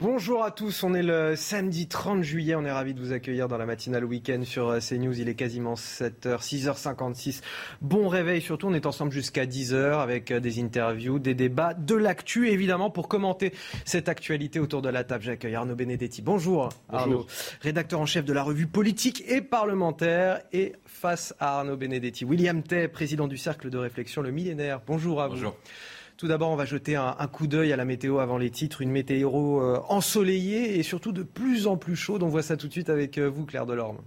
Bonjour à tous, on est le samedi 30 juillet, on est ravi de vous accueillir dans la matinale week-end sur euh, CNews, il est quasiment 7h, 6h56. Bon réveil surtout, on est ensemble jusqu'à 10h avec euh, des interviews, des débats, de l'actu évidemment pour commenter cette actualité autour de la table. J'accueille Arnaud Benedetti. Bonjour, Arnaud, rédacteur en chef de la revue politique et parlementaire et face à Arnaud Benedetti, William Tay, président du cercle de réflexion Le Millénaire. Bonjour à Bonjour. vous. Tout d'abord, on va jeter un, coup d'œil à la météo avant les titres. Une météo euh, ensoleillée et surtout de plus en plus chaude. On voit ça tout de suite avec euh, vous, Claire Delorme.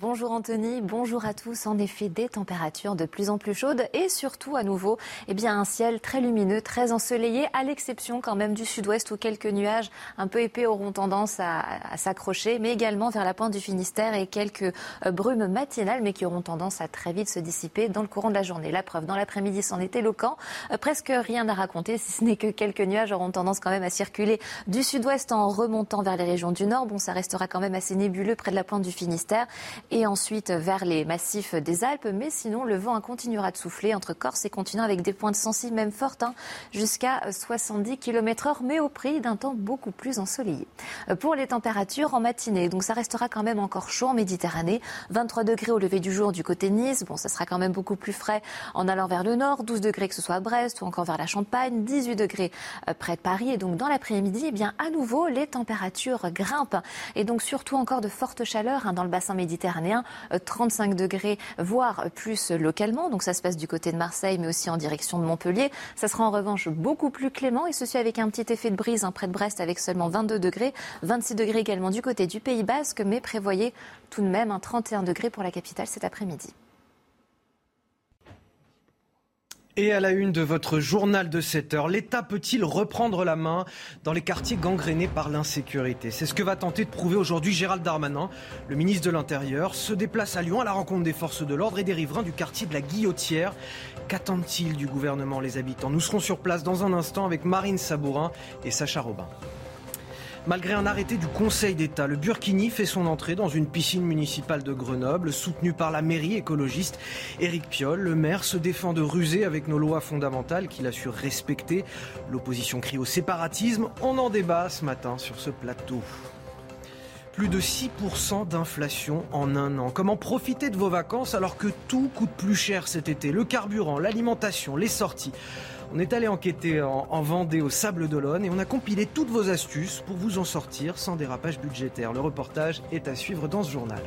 Bonjour Anthony, bonjour à tous. En effet, des températures de plus en plus chaudes et surtout à nouveau, eh bien un ciel très lumineux, très ensoleillé, à l'exception quand même du sud-ouest où quelques nuages un peu épais auront tendance à, s'accrocher, mais également vers la pointe du Finistère et quelques euh, brumes matinales, mais qui auront tendance à très vite se dissiper dans le courant de la journée. La preuve, dans l'après-midi, c'en est éloquent. Euh, presque rien à raconter, si ce n'est que quelques nuages auront tendance quand même à circuler du sud-ouest en remontant vers les régions du nord. Bon, ça restera quand même assez nébuleux près de la pointe du Finistère et ensuite vers les massifs des Alpes. Mais sinon, le vent continuera de souffler entre Corse et continent avec des pointes sensibles même fortes, hein, jusqu'à 70 km heure, mais au prix d'un temps beaucoup plus ensoleillé. Euh, Pour les températures en matinée, donc ça restera quand même encore chaud en Méditerranée. 23 degrés au lever du jour du côté Nice. Bon, ça sera quand même beaucoup plus frais en allant vers le nord. 12 degrés que ce soit à Brest ou encore vers la Champagne. 18 degrés euh, près de Paris. Et donc dans l'après-midi, eh bien à nouveau, les températures grimpent. Et donc surtout encore de fortes chaleurs hein, dans le bassin méditerranéen. Euh, 35 degrés, voire plus localement. Donc ça se passe du côté de Marseille, mais aussi en direction de Montpellier. Ça sera en revanche beaucoup plus clément et ceci avec un petit effet de brise hein, près de Brest avec seulement 22 degrés. 26 degrés également du côté du Pays Basque, mais prévoyez tout de même un 31 degrés pour la capitale cet après-midi. Et à la une de votre journal de 7 heures, l'État peut-il reprendre la main dans les quartiers gangrénés par l'insécurité? C'est ce que va tenter de prouver aujourd'hui Gérald Darmanin. Le ministre de l'Intérieur se déplace à Lyon à la rencontre des forces de l'ordre et des riverains du quartier de la Guillotière. Qu'attendent-ils du gouvernement, les habitants? Nous serons sur place dans un instant avec Marine Sabourin et Sacha Robin. Malgré un arrêté du Conseil d'État, le Burkini fait son entrée dans une piscine municipale de Grenoble, soutenue par la mairie écologiste. Éric Piolle, le maire, se défend de ruser avec nos lois fondamentales qu'il assure respecter. L'opposition crie au séparatisme. On en débat ce matin sur ce plateau. Plus de 6% d'inflation en un an. Comment profiter de vos vacances alors que tout coûte plus cher cet été? Le carburant, l'alimentation, les sorties. On est allé enquêter en, en Vendée au Sable d'Olonne et on a compilé toutes vos astuces pour vous en sortir sans dérapage budgétaire. Le reportage est à suivre dans ce journal.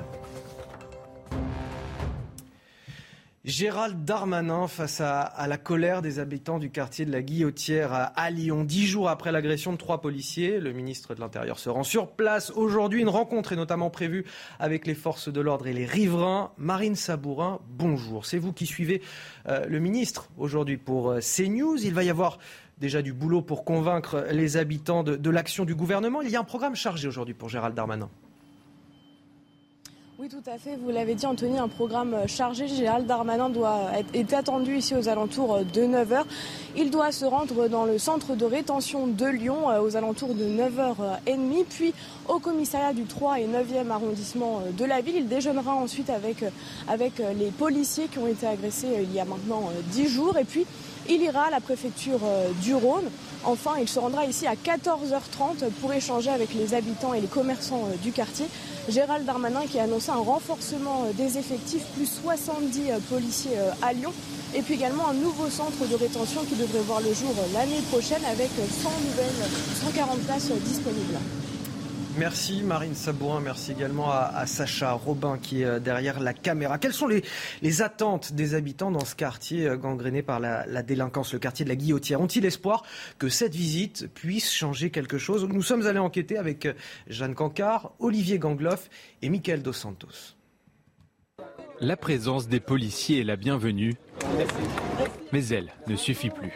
Gérald Darmanin face à, la colère des habitants du quartier de la Guillotière à, Lyon. Dix jours après l'agression de trois policiers, le ministre de l'Intérieur se rend sur place. Aujourd'hui, une rencontre est notamment prévue avec les forces de l'ordre et les riverains. Marine Sabourin, bonjour. C'est vous qui suivez euh, le ministre aujourd'hui pour euh, CNews. Il va y avoir déjà du boulot pour convaincre les habitants de l'action du gouvernement. Il y a un programme chargé aujourd'hui pour Gérald Darmanin. Oui, tout à fait. Vous l'avez dit, Anthony, un programme chargé. Gérald Darmanin doit être, est attendu ici aux alentours de 9h. Il doit se rendre dans le centre de rétention de Lyon aux alentours de 9h30, puis au commissariat du 3 et 9e arrondissement de la ville. Il déjeunera ensuite avec, avec les policiers qui ont été agressés il y a maintenant 10 jours. Et puis, il ira à la préfecture du Rhône. Enfin, il se rendra ici à 14h30 pour échanger avec les habitants et les commerçants du quartier. Gérald Darmanin qui a annoncé un renforcement des effectifs, plus 70 policiers à Lyon. Et puis également un nouveau centre de rétention qui devrait voir le jour l'année prochaine avec 100 nouvelles, 140 places disponibles. Merci Marine Sabourin, merci également à, Sacha Robin qui est derrière la caméra. Quelles sont les, attentes des habitants dans ce quartier gangréné par la, délinquance, le quartier de la Guillotière? Ont-ils espoir que cette visite puisse changer quelque chose? Nous sommes allés enquêter avec Jeanne Cancard, Olivier Gangloff et Michael Dos Santos. La présence des policiers est la bienvenue, mais elle ne suffit plus.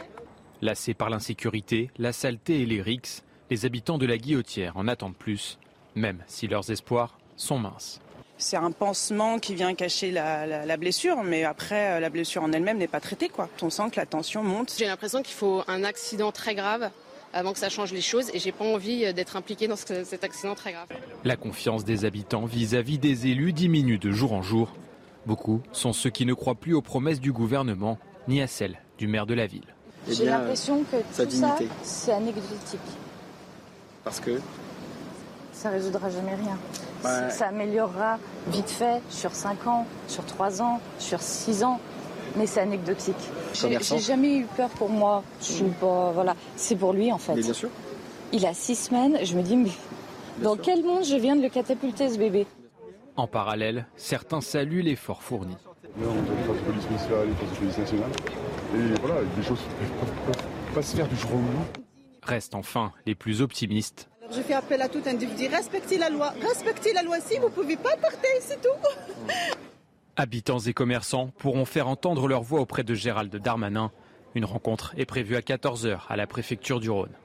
Lassés par l'insécurité, la saleté et les rixes, les habitants de la Guillotière en attendent plus, même si leurs espoirs sont minces. C'est un pansement qui vient cacher la, blessure, mais après, euh, la blessure en elle-même n'est pas traitée. Quoi. On sent que la tension monte. J'ai l'impression qu'il faut un accident très grave avant que ça change les choses et j'ai pas envie euh, d'être impliqué dans cet accident très grave. La confiance des habitants vis-à-vis -vis des élus diminue de jour en jour. Beaucoup sont ceux qui ne croient plus aux promesses du gouvernement ni à celles du maire de la ville. Eh J'ai l'impression que tout ça, c'est anecdotique. Parce que Ça résoudra jamais rien. Ça améliorera vite fait sur 5 ans, sur 3 ans, sur 6 ans, mais c'est anecdotique. J'ai jamais eu peur pour moi. Je pas, voilà. C'est pour lui en fait. Mais bien sûr. Il a 6 semaines, je me dis, mais dans quel monde je viens de le catapulter ce bébé? En parallèle, certains saluent l'effort fourni. Là, on a de police municipale, police nationale. Et voilà, des choses ne peuvent pas se faire du jour au lendemain. Restent enfin les plus optimistes. Alors je fais appel à tout individu. Respectez la loi. Respectez la loi. Si vous ne pouvez pas partir, c'est tout. Habitants et commerçants pourront faire entendre leur voix auprès de Gérald Darmanin. Une rencontre est prévue à 14h à la préfecture du Rhône.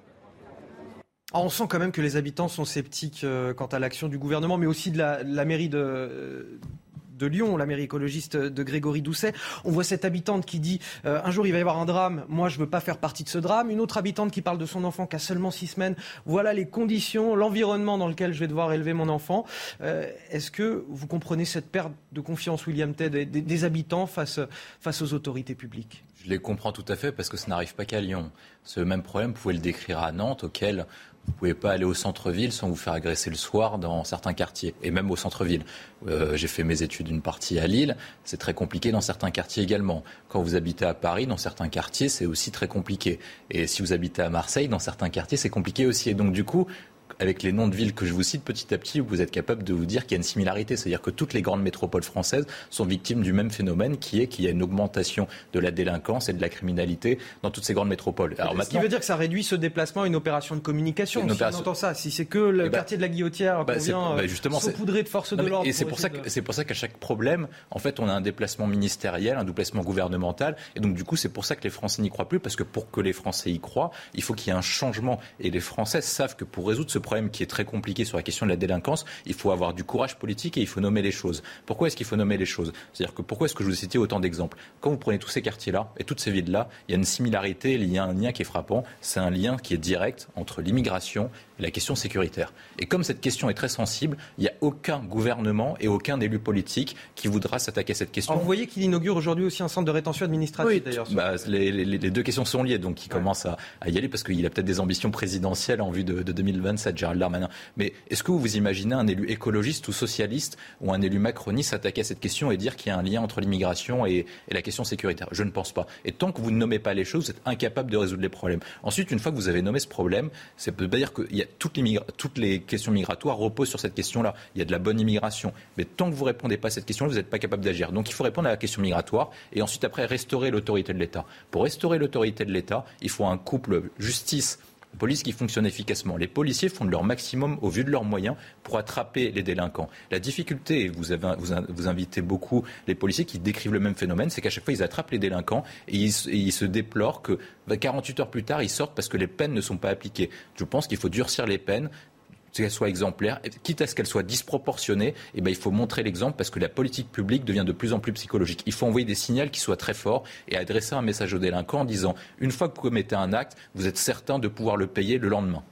Ah, on sent quand même que les habitants sont sceptiques euh, quant à l'action du gouvernement, mais aussi de la mairie de, de Lyon, la écologiste de Grégory Doucet. On voit cette habitante qui dit euh, un jour il va y avoir un drame, moi je ne veux pas faire partie de ce drame. Une autre habitante qui parle de son enfant qui a seulement six semaines. Voilà les conditions, l'environnement dans lequel je vais devoir élever mon enfant. Euh, est-ce que vous comprenez cette perte de confiance, William Ted, des, habitants face, face aux autorités publiques? Je les comprends tout à fait parce que ça n'arrive pas qu'à Lyon. Ce même problème, vous pouvez le décrire à Nantes, auquel vous ne pouvez pas aller au centre-ville sans vous faire agresser le soir dans certains quartiers, et même au centre-ville. Euh, j'ai fait mes études une partie à Lille, c'est très compliqué dans certains quartiers également. Quand vous habitez à Paris, dans certains quartiers, c'est aussi très compliqué. Et si vous habitez à Marseille, dans certains quartiers, c'est compliqué aussi. Et donc du coup, avec les noms de villes que je vous cite, petit à petit, vous êtes capable de vous dire qu'il y a une similarité. C'est-à-dire que toutes les grandes métropoles françaises sont victimes du même phénomène qui est qu'il y a une augmentation de la délinquance et de la criminalité dans toutes ces grandes métropoles. Alors, ce qui veut dire que ça réduit ce déplacement à une opération de communication. Si on entend ça, si c'est que le eh ben, quartier de la Guillotière bah, vient bah, justement, saupoudrer de force de l'ordre. Et c'est pour, ça que, c'est pour ça qu'à chaque problème, en fait, on a un déplacement ministériel, un déplacement gouvernemental. Et donc, du coup, c'est pour ça que les Français n'y croient plus, parce que pour que les Français y croient, il faut qu'il y ait un changement. Et les Français savent que pour résoudre ce problème qui est très compliqué sur la question de la délinquance, il faut avoir du courage politique et il faut nommer les choses. Pourquoi est-ce qu'il faut nommer les choses? C'est-à-dire que pourquoi est-ce que je vous ai cité autant d'exemples? Quand vous prenez tous ces quartiers-là et toutes ces villes-là, il y a une similarité, il y a un lien qui est frappant. C'est un lien qui est direct entre l'immigration et la question sécuritaire. Et comme cette question est très sensible, il n'y a aucun gouvernement et aucun élu politique qui voudra s'attaquer à cette question. vous voyez qu'il inaugure aujourd'hui aussi un centre de rétention administrative oui, d'ailleurs. Bah, les, deux questions sont liées, donc il commence à, y aller parce qu'il a peut-être des ambitions présidentielles en vue de, de 2027, Gérald Darmanin. Mais est-ce que vous vous imaginez un élu écologiste ou socialiste ou un élu macroniste s'attaquer à cette question et dire qu'il y a un lien entre l'immigration et, la question sécuritaire? Je ne pense pas. Et tant que vous ne nommez pas les choses, vous êtes incapable de résoudre les problèmes. Ensuite, une fois que vous avez nommé ce problème, ça peut pas dire que y a toutes, les toutes les questions migratoires reposent sur cette question-là. Il y a de la bonne immigration. Mais tant que vous ne répondez pas à cette question, vous n'êtes pas capable d'agir. Donc il faut répondre à la question migratoire et ensuite après restaurer l'autorité de l'État. Pour restaurer l'autorité de l'État, il faut un couple justice police qui fonctionne efficacement. Les policiers font de leur maximum au vu de leurs moyens pour attraper les délinquants. La difficulté, vous, avez, vous, invitez beaucoup les policiers qui décrivent le même phénomène, c'est qu'à chaque fois ils attrapent les délinquants et ils, se déplorent que 48 heures plus tard ils sortent parce que les peines ne sont pas appliquées. Je pense qu'il faut durcir les peines, qu'elle soit exemplaire, quitte à ce qu'elle soit disproportionnée, eh ben, il faut montrer l'exemple parce que la politique publique devient de plus en plus psychologique. Il faut envoyer des signaux qui soient très forts et adresser un message aux délinquants en disant une fois que vous commettez un acte, vous êtes certain de pouvoir le payer le lendemain.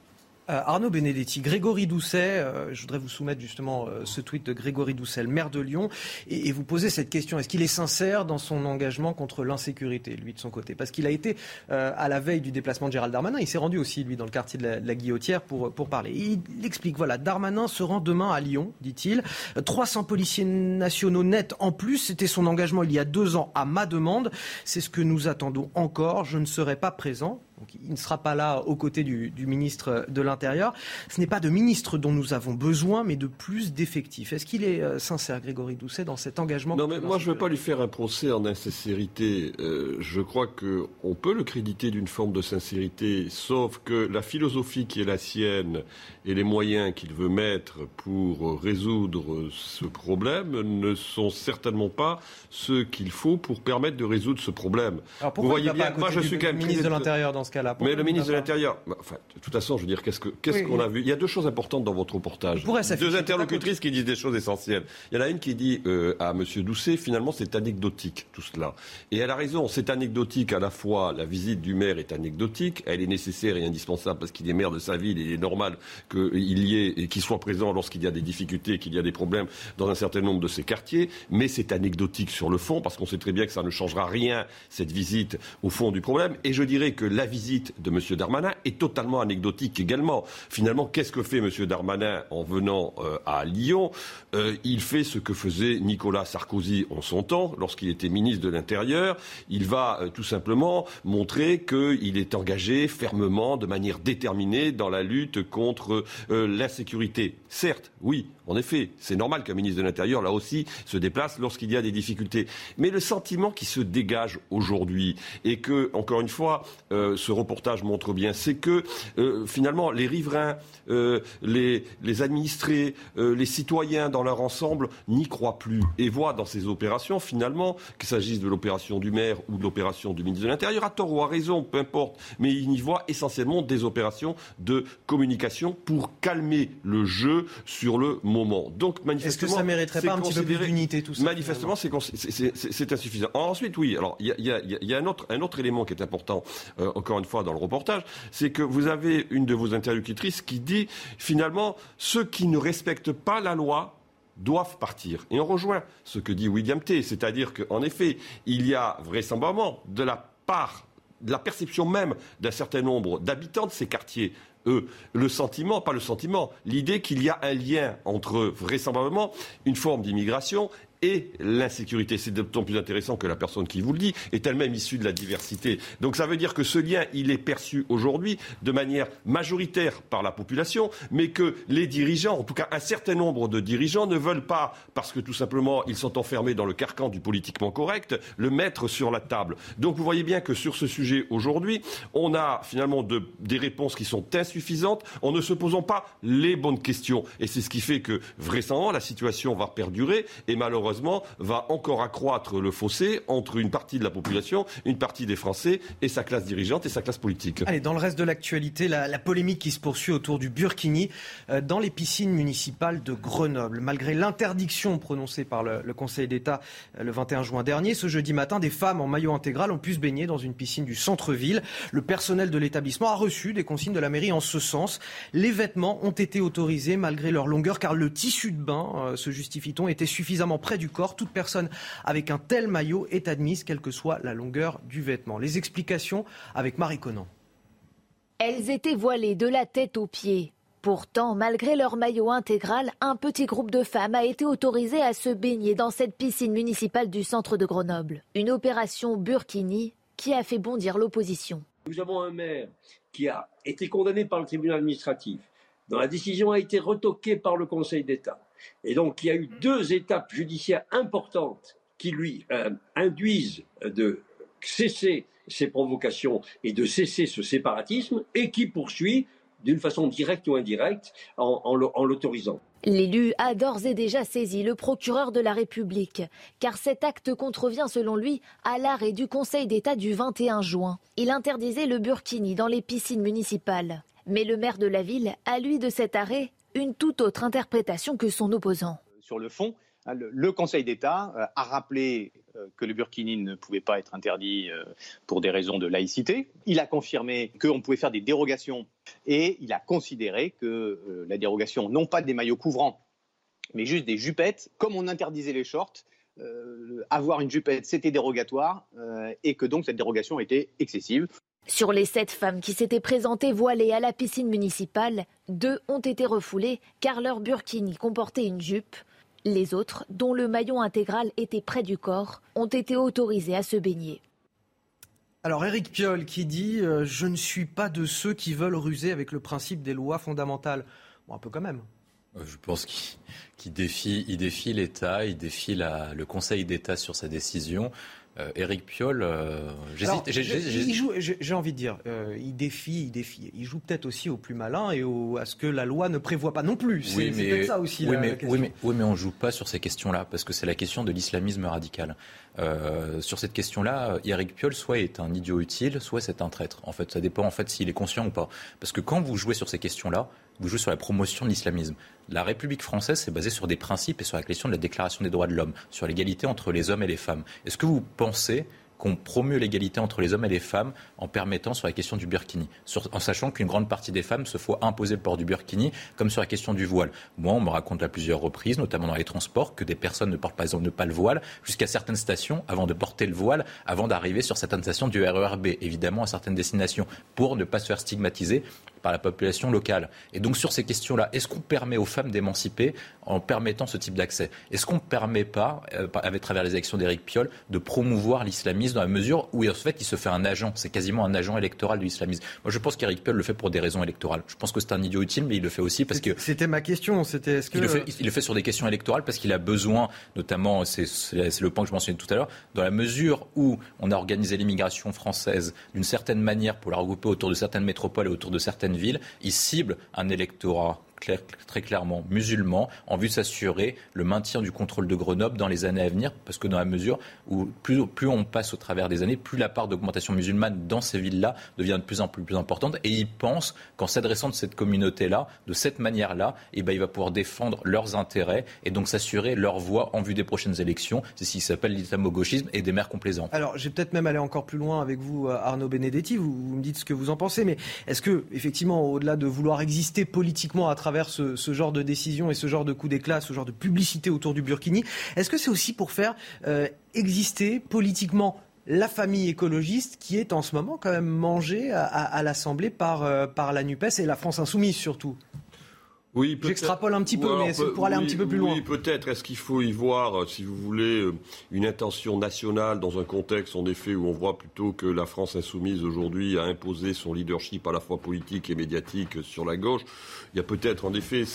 Euh, Arnaud Benedetti, Grégory Doucet, euh, je voudrais vous soumettre justement euh, ce tweet de Grégory Doucet, le maire de Lyon, et, vous poser cette question. Est-ce qu'il est sincère dans son engagement contre l'insécurité, lui, de son côté? Parce qu'il a été à la veille du déplacement de Gérald Darmanin, il s'est rendu aussi, lui, dans le quartier de la, Guillotière pour, pour parler. il explique, voilà, Darmanin se rend demain à Lyon, dit-il. 300 policiers nationaux nets en plus, c'était son engagement il y a deux ans à ma demande. C'est ce que nous attendons encore. Je ne serai pas présent il ne sera pas là aux côtés du, ministre de l'Intérieur. Ce n'est pas de ministre dont nous avons besoin, mais de plus d'effectifs. Est-ce qu'il est euh, sincère, Grégory Doucet, dans cet engagement Non, mais moi, je ne veux pas lui faire un procès en insincérité. Euh, je crois qu'on peut le créditer d'une forme de sincérité, sauf que la philosophie qui est la sienne et les moyens qu'il veut mettre pour résoudre ce problème ne sont certainement pas ceux qu'il faut pour permettre de résoudre ce problème. Alors Vous voyez bien, moi je suis quand même ministre de l'Intérieur dans ce cas-là. Mais le ministre de l'Intérieur, bah, enfin, de toute façon, je veux dire, qu'est-ce qu'on a vu? Il y a deux choses importantes dans votre reportage. Deux interlocutrices qui disent des choses essentielles. Il y en a une qui dit euh, à M. Doucet, finalement, c'est anecdotique tout cela. Et elle a raison, c'est anecdotique à la fois. La visite du maire est anecdotique, elle est nécessaire et indispensable parce qu'il est maire de sa ville. Et il est normal qu'il y ait et qu'il soit présent lorsqu'il y a des difficultés, qu'il y a des problèmes dans un certain nombre de ces quartiers. Mais c'est anecdotique sur le fond parce qu'on sait très bien que ça ne changera rien cette visite au fond du problème. Et je dirais que la visite de M. Darmanin est totalement anecdotique également. Finalement, qu'est-ce que fait M. Darmanin en venant euh, à Lyon? Euh, Il fait ce que faisait Nicolas Sarkozy en son temps, lorsqu'il était ministre de l'Intérieur. Il va euh, tout simplement montrer qu'il est engagé fermement, de manière déterminée, dans la lutte contre l'insécurité. Certes, oui, en effet, c'est normal qu'un ministre de l'Intérieur, là aussi, se déplace lorsqu'il y a des difficultés. Mais le sentiment qui se dégage aujourd'hui, et que, encore une fois, euh, ce reportage montre bien, c'est que euh, finalement, les riverains, euh, les, administrés, les citoyens dans leur ensemble n'y croient plus et voient dans ces opérations, finalement, qu'il s'agisse de l'opération du maire ou de l'opération du ministre de l'Intérieur, à tort ou à raison, peu importe, mais ils y voient essentiellement des opérations de communication pour calmer le jeu sur le moment. Donc, manifestement. Est-ce que ça mériterait pas un petit peu d'unité, tout ça Manifestement, c'est insuffisant. ensuite, oui, alors, il y a, un, autre, un, autre, élément qui est important, euh, encore une fois, dans le reportage, c'est que vous avez une de vos interlocutrices qui dit, finalement, ceux qui ne respectent pas la loi, doivent partir. Et on rejoint ce que dit William T. C'est-à-dire qu'en effet, il y a vraisemblablement de la part, de la perception même d'un certain nombre d'habitants de ces quartiers eux, le sentiment, pas le sentiment, l'idée qu'il y a un lien entre vraisemblablement une forme d'immigration et l'insécurité. C'est d'autant plus intéressant que la personne qui vous le dit est elle-même issue de la diversité. Donc ça veut dire que ce lien, il est perçu aujourd'hui de manière majoritaire par la population, mais que les dirigeants, en tout cas un certain nombre de dirigeants, ne veulent pas, parce que tout simplement ils sont enfermés dans le carcan du politiquement correct, le mettre sur la table. Donc vous voyez bien que sur ce sujet aujourd'hui, on a finalement des réponses qui sont insuffisantes en ne se posant pas les bonnes questions. Et c'est ce qui fait que vraisemblablement la situation va perdurer et malheureusement va encore accroître le fossé entre une partie de la population, une partie des Français et sa classe dirigeante et sa classe politique. Allez, dans le reste de l'actualité, la, polémique qui se poursuit autour du burkini euh, dans les piscines municipales de Grenoble. Malgré l'interdiction prononcée par le, le Conseil d'État euh, le 21 juin dernier, ce jeudi matin, des femmes en maillot intégral ont pu se baigner dans une piscine du centre-ville. Le personnel de l'établissement a reçu des consignes de la mairie en ce sens. Les vêtements ont été autorisés malgré leur longueur car le tissu de bain, euh, se justifie-t-on, était suffisamment près du corps. Toute personne avec un tel maillot est admise, quelle que soit la longueur du vêtement. Les explications avec Marie Conan. Elles étaient voilées de la tête aux pieds. Pourtant, malgré leur maillot intégral, un petit groupe de femmes a été autorisé à se baigner dans cette piscine municipale du centre de Grenoble. Une opération Burkini qui a fait bondir l'opposition. Nous avons un maire qui a été condamné par le tribunal administratif, dont la décision a été retoquée par le Conseil d'État, et donc il y a eu deux étapes judiciaires importantes qui lui euh, induisent de cesser ces provocations et de cesser ce séparatisme et qui poursuit d'une façon directe ou indirecte en, en l'autorisant. L'élu a d'ores et déjà saisi le procureur de la République, car cet acte contrevient selon lui à l'arrêt du Conseil d'État du 21 juin. Il interdisait le burkini dans les piscines municipales. Mais le maire de la ville a, lui, de cet arrêt, une toute autre interprétation que son opposant. Sur le fond, hein, le Conseil d'État euh, a rappelé euh, que le burkini ne pouvait pas être interdit euh, pour des raisons de laïcité. Il a confirmé qu'on pouvait faire des dérogations et il a considéré que la dérogation, non pas des maillots couvrants, mais juste des jupettes, comme on interdisait les shorts, avoir une jupette, c'était dérogatoire et que donc cette dérogation était excessive. Sur les sept femmes qui s'étaient présentées voilées à la piscine municipale, deux ont été refoulées car leur burkini comportait une jupe. Les autres, dont le maillot intégral était près du corps, ont été autorisées à se baigner. Alors Eric Piolle qui dit euh, Je ne suis pas de ceux qui veulent ruser avec le principe des lois fondamentales. Bon, un peu quand même. Euh, je pense qu'il défie, il défie l'État, il défie la, le Conseil d'État sur sa décision. Euh, Éric Piolle, euh, j'hésite. J'ai envie de dire, euh, il défie, il défie. Il joue peut-être aussi au plus malin et à ce que la loi ne prévoit pas non plus. C'est peut-être ça aussi. Oui, mais, oui, mais, oui, mais on joue pas sur ces questions-là parce que c'est la question de l'islamisme radical. sur cette question-là, Éric Piolle, soit est un idiot utile, soit c'est un traître. En fait, ça dépend en fait s'il est conscient ou pas. Parce que quand vous jouez sur ces questions-là, vous jouez sur la promotion de l'islamisme. La République française, est basée sur des principes et sur la question de la Déclaration des droits de l'homme, sur l'égalité entre les hommes et les femmes. Est-ce que vous pensez qu'on promeut l'égalité entre les hommes et les femmes en permettant sur la question du burkini, en sachant qu'une grande partie des femmes se faut imposer le port du burkini, comme sur la question du voile? Moi, on me raconte à plusieurs reprises, notamment dans les transports, que des personnes ne portent exemple pas le voile jusqu'à certaines stations avant de porter le voile, avant d'arriver sur certaines stations du RERB, évidemment à certaines destinations, pour ne pas se faire stigmatiser par la population locale. Et donc sur ces questions-là, est-ce qu'on permet aux femmes d'émanciper en permettant ce type d'accès? Est-ce qu'on ne permet pas, euh, à travers les élections d'Éric Piolle, de promouvoir l'islamisme dans la mesure où en fait il se fait un agent, c'est quasiment un agent électoral de l'islamisme? Moi je pense qu'Éric Piolle le fait pour des raisons électorales. Je pense que c'est un idiot utile, mais il le fait aussi parce que... C'était ma question, c'était est-ce que... Il le, fait, il le fait sur des questions électorales parce qu'il a besoin, notamment, c'est le point que je mentionnais tout à l'heure, dans la mesure où on a organisé l'immigration française d'une certaine manière pour la regrouper autour de certaines métropoles et autour de certaines ville, il cible un électorat très clairement musulmans en vue de s'assurer le maintien du contrôle de Grenoble dans les années à venir, parce que dans la mesure où plus, on passe au travers des années, plus la part d'augmentation musulmane dans ces villes-là devient de plus en plus, importante. Et il pense qu'en s'adressant de cette communauté-là, de cette manière-là, eh ben, il va pouvoir défendre leurs intérêts et donc s'assurer leur voix en vue des prochaines élections. C'est ce qui s'appelle l'islamo-gauchisme et des maires complaisants. Alors, j'ai peut-être même aller encore plus loin avec vous, euh, Arnaud Benedetti. Vous me dites ce que vous en pensez, mais est-ce que, effectivement, au-delà de vouloir exister politiquement à travers ce, genre de décision et ce genre de coup d'éclat, ce genre de publicité autour du Burkini. Est-ce que c'est aussi pour faire euh, exister politiquement la famille écologiste qui est en ce moment quand même mangée à, l'Assemblée par, euh, par la NUPES et la France insoumise surtout? Oui, J'extrapole un petit peu, mais c'est pour aller un petit peu plus loin. Oui, peut-être. Est-ce qu'il faut y voir, euh, si vous voulez, une intention nationale dans un contexte, en effet, où on voit plutôt que la France insoumise aujourd'hui a imposé son leadership à la fois politique et médiatique sur la gauche? Il y a peut-être, en effet,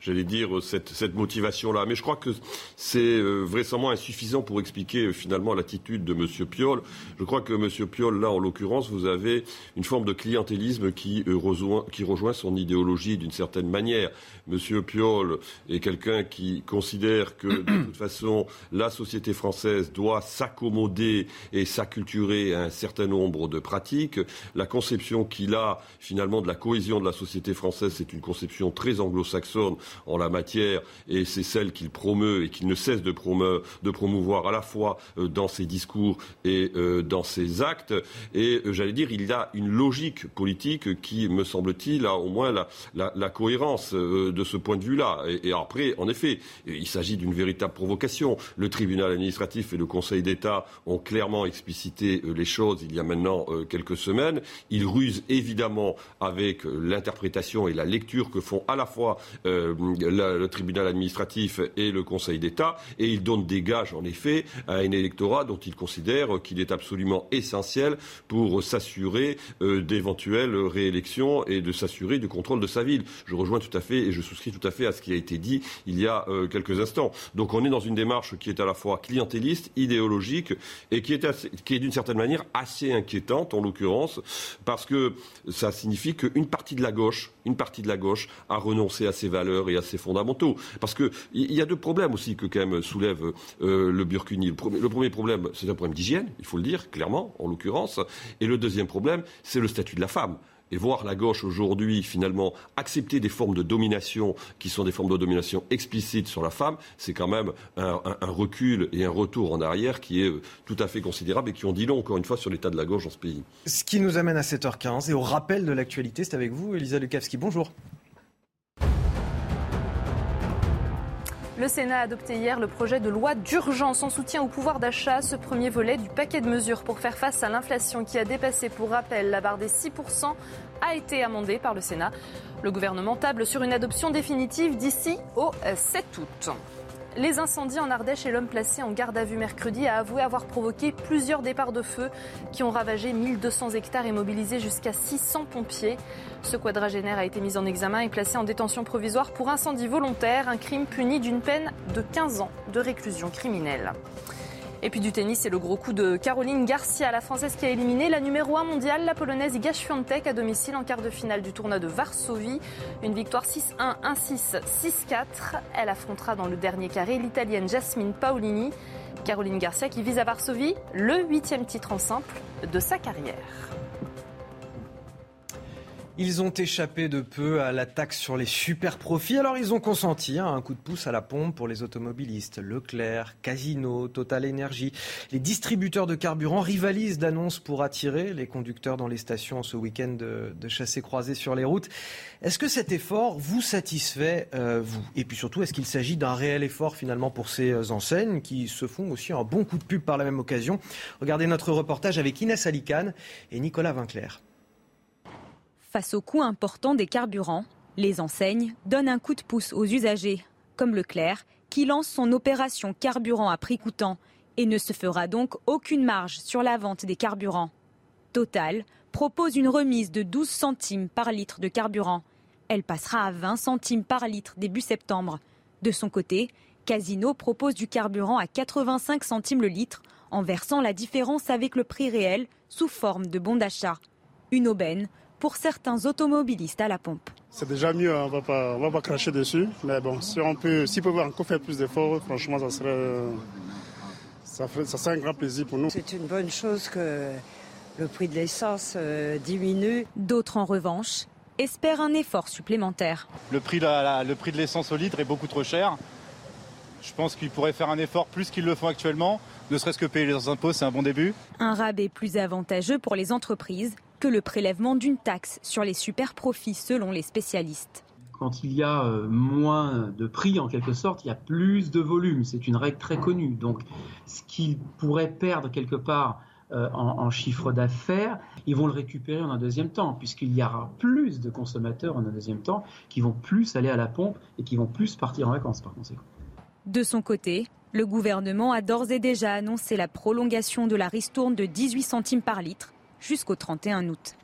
j'allais dire, cette, cette motivation-là. Mais je crois que c'est euh, vraisemblablement insuffisant pour expliquer finalement l'attitude de M. Piolle. Je crois que M. Piolle, là, en l'occurrence, vous avez une forme de clientélisme qui, rejoint, qui rejoint son idéologie d'une certaine manière. Monsieur Piolle est quelqu'un qui considère que de toute façon la société française doit s'accommoder et s'acculturer à un certain nombre de pratiques. La conception qu'il a finalement de la cohésion de la société française, c'est une conception très anglo-saxonne en la matière et c'est celle qu'il promeut et qu'il ne cesse de, promouvoir à la fois euh, dans ses discours et euh, dans ses actes. Et euh, j'allais dire, il y a une logique politique qui, me semble-t-il, a au moins la cohérence de ce point de vue-là. Et, après, en effet, il s'agit d'une véritable provocation. Le tribunal administratif et le Conseil d'État ont clairement explicité les choses il y a maintenant quelques semaines. Ils rusent évidemment avec l'interprétation et la lecture que font à la fois le tribunal administratif et le Conseil d'État, et ils donnent des gages, en effet, à un électorat dont ils considèrent qu'il est absolument essentiel pour s'assurer d'éventuelles réélections et de s'assurer du contrôle de sa ville. Je rejoins tout à fait et je souscris tout à fait à ce qui a été dit il y a euh, quelques instants. Donc on est dans une démarche qui est à la fois clientéliste, idéologique et qui est, qui est d'une certaine manière assez inquiétante en l'occurrence parce que ça signifie qu'une partie de la gauche, une partie de la gauche a renoncé à ses valeurs et à ses fondamentaux. Parce qu'il y a deux problèmes aussi que quand même soulève euh, le Burkini. Le premier, problème, c'est un problème d'hygiène, il faut le dire clairement, en l'occurrence. Et le deuxième problème, c'est le statut de la femme et voir la gauche aujourd'hui finalement accepter des formes de domination qui sont des formes de domination explicites sur la femme, c'est quand même un, recul et un retour en arrière qui est euh, tout à fait considérable et qui ont dit long encore une fois sur l'état de la gauche dans ce pays. Ce qui nous amène à 7h15 et au rappel de l'actualité, c'est avec vous Elisa Lukavski. Bonjour. Le Sénat a adopté hier le projet de loi d'urgence en soutien au pouvoir d'achat, ce premier volet du paquet de mesures pour faire face à l'inflation qui a dépassé, pour rappel, la barre des 6% a été amendé par le Sénat. Le gouvernement table sur une adoption définitive d'ici au 7 août. Les incendies en Ardèche et l'homme placé en garde à vue mercredi a avoué avoir provoqué plusieurs départs de feu qui ont ravagé 1200 hectares et mobilisé jusqu'à 600 pompiers. Ce quadragénaire a été mis en examen et placé en détention provisoire pour incendie volontaire, un crime puni d'une peine de 15 ans de réclusion criminelle. Et puis du tennis, c'est le gros coup de Caroline Garcia, la Française qui a éliminé la numéro 1 mondiale, la Polonaise Iga Świątek, à domicile en quart de finale du tournoi de Varsovie. Une victoire 6-1, 1-6, 6-4. Elle affrontera dans le dernier carré l'Italienne Jasmine Paolini. Caroline Garcia qui vise à Varsovie le huitième titre en simple de sa carrière. Ils ont échappé de peu à la taxe sur les super profits, alors ils ont consenti hein, un coup de pouce à la pompe pour les automobilistes. Leclerc, Casino, Total Energy, les distributeurs de carburant rivalisent d'annonces pour attirer les conducteurs dans les stations ce week-end de, de chassés-croisés sur les routes. Est-ce que cet effort vous satisfait, euh, vous? Et puis surtout, est-ce qu'il s'agit d'un réel effort finalement pour ces enseignes qui se font aussi un bon coup de pub par la même occasion? Regardez notre reportage avec Inès Alicane et Nicolas Vinclair. Face au coût important des carburants, les enseignes donnent un coup de pouce aux usagers, comme Leclerc, qui lance son opération carburant à prix coûtant et ne se fera donc aucune marge sur la vente des carburants. Total propose une remise de 12 centimes par litre de carburant. Elle passera à 20 centimes par litre début septembre. De son côté, Casino propose du carburant à 85 centimes le litre en versant la différence avec le prix réel sous forme de bon d'achat. Une aubaine pour certains automobilistes à la pompe. C'est déjà mieux, hein. on va pas, va pas cracher dessus. Mais bon, si on peut, si peut encore faire plus d'efforts, franchement, ça serait, ça, ça serait un grand plaisir pour nous. C'est une bonne chose que le prix de l'essence euh, diminue. D'autres, en revanche, espèrent un effort supplémentaire. Le prix, le prix de l'essence au litre est beaucoup trop cher. Je pense qu'ils pourraient faire un effort plus qu'ils le font actuellement. Ne serait-ce que payer les impôts, c'est un bon début. Un rabais plus avantageux pour les entreprises que le prélèvement d'une taxe sur les super profits selon les spécialistes. Quand il y a euh, moins de prix en quelque sorte, il y a plus de volume. C'est une règle très connue. Donc ce qu'ils pourraient perdre quelque part euh, en, en, chiffre d'affaires, ils vont le récupérer en un deuxième temps, puisqu'il y aura plus de consommateurs en un deuxième temps qui vont plus aller à la pompe et qui vont plus partir en vacances par conséquent. De son côté, le gouvernement a d'ores et déjà annoncé la prolongation de la ristourne de 18 centimes par litre jusqu'au 31 août.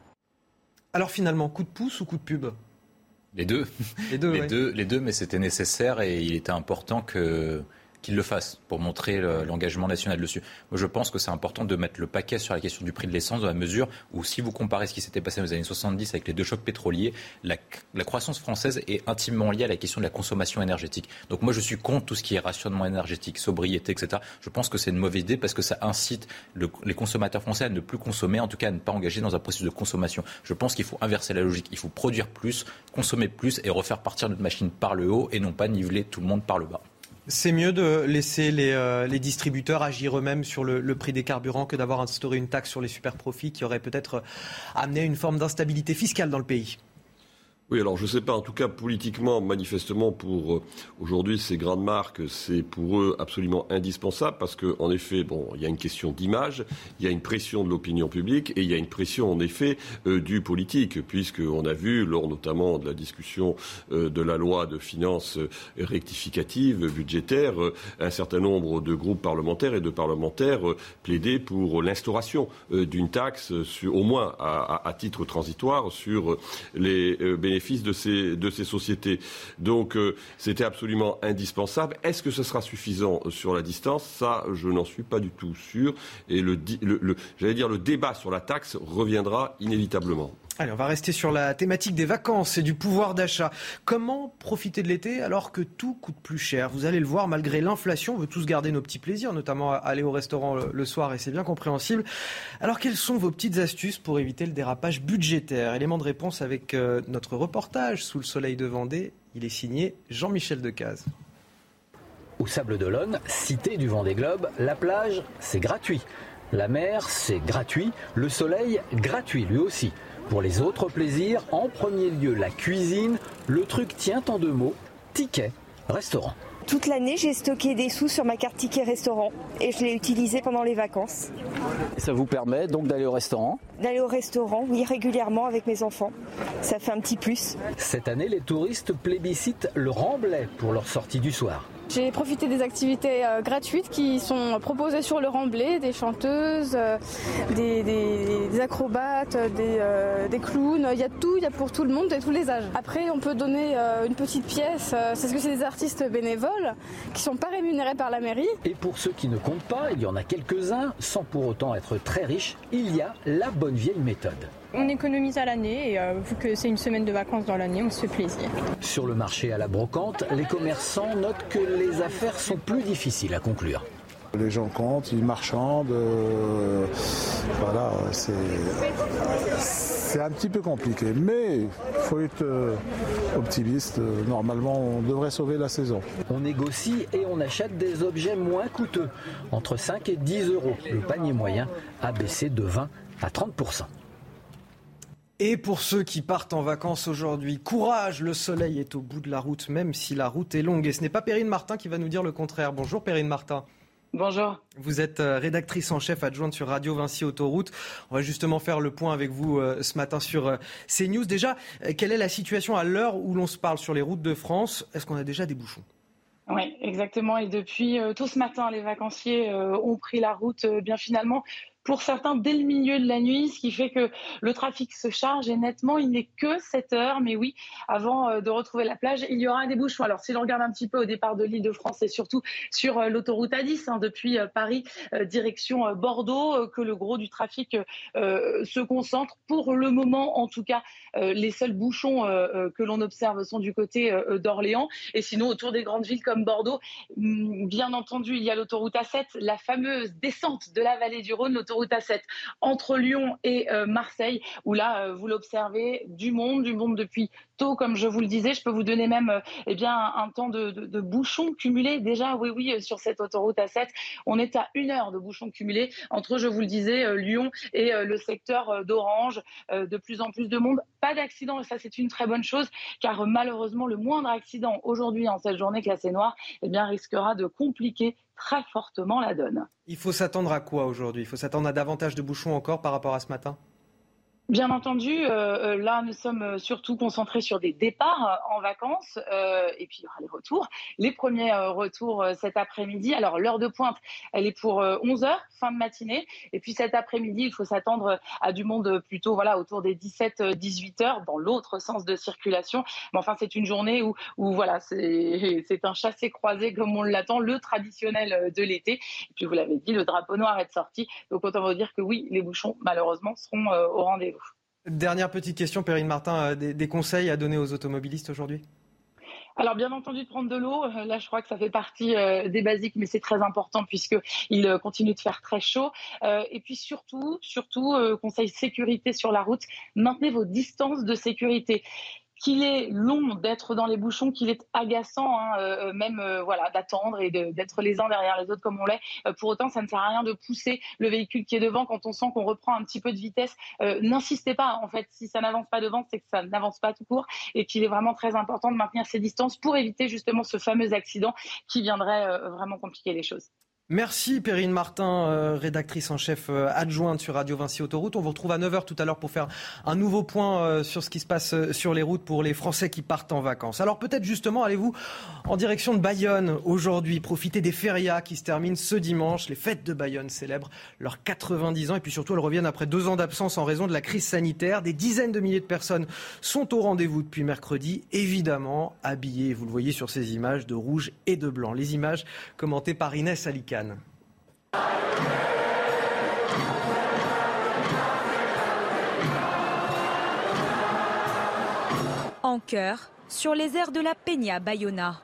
Alors finalement, coup de pouce ou coup de pub? Les deux. Les deux, les, deux les deux, mais c'était nécessaire et il était important que qu'il le fasse pour montrer l'engagement national dessus. Moi, je pense que c'est important de mettre le paquet sur la question du prix de l'essence dans la mesure où, si vous comparez ce qui s'était passé dans les années 70 avec les deux chocs pétroliers, la, croissance française est intimement liée à la question de la consommation énergétique. Donc moi, je suis contre tout ce qui est rationnement énergétique, sobriété, etc. Je pense que c'est une mauvaise idée parce que ça incite le, les consommateurs français à ne plus consommer, en tout cas à ne pas engager dans un processus de consommation. Je pense qu'il faut inverser la logique. Il faut produire plus, consommer plus et refaire partir notre machine par le haut et non pas niveler tout le monde par le bas. C'est mieux de laisser les, euh, les distributeurs agir eux-mêmes sur le, le, prix des carburants que d'avoir instauré une taxe sur les super profits qui aurait peut-être amené une forme d'instabilité fiscale dans le pays. Oui, alors je ne sais pas, en tout cas politiquement, manifestement pour euh, aujourd'hui ces grandes marques, c'est pour eux absolument indispensable parce que en effet, bon, il y a une question d'image, il y a une pression de l'opinion publique et il y a une pression en effet euh, du politique, puisqu'on a vu lors notamment de la discussion euh, de la loi de finances rectificative budgétaire, un certain nombre de groupes parlementaires et de parlementaires plaider pour l'instauration d'une taxe, sur, au moins à, à, à, titre transitoire, sur les bénéfices de ces, de ces sociétés. Donc euh, c'était absolument indispensable. Est-ce que ce sera suffisant sur la distance? Ça, je n'en suis pas du tout sûr. Et le j'allais dire, le débat sur la taxe reviendra inévitablement. Allez, on va rester sur la thématique des vacances et du pouvoir d'achat. Comment profiter de l'été alors que tout coûte plus cher? Vous allez le voir, malgré l'inflation, on veut tous garder nos petits plaisirs, notamment aller au restaurant le, soir, et c'est bien compréhensible. Alors, quelles sont vos petites astuces pour éviter le dérapage budgétaire? Élément de réponse avec euh, notre reportage sous le soleil de Vendée. Il est signé Jean-Michel Decaze. Au Sable d'Olonne, cité du Vendée Globe, la plage, c'est gratuit. La mer, c'est gratuit. Le soleil, gratuit lui aussi. Pour les autres plaisirs, en premier lieu la cuisine, le truc tient en deux mots, ticket, restaurant. Toute l'année, j'ai stocké des sous sur ma carte ticket restaurant et je l'ai utilisé pendant les vacances. Ça vous permet donc d'aller au restaurant? D'aller au restaurant, oui, régulièrement avec mes enfants. Ça fait un petit plus. Cette année, les touristes plébiscitent le remblai pour leur sortie du soir. J'ai profité des activités euh, gratuites qui sont proposées sur le remblai, des chanteuses, euh, des, acrobates, des, des, clowns. Il y a tout, il y a pour tout le monde et tous les âges. Après, on peut donner une petite pièce, c'est ce que c'est des artistes bénévoles qui sont pas rémunérés par la mairie. Et pour ceux qui ne comptent pas, il y en a quelques-uns, sans pour autant être très riches, il y a la bonne vieille méthode. On économise à l'année et euh, vu que c'est une semaine de vacances dans l'année, on se fait plaisir. Sur le marché à la brocante, les commerçants notent que les affaires sont plus difficiles à conclure. Les gens comptent, ils marchandent. Euh, voilà, c'est, un petit peu compliqué. Mais il faut être euh, optimiste. Normalement, on devrait sauver la saison. On négocie et on achète des objets moins coûteux. Entre 5 et 10 euros. Le panier moyen a baissé de 20 à 30 et pour ceux qui partent en vacances aujourd'hui, courage, le soleil est au bout de la route, même si la route est longue. Et ce n'est pas Perrine Martin qui va nous dire le contraire. Bonjour Perrine Martin. Bonjour. Vous êtes euh, rédactrice en chef adjointe sur Radio Vinci Autoroute. On va justement faire le point avec vous euh, ce matin sur euh, CNews. Déjà, quelle est la situation à l'heure où l'on se parle sur les routes de France? Est-ce qu'on a déjà des bouchons? Oui, exactement. Et depuis tout ce matin, les vacanciers ont pris la route bien finalement pour certains dès le milieu de la nuit, ce qui fait que le trafic se charge et nettement, il n'est que 7 heures. Mais oui, avant euh, de retrouver la plage, il y aura des bouchons. Alors si l'on regarde un petit peu au départ de l'île de France et surtout sur euh, l'autoroute A10 hein, depuis euh, Paris direction Bordeaux, que le gros du trafic se concentre. Pour le moment, en tout cas, les seuls bouchons que l'on observe sont du côté d'Orléans. Et sinon, autour des grandes villes comme Bordeaux, mm, bien entendu, il y a l'autoroute A7, la fameuse descente de la vallée du Rhône, l'autoroute route A7 entre Lyon et euh, Marseille, où là, euh, vous l'observez, du monde, du monde depuis tôt, comme je vous le disais. Je peux vous donner même euh, eh bien, un, temps de, de, bouchons cumulés. Déjà, oui, oui, sur cette autoroute A7, on est à une heure de bouchons cumulés entre, je vous le disais, Lyon et le secteur d'Orange. de plus en plus de monde. Pas d'accident, et ça, c'est une très bonne chose, car malheureusement, le moindre accident aujourd'hui, en cette journée classée noire, eh bien, risquera de compliquer très fortement la donne. Il faut s'attendre à quoi aujourd'hui? Il faut s'attendre à davantage de bouchons encore par rapport à ce matin? Bien entendu, euh, euh, là nous sommes euh, surtout concentrés sur des départs en vacances et puis il y aura les retours. Les premiers retours cet après-midi. Alors l'heure de pointe, elle est pour 11 h fin de matinée. Et puis cet après-midi, il faut s'attendre à du monde plutôt voilà autour des 17-18 h dans l'autre sens de circulation. Mais enfin c'est une journée où, où voilà c'est un chassé-croisé comme on l'attend, le traditionnel de l'été. Et puis vous l'avez dit, le drapeau noir est sorti. Donc autant vous dire que oui, les bouchons malheureusement seront au rendez-vous. Dernière petite question, Perrine Martin, euh, des, conseils à donner aux automobilistes aujourd'hui? Alors bien entendu de prendre de l'eau, euh, là je crois que ça fait partie euh, des basiques, mais c'est très important puisqu'il continue de faire très chaud. et puis surtout, surtout, conseil sécurité sur la route, maintenez vos distances de sécurité qu'il est long d'être dans les bouchons, qu'il est agaçant hein, euh, même euh, voilà d'attendre et d'être les uns derrière les autres comme on l'est. Euh, pour autant, ça ne sert à rien de pousser le véhicule qui est devant quand on sent qu'on reprend un petit peu de vitesse. N'insistez pas en fait, si ça n'avance pas devant, c'est que ça n'avance pas tout court et qu'il est vraiment très important de maintenir ses distances pour éviter justement ce fameux accident qui viendrait vraiment compliquer les choses. Merci Perrine Martin, euh, rédactrice en chef euh, adjointe sur Radio Vinci Autoroute. On vous retrouve à 9h tout à l'heure pour faire un nouveau point euh, sur ce qui se passe sur les routes pour les Français qui partent en vacances. Alors peut-être justement allez-vous en direction de Bayonne aujourd'hui, profiter des férias qui se terminent ce dimanche. Les fêtes de Bayonne célèbrent leurs 90 ans et puis surtout elles reviennent après deux ans d'absence en raison de la crise sanitaire. Des dizaines de milliers de personnes sont au rendez-vous depuis mercredi, évidemment habillées, vous le voyez sur ces images, de rouge et de blanc. Les images commentées par Inès Alika. En chœur, sur les airs de la Peña Bayona.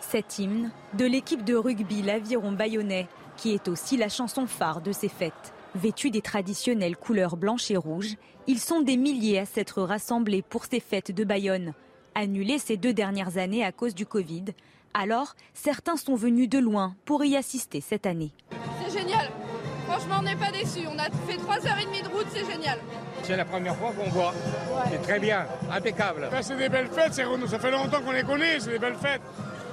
Cet hymne de l'équipe de rugby l'Aviron Bayonnais, qui est aussi la chanson phare de ces fêtes. Vêtus des traditionnelles couleurs blanches et rouges, ils sont des milliers à s'être rassemblés pour ces fêtes de Bayonne. Annulées ces deux dernières années à cause du Covid, alors, certains sont venus de loin pour y assister cette année. C'est génial. Franchement, on n'est pas déçus. On a fait 3h30 de route, c'est génial. C'est la première fois qu'on voit. C'est très bien, impeccable. c'est des belles fêtes, ça fait longtemps qu'on les connaît, c'est des belles fêtes.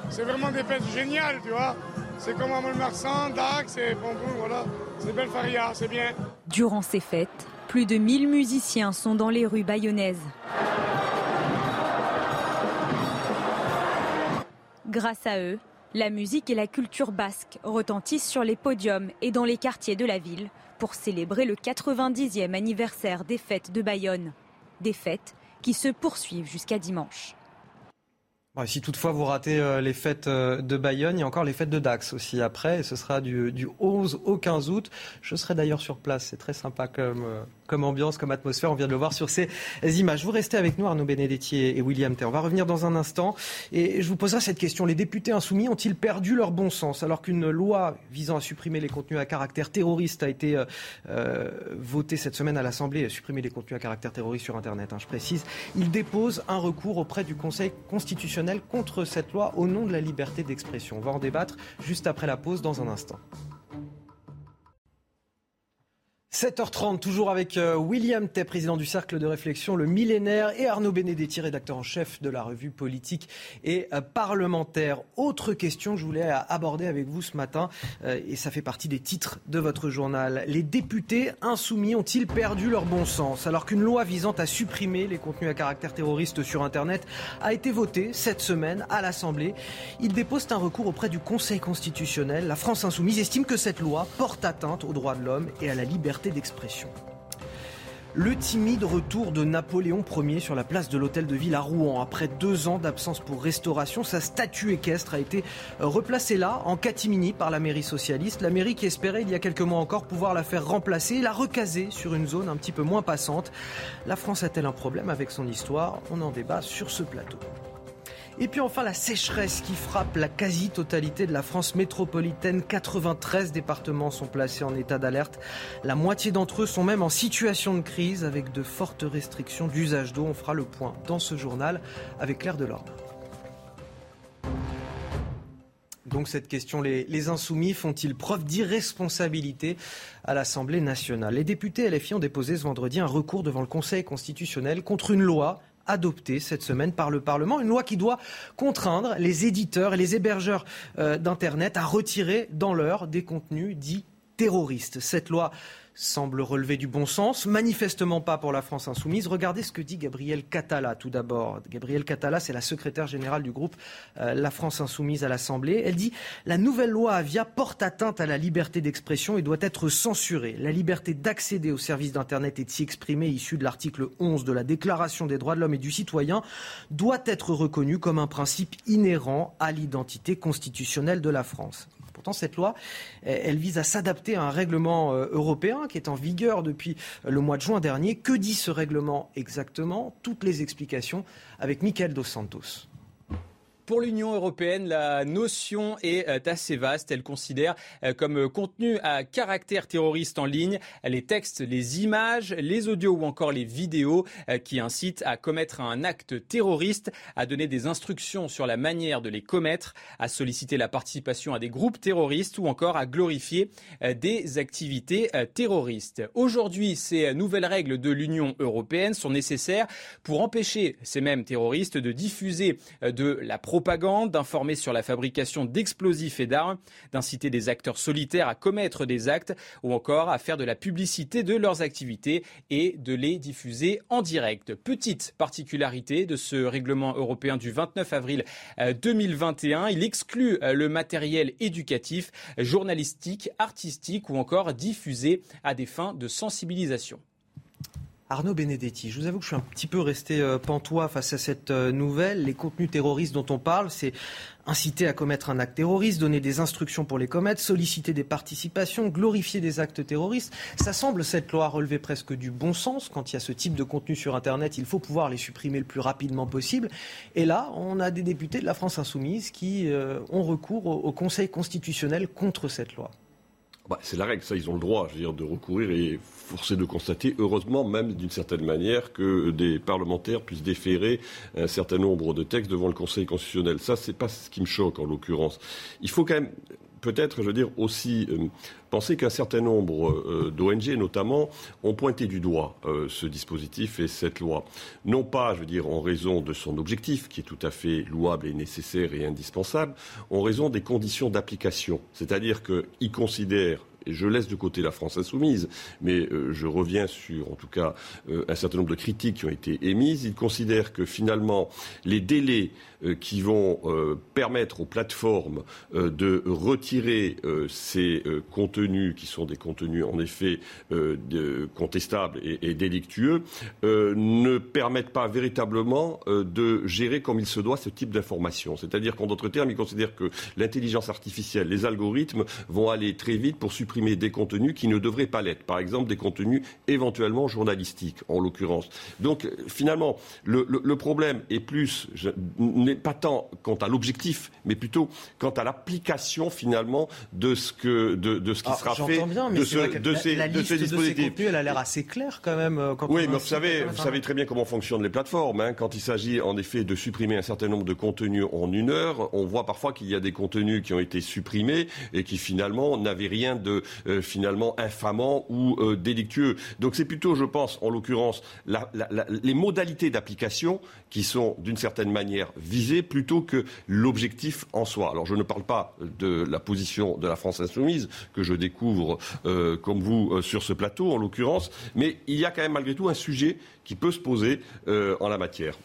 C'est vraiment des fêtes géniales, tu vois. C'est comme à Montmarsan, Dax et voilà. C'est des belles farias, c'est bien. Durant ces fêtes, plus de 1000 musiciens sont dans les rues bayonnaises. Grâce à eux, la musique et la culture basque retentissent sur les podiums et dans les quartiers de la ville pour célébrer le 90e anniversaire des fêtes de Bayonne. Des fêtes qui se poursuivent jusqu'à dimanche. si toutefois vous ratez euh, les fêtes euh, de Bayonne, il y a encore les fêtes de Dax aussi après, ce sera du, du 11 au 15 août. Je serai d'ailleurs sur place, c'est très sympa comme, euh, comme ambiance, comme atmosphère. On vient de le voir sur ces images. Vous restez avec nous, Arnaud Benedetti et William Tay. On va revenir dans un instant. Et je vous poserai cette question. Les députés insoumis ont-ils perdu leur bon sens alors qu'une loi visant à supprimer les contenus à caractère terroriste a été euh, euh, votée cette semaine à l'Assemblée, supprimer les contenus à caractère terroriste sur Internet, hein, je précise? Ils déposent un recours auprès du Conseil constitutionnel contre cette loi au nom de la liberté d'expression. On va en débattre juste après la pause dans un instant. 7h30, toujours avec euh, William Tay, président du Cercle de réflexion Le Millénaire, et Arnaud Benedetti, rédacteur en chef de la revue politique et euh, parlementaire. Autre question que je voulais aborder avec vous ce matin, euh, et ça fait partie des titres de votre journal. Les députés insoumis ont-ils perdu leur bon sens? Alors qu'une loi visant à supprimer les contenus à caractère terroriste sur Internet a été votée cette semaine à l'Assemblée Ils déposent un recours auprès du Conseil constitutionnel. La France insoumise estime que cette loi porte atteinte aux droits de l'homme et à la liberté d'expression. Le timide retour de Napoléon Ier sur la place de l'hôtel de ville à Rouen. Après deux ans d'absence pour restauration, sa statue équestre a été replacée là, en catimini, par la mairie socialiste. La mairie qui espérait il y a quelques mois encore pouvoir la faire remplacer la recaser sur une zone un petit peu moins passante. La France a-t-elle un problème avec son histoire? On en débat sur ce plateau. Et puis enfin la sécheresse qui frappe la quasi-totalité de la France métropolitaine. 93 départements sont placés en état d'alerte. La moitié d'entre eux sont même en situation de crise avec de fortes restrictions d'usage d'eau. On fera le point dans ce journal avec Claire Delorme. Donc cette question, les, insoumis font-ils preuve d'irresponsabilité à l'Assemblée nationale? Les députés LFI ont déposé ce vendredi un recours devant le Conseil constitutionnel contre une loi adoptée cette semaine par le Parlement, une loi qui doit contraindre les éditeurs et les hébergeurs euh, d'Internet à retirer dans l'heure des contenus dits terroristes. Cette loi semble relever du bon sens, manifestement pas pour la France insoumise. Regardez ce que dit Gabriel Catala tout d'abord. Gabriel Catala, c'est la secrétaire générale du groupe euh, La France insoumise à l'Assemblée. Elle dit La nouvelle loi Avia porte atteinte à la liberté d'expression et doit être censurée. La liberté d'accéder aux services d'Internet et de s'y exprimer, issue de l'article 11 de la Déclaration des droits de l'homme et du citoyen, doit être reconnue comme un principe inhérent à l'identité constitutionnelle de la France. Pourtant, cette loi, vise à s'adapter à un règlement euh, européen qui est en vigueur depuis le mois de juin dernier. Que dit ce règlement exactement? Toutes les explications avec Michael Dos Santos. Pour l'Union européenne, la notion est euh, assez vaste. Elle considère euh, comme contenu à caractère terroriste en ligne les textes, les images, les audios ou encore les vidéos euh, qui incitent à commettre un acte terroriste, à donner des instructions sur la manière de les commettre, à solliciter la participation à des groupes terroristes ou encore à glorifier des activités terroristes. Aujourd'hui, ces nouvelles règles de l'Union européenne sont nécessaires pour empêcher ces mêmes terroristes de diffuser de la propagande, d'informer sur la fabrication d'explosifs et d'armes, d'inciter des acteurs solitaires à commettre des actes ou encore à faire de la publicité de leurs activités et de les diffuser en direct. Petite particularité de ce règlement européen du 29 avril 2021, euh, il exclut euh, le matériel éducatif, journalistique, artistique ou encore diffusé à des fins de sensibilisation. Arnaud Benedetti, je vous avoue que je suis un petit peu resté euh, pantois face à cette euh, nouvelle. Les contenus terroristes dont on parle, c'est inciter à commettre un acte terroriste, donner des instructions pour les commettre, solliciter des participations, glorifier des actes terroristes. Ça semble, cette loi, relever presque du bon sens. Quand il y a ce type de contenu sur Internet, il faut pouvoir les supprimer le plus rapidement possible. Et là, on a des députés de la France insoumise qui euh, ont recours au Conseil constitutionnel contre cette loi. Bah, c'est la règle, ça, ils ont le droit, je veux dire, de recourir et forcer de constater, heureusement même d'une certaine manière, que des parlementaires puissent déférer un certain nombre de textes devant le Conseil constitutionnel. Ça, c'est pas ce qui me choque en l'occurrence. Il faut quand même peut-être, je veux dire, aussi euh, penser qu'un certain nombre euh, d'ONG, notamment, ont pointé du doigt euh, ce dispositif et cette loi. Non pas, je veux dire, en raison de son objectif, qui est tout à fait louable et nécessaire et indispensable, en raison des conditions d'application. C'est-à-dire qu'ils considèrent et je laisse de côté la France insoumise, mais je reviens sur, en tout cas, un certain nombre de critiques qui ont été émises. Ils considèrent que finalement, les délais qui vont permettre aux plateformes de retirer ces contenus qui sont des contenus en effet contestables et, délictueux ne permettent pas véritablement de gérer comme il se doit ce type d'information. C'est-à-dire qu'en d'autres termes, ils considèrent que l'intelligence artificielle, les algorithmes vont aller très vite pour supprimer des contenus qui ne devraient pas l'être. Par exemple, des contenus éventuellement journalistiques, en l'occurrence. Donc, finalement, le, problème est plus, pas tant quant à l'objectif, mais plutôt quant à l'application, finalement, de ce, que, de, ce qui sera fait bien, mais de, ce, de, ces, la, de ces dispositifs. contenus, elle a l'air assez claire quand même. Euh, quand oui, mais vous savez, vous savez très bien comment fonctionnent les plateformes. Hein, quand il s'agit en effet de supprimer un certain nombre de contenus en une heure, on voit parfois qu'il y a des contenus qui ont été supprimés et qui finalement n'avaient rien de euh, finalement infamant ou euh, délictueux. Donc c'est plutôt, je pense, en l'occurrence, les modalités d'application qui sont d'une certaine manière plutôt que l'objectif en soi. Alors je ne parle pas de la position de la France insoumise que je découvre euh, comme vous sur ce plateau en l'occurrence, mais il y a quand même malgré tout un sujet qui peut se poser en la matière.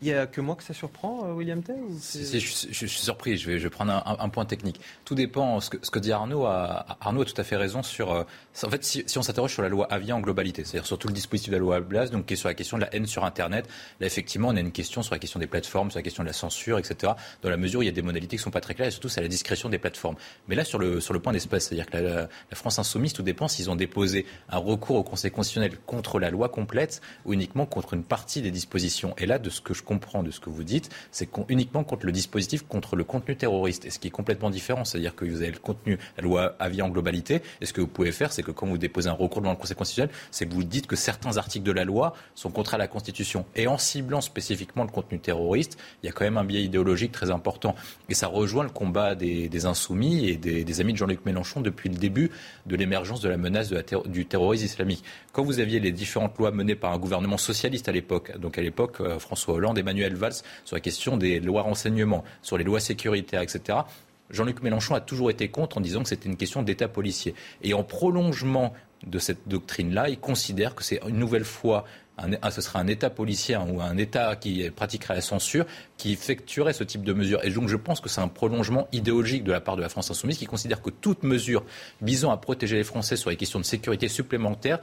Il n'y a que moi que ça surprend, euh, William Tay je, suis surpris. Je vais, je vais prendre un, point technique. Tout dépend. Ce que, ce que dit Arnaud a, Arnaud a tout à fait raison sur. Euh, en fait, si, on s'interroge sur la loi Avia en globalité, c'est-à-dire sur tout le dispositif de la loi Blas, donc qui est sur la question de la haine sur Internet, là effectivement, on a une question sur la question des plateformes, sur la question de la censure, etc. Dans la mesure où il y a des modalités qui ne sont pas très claires et surtout c'est à la discrétion des plateformes. Mais là, sur le, sur le point d'espace, c'est-à-dire que la, la, France insoumise, tout dépend s'ils ont déposé un recours au Conseil constitutionnel contre la loi complète ou uniquement contre une partie des dispositions. Et là, de ce que je comprends, de ce que vous dites, c'est uniquement contre le dispositif, contre le contenu terroriste. Et ce qui est complètement différent, c'est-à-dire que vous avez le contenu, la loi avis en globalité. Et ce que vous pouvez faire, c'est que quand vous déposez un recours devant le Conseil constitutionnel, c'est que vous dites que certains articles de la loi sont contraires à la Constitution. Et en ciblant spécifiquement le contenu terroriste, il y a quand même un biais idéologique très important. Et ça rejoint le combat des, insoumis et des, amis de Jean-Luc Mélenchon depuis le début de l'émergence de la menace du terrorisme islamique. Quand vous aviez les différentes lois menées par un gouvernement socialiste à l'époque, donc à l'époque euh, François Hollande, Emmanuel Valls, sur la question des lois renseignement, sur les lois sécuritaires, etc. Jean-Luc Mélenchon a toujours été contre en disant que c'était une question d'État policier. Et en prolongement de cette doctrine-là, il considère que c'est une nouvelle fois un, ce sera un État policier ou un État qui pratiquerait la censure qui effectuerait ce type de mesures. Et donc je pense que c'est un prolongement idéologique de la part de la France insoumise qui considère que toute mesure visant à protéger les Français sur les questions de sécurité supplémentaires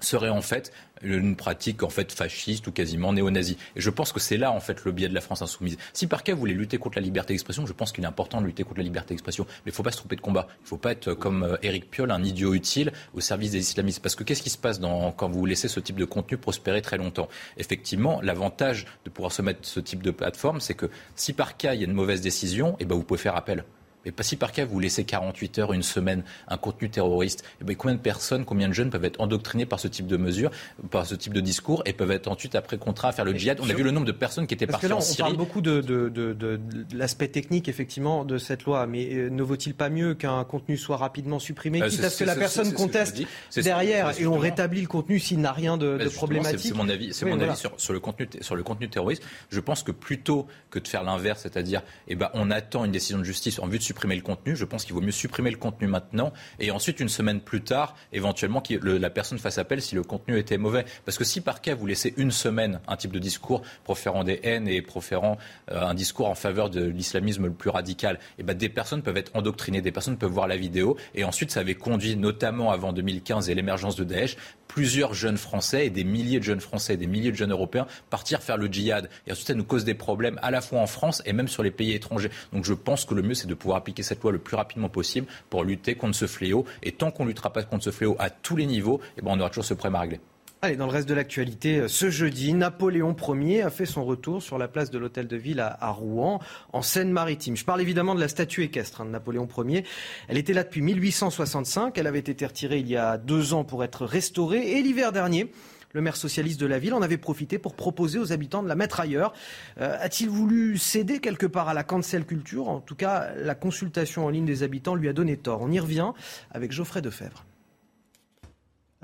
serait en fait une pratique en fait fasciste ou quasiment néo-nazie. Et je pense que c'est là en fait le biais de la France insoumise. Si par cas vous voulez lutter contre la liberté d'expression, je pense qu'il est important de lutter contre la liberté d'expression, mais il ne faut pas se tromper de combat. Il ne faut pas être comme euh, Éric Piolle, un idiot utile au service des islamistes. Parce que qu'est-ce qui se passe quand vous laissez ce type de contenu prospérer très longtemps? Effectivement, l'avantage de pouvoir se mettre ce type de plateforme, c'est que si par cas il y a une mauvaise décision, eh ben vous pouvez faire appel. Mais pas si par cas vous laissez 48 heures, une semaine, un contenu terroriste, eh bien, combien de personnes, combien de jeunes peuvent être endoctrinés par ce type de mesures, par ce type de discours et peuvent être ensuite après contrat à faire le djihad? On a vu le nombre de personnes qui étaient parties en Syrie. On parle beaucoup de, de, de, l'aspect technique effectivement de cette loi, mais euh, ne vaut-il pas mieux qu'un contenu soit rapidement supprimé, euh, quitte à ce que la personne conteste derrière et on rétablit le contenu s'il n'a rien de, problématique C'est mon avis, c'est mon avis sur, sur, le contenu, sur le contenu terroriste. Je pense que plutôt que de faire l'inverse, c'est-à-dire eh ben, on attend une décision de justice en vue de supprimer le contenu. Je pense qu'il vaut mieux supprimer le contenu maintenant et ensuite, une semaine plus tard, éventuellement, la personne fasse appel si le contenu était mauvais. Parce que si par cas vous laissez une semaine un type de discours proférant des haines et proférant euh, un discours en faveur de l'islamisme le plus radical, eh ben, des personnes peuvent être endoctrinées, des personnes peuvent voir la vidéo et ensuite ça avait conduit, notamment avant 2015 et l'émergence de Daesh, plusieurs jeunes Français et des milliers de jeunes Français et des milliers de jeunes Européens partir faire le djihad. Et ensuite, ça nous cause des problèmes à la fois en France et même sur les pays étrangers. Donc je pense que le mieux, c'est de pouvoir appliquer cette loi le plus rapidement possible pour lutter contre ce fléau. Et tant qu'on ne luttera pas contre ce fléau à tous les niveaux, eh ben, on aura toujours ce problème à régler. Allez, dans le reste de l'actualité, euh, ce jeudi, Napoléon Ier a fait son retour sur la place de l'Hôtel de Ville à, Rouen, en Seine-Maritime. Je parle évidemment de la statue équestre hein, de Napoléon Ier. Elle était là depuis 1865. Elle avait été retirée il y a deux ans pour être restaurée. Et l'hiver dernier, le maire socialiste de la ville en avait profité pour proposer aux habitants de la mettre ailleurs. Euh, a-t-il voulu céder quelque part à la cancel culture? En tout cas, la consultation en ligne des habitants lui a donné tort. On y revient avec Geoffrey Defebvre.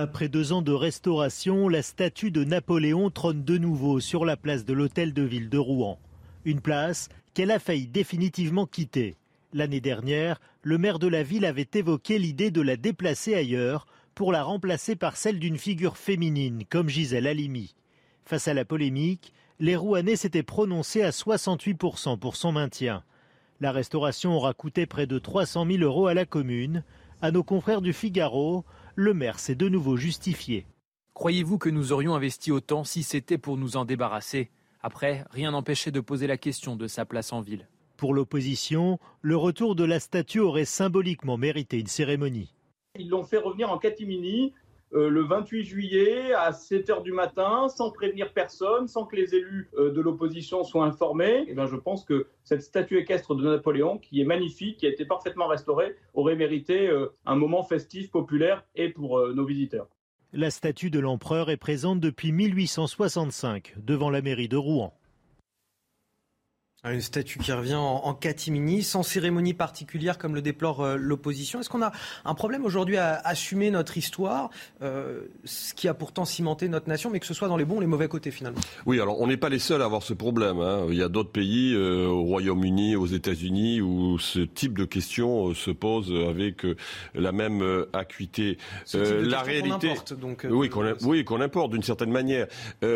Après deux ans de restauration, la statue de Napoléon trône de nouveau sur la place de l'hôtel de ville de Rouen. Une place qu'elle a failli définitivement quitter. L'année dernière, le maire de la ville avait évoqué l'idée de la déplacer ailleurs pour la remplacer par celle d'une figure féminine comme Gisèle Halimi. Face à la polémique, les Rouennais s'étaient prononcés à 68% pour son maintien. La restauration aura coûté près de 300 000 euros à la commune. À nos confrères du Figaro, le maire s'est de nouveau justifié. Croyez-vous que nous aurions investi autant si c'était pour nous en débarrasser Après, rien n'empêchait de poser la question de sa place en ville. Pour l'opposition, le retour de la statue aurait symboliquement mérité une cérémonie. Ils l'ont fait revenir en catimini euh, le 28 juillet à 7 h du matin, sans prévenir personne, sans que les élus euh, de l'opposition soient informés. Eh je pense que cette statue équestre de Napoléon, qui est magnifique, qui a été parfaitement restaurée, aurait mérité euh, un moment festif, populaire et pour nos visiteurs. La statue de l'empereur est présente depuis 1865 devant la mairie de Rouen. Ah, une statue qui revient en, catimini, sans cérémonie particulière comme le déplore euh, l'opposition. Est-ce qu'on a un problème aujourd'hui à assumer notre histoire, euh, ce qui a pourtant cimenté notre nation, mais que ce soit dans les bons ou les mauvais côtés finalement? Oui, alors on n'est pas les seuls à avoir ce problème. Hein. Il y a d'autres pays, euh, au Royaume-Uni, aux États-Unis, où ce type de questions se pose avec la même acuité. la réalité, importe, donc, oui, qu'on oui, qu'on importe d'une certaine manière.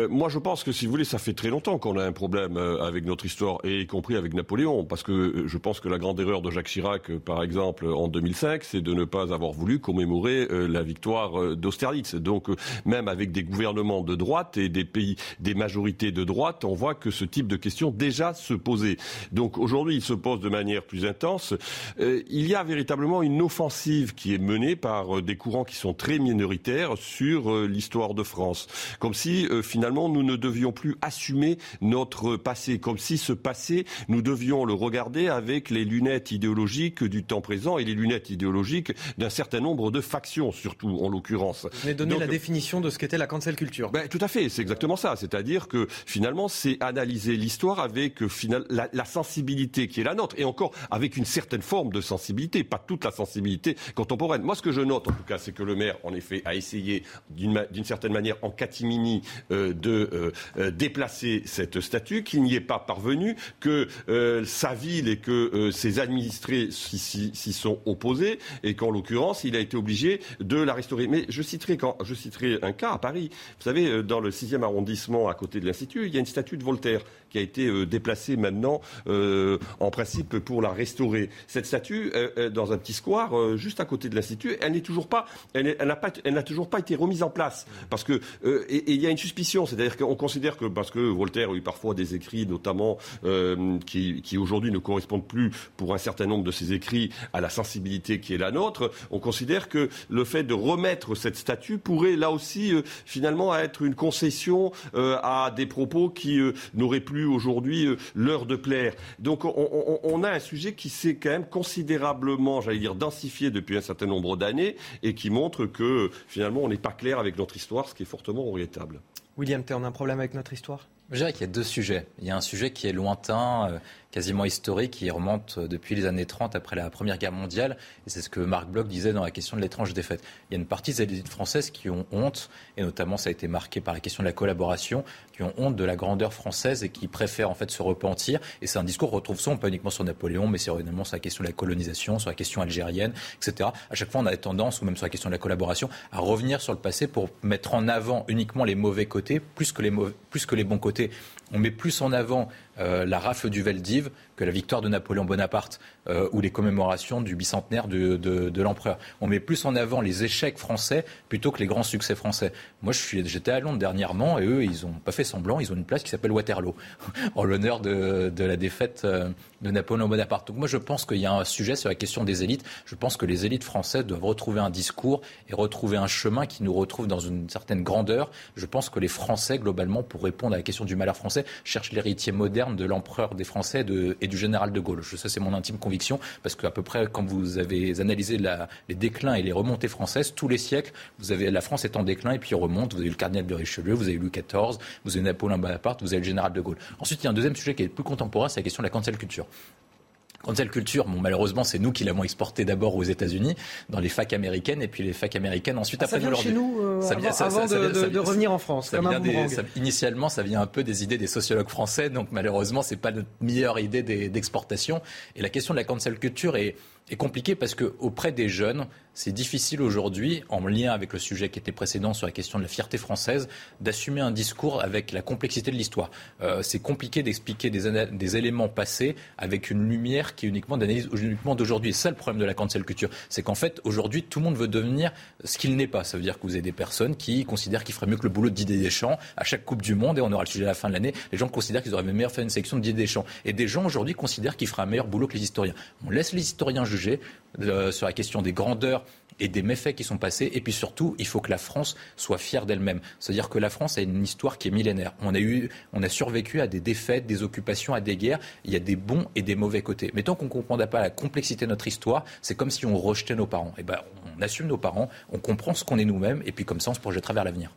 moi, je pense que si vous voulez, ça fait très longtemps qu'on a un problème avec notre histoire. Et y compris avec Napoléon, parce que euh, je pense que la grande erreur de Jacques Chirac, euh, par exemple, en 2005, c'est de ne pas avoir voulu commémorer euh, la victoire d'Austerlitz. Donc, même avec des gouvernements de droite et des pays, des majorités de droite, on voit que ce type de questions déjà se posait. Donc, aujourd'hui, il se pose de manière plus intense. il y a véritablement une offensive qui est menée par des courants qui sont très minoritaires sur l'histoire de France. Comme si, finalement, nous ne devions plus assumer notre passé, comme si ce passé nous devions le regarder avec les lunettes idéologiques du temps présent et les lunettes idéologiques d'un certain nombre de factions, surtout en l'occurrence. Vous avez donné la définition de ce qu'était la cancel culture. Ben, tout à fait, c'est exactement ça. C'est-à-dire que finalement, c'est analyser l'histoire avec euh, la, la, sensibilité qui est la nôtre, et encore avec une certaine forme de sensibilité, pas toute la sensibilité contemporaine. Moi, ce que je note, en tout cas, c'est que le maire, en effet, a essayé d'une certaine manière, en catimini, euh, de euh, déplacer cette statue, qu'il n'y est pas parvenu, que euh, sa ville et que euh, ses administrés s'y sont opposés et qu'en l'occurrence, il a été obligé de la restaurer. Mais je citerai, je citerai un cas à Paris. Vous savez, euh, dans le 6e arrondissement, à côté de l'Institut, il y a une statue de Voltaire qui a été déplacée maintenant, en principe, pour la restaurer. Cette statue, dans un petit square, juste à côté de l'Institut, elle n'est toujours pas, elle n'a pas, elle n'a toujours pas été remise en place. Parce que, et il y a une suspicion, c'est-à-dire qu'on considère que, parce que Voltaire a eu parfois des écrits, notamment euh, qui, qui aujourd'hui ne correspondent plus pour un certain nombre de ses écrits à la sensibilité qui est la nôtre, on considère que le fait de remettre cette statue pourrait là aussi euh, finalement être une concession euh, à des propos qui n'auraient plus aujourd'hui l'heure de plaire. Donc on, a un sujet qui s'est quand même considérablement, j'allais dire, densifié depuis un certain nombre d'années et qui montre que finalement on n'est pas clair avec notre histoire, ce qui est fortement regrettable. William, tu as un problème avec notre histoire? Je dirais qu'il y a deux sujets. Il y a un sujet qui est lointain, euh, quasiment historique qui remonte depuis les années 30 après la Première Guerre mondiale. Et c'est ce que Marc Bloch disait dans la question de l'étrange défaite. Il y a une partie des élites françaises qui ont honte, et notamment ça a été marqué par la question de la collaboration, qui ont honte de la grandeur française et qui préfèrent en fait se repentir. Et c'est un discours retrouve souvent, pas uniquement sur Napoléon, mais c'est évidemment sur la question de la colonisation, sur la question algérienne, etc. À chaque fois, on a tendance, ou même sur la question de la collaboration, à revenir sur le passé pour mettre en avant uniquement les mauvais côtés, plus que les, plus que les bons côtés. On met plus en avant euh, la rafle du Veldiv que la victoire de Napoléon Bonaparte euh, ou les commémorations du bicentenaire de, l'empereur. On met plus en avant les échecs français plutôt que les grands succès français. Moi, j'étais à Londres dernièrement et eux, ils n'ont pas fait semblant. Ils ont une place qui s'appelle Waterloo en l'honneur de, de, la défaite euh, de Napoléon Bonaparte. Donc moi, je pense qu'il y a un sujet sur la question des élites. Je pense que les élites françaises doivent retrouver un discours et retrouver un chemin qui nous retrouve dans une certaine grandeur. Je pense que les Français, globalement, pour répondre à la question du malheur français, cherchent l'héritier moderne de l'empereur des Français et du général de Gaulle. Ça, c'est mon intime conviction, parce qu'à peu près, quand vous avez analysé les déclins et les remontées françaises, tous les siècles, vous avez la France est en déclin et puis on remonte. Vous avez le cardinal de Richelieu, vous avez Louis XIV, vous avez Napoléon Bonaparte, vous avez le général de Gaulle. Ensuite, il y a un deuxième sujet qui est plus contemporain, c'est la question de la cancel culture Cancel culture, bon, malheureusement, c'est nous qui l'avons exporté d'abord aux États-Unis, dans les facs américaines, et puis les facs américaines ensuite ah, après ça vient chez nous euh, ça vient, avant, de, revenir en France. initialement, ça vient un peu des idées des sociologues français, donc malheureusement, c'est pas notre meilleure idée d'exportation. Et la question de la cancel culture est est compliqué parce que auprès des jeunes, c'est difficile aujourd'hui, en lien avec le sujet qui était précédent sur la question de la fierté française, d'assumer un discours avec la complexité de l'histoire. Euh, c'est compliqué d'expliquer des, éléments passés avec une lumière qui est uniquement d'analyse uniquement d'aujourd'hui. C'est ça le problème de la cancel culture, c'est qu'en fait aujourd'hui tout le monde veut devenir ce qu'il n'est pas. Ça veut dire que vous avez des personnes qui considèrent qu'il ferait mieux que le boulot de Didier Deschamps à chaque Coupe du Monde et on aura le sujet à la fin de l'année. Les gens considèrent qu'ils auraient meilleur fait une sélection de Didier Deschamps et des gens aujourd'hui considèrent qu'il fera un meilleur boulot que les historiens. On laisse les historiens euh, sur la question des grandeurs et des méfaits qui sont passés. Et puis surtout, il faut que la France soit fière d'elle-même. C'est-à-dire que la France a une histoire qui est millénaire. On a, eu, on a survécu à des défaites, des occupations, à des guerres. Il y a des bons et des mauvais côtés. Mais tant qu'on ne comprendra pas la complexité de notre histoire, c'est comme si on rejetait nos parents. Et eh ben, on assume nos parents, on comprend ce qu'on est nous-mêmes, et puis comme ça, on se projettera vers l'avenir.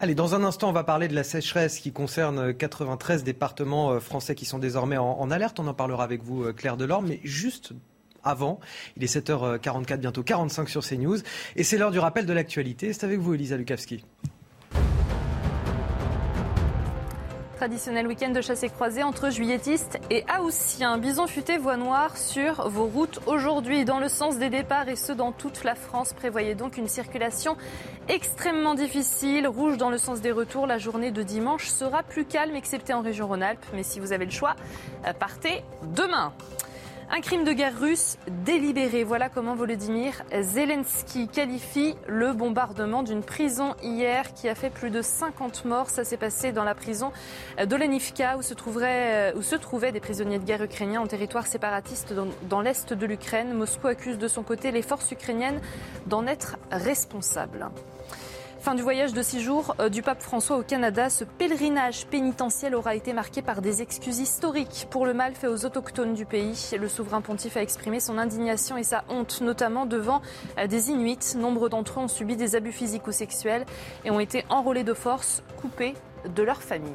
Allez, dans un instant, on va parler de la sécheresse qui concerne 93 départements euh, français qui sont désormais en, en alerte. On en parlera avec vous, euh, Claire Delorme. Mais juste avant. Il est 7h44, bientôt 45 sur CNews. Et c'est l'heure du rappel de l'actualité. C'est avec vous, Elisa Lukavski. traditionnel week-end de chasse et croisée entre juilletistes et haussiens. Bison futé voie noire sur vos routes aujourd'hui dans le sens des départs et ce dans toute la France. Prévoyez donc une circulation extrêmement difficile. Rouge dans le sens des retours. La journée de dimanche sera plus calme excepté en région Rhône-Alpes. Mais si vous avez le choix, partez demain. Un crime de guerre russe délibéré. Voilà comment Volodymyr Zelensky qualifie le bombardement d'une prison hier qui a fait plus de 50 morts. Ça s'est passé dans la prison d'Olenivka où se, où se trouvaient des prisonniers de guerre ukrainiens en territoire séparatiste dans l'est de l'Ukraine. Moscou accuse de son côté les forces ukrainiennes d'en être responsables. Fin du voyage de six jours euh, du pape François au Canada, ce pèlerinage pénitentiel aura été marqué par des excuses historiques pour le mal fait aux autochtones du pays. Le souverain pontife a exprimé son indignation et sa honte, notamment devant euh, des Inuits. Nombre d'entre eux ont subi des abus physiques ou sexuels et ont été enrôlés de force, coupés de leur famille.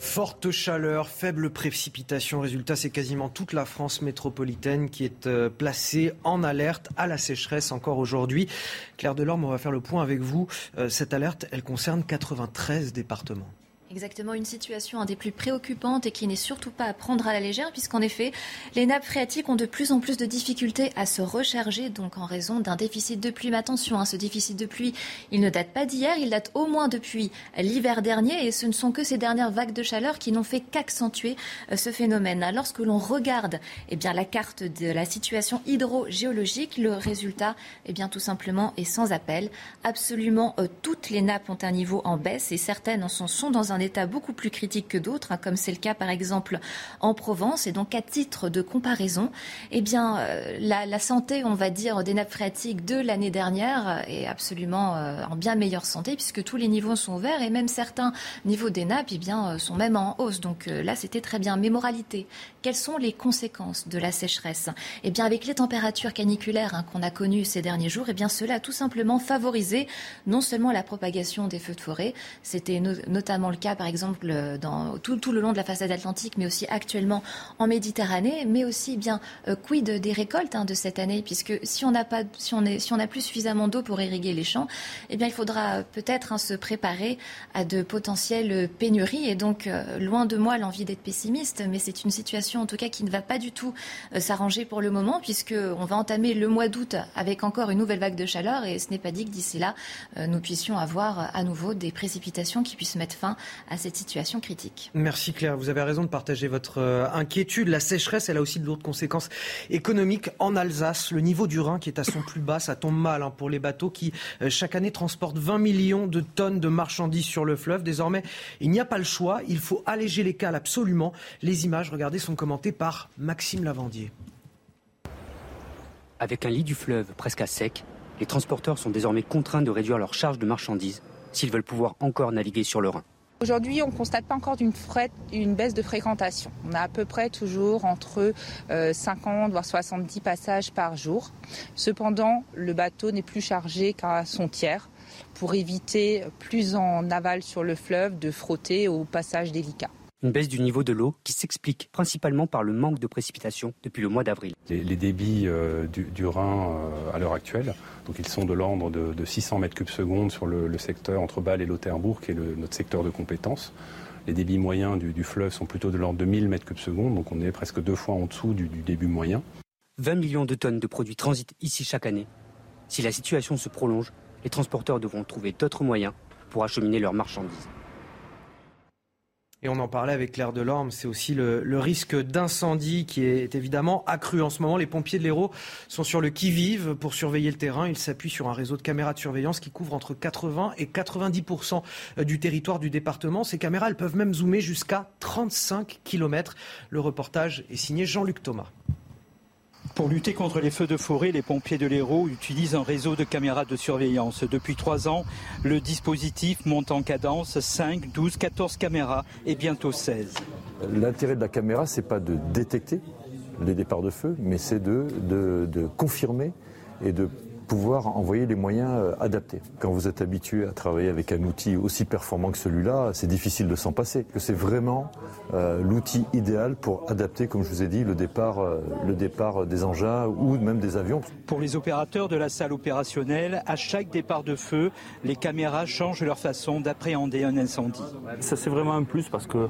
Forte chaleur, faible précipitation. Résultat, c'est quasiment toute la France métropolitaine qui est euh, placée en alerte à la sécheresse encore aujourd'hui. Claire Delorme, on va faire le point avec vous. Euh, cette alerte, elle concerne 93 départements. Exactement, une situation un des plus préoccupantes et qui n'est surtout pas à prendre à la légère, puisqu'en effet, les nappes phréatiques ont de plus en plus de difficultés à se recharger, donc en raison d'un déficit de pluie. Mais attention, hein, ce déficit de pluie, il ne date pas d'hier, il date au moins depuis l'hiver dernier, et ce ne sont que ces dernières vagues de chaleur qui n'ont fait qu'accentuer euh, ce phénomène. Lorsque l'on regarde eh bien, la carte de la situation hydrogéologique, le résultat, eh bien, tout simplement, est sans appel. Absolument euh, toutes les nappes ont un niveau en baisse, et certaines en sont dans un état beaucoup plus critique que d'autres, hein, comme c'est le cas par exemple en Provence. Et donc à titre de comparaison, eh bien euh, la, santé, on va dire, des nappes phréatiques de l'année dernière est absolument euh, en bien meilleure santé puisque tous les niveaux sont verts et même certains niveaux des nappes, eh bien, euh, sont même en hausse. Donc là, c'était très bien. Mais moralité, quelles sont les conséquences de la sécheresse? Eh bien, avec les températures caniculaires hein, qu'on a connues ces derniers jours, eh bien, cela a tout simplement favorisé non seulement la propagation des feux de forêt, c'était notamment le cas par exemple dans, tout, le long de la façade atlantique, mais aussi actuellement en Méditerranée, mais aussi eh bien euh, quid des récoltes hein, de cette année, puisque si on n'a pas, si on est, si on n'a plus suffisamment d'eau pour irriguer les champs, eh bien il faudra peut-être hein, se préparer à de potentielles pénuries. Et donc euh, loin de moi l'envie d'être pessimiste, mais c'est une situation en tout cas qui ne va pas du tout euh, s'arranger pour le moment, puisque on va entamer le mois d'août avec encore une nouvelle vague de chaleur, et ce n'est pas dit que d'ici là nous puissions avoir à nouveau des précipitations qui puissent mettre fin à cette situation critique. Merci Claire, vous avez raison de partager votre euh, inquiétude. La sécheresse, elle a aussi de lourdes conséquences économiques en Alsace. Le niveau du Rhin qui est à son plus bas, ça tombe mal hein, pour les bateaux qui euh, chaque année transportent 20 millions de tonnes de marchandises sur le fleuve. Désormais, il n'y a pas le choix, il faut alléger les cales absolument. Les images, regardez, sont commentées par Maxime Lavandier. Avec un lit du fleuve presque à sec, les transporteurs sont désormais contraints de réduire leur charge de marchandises s'ils veulent pouvoir encore naviguer sur le Rhin. Aujourd'hui, on ne constate pas encore une baisse de fréquentation. On a à peu près toujours entre 50 euh, voire 70 passages par jour. Cependant, le bateau n'est plus chargé qu'à son tiers pour éviter plus en aval sur le fleuve de frotter au passage délicat. Une baisse du niveau de l'eau qui s'explique principalement par le manque de précipitations depuis le mois d'avril. Les, débits euh, du, Rhin euh, à l'heure actuelle, donc ils sont de l'ordre de, 600 mètres cubes secondes sur le, secteur entre Bâle et Lauterbourg, qui est notre secteur de compétence. Les débits moyens du, fleuve sont plutôt de l'ordre de 1000 mètres cubes secondes, donc on est presque deux fois en dessous du, du début moyen. 20 millions de tonnes de produits transitent ici chaque année. Si la situation se prolonge, les transporteurs devront trouver d'autres moyens pour acheminer leurs marchandises. Et on en parlait avec Claire Delorme, c'est aussi le, risque d'incendie qui est évidemment accru en ce moment. Les pompiers de l'Hérault sont sur le qui-vive pour surveiller le terrain. Ils s'appuient sur un réseau de caméras de surveillance qui couvre entre 80 et 90% du territoire du département. Ces caméras, elles peuvent même zoomer jusqu'à 35 km. Le reportage est signé Jean-Luc Thomas. Pour lutter contre les feux de forêt, les pompiers de l'Hérault utilisent un réseau de caméras de surveillance. Depuis trois ans, le dispositif monte en cadence 5, 12, 14 caméras et bientôt 16. L'intérêt de la caméra, c'est pas de détecter les départs de feu, mais c'est de, de confirmer et de pouvoir envoyer les moyens euh, adaptés. Quand vous êtes habitué à travailler avec un outil aussi performant que celui-là, c'est difficile de s'en passer. Que c'est vraiment euh, l'outil idéal pour adapter, comme je vous ai dit, le départ, euh, le départ des engins ou même des avions. Pour les opérateurs de la salle opérationnelle, à chaque départ de feu, les caméras changent leur façon d'appréhender un incendie. Ça c'est vraiment un plus parce que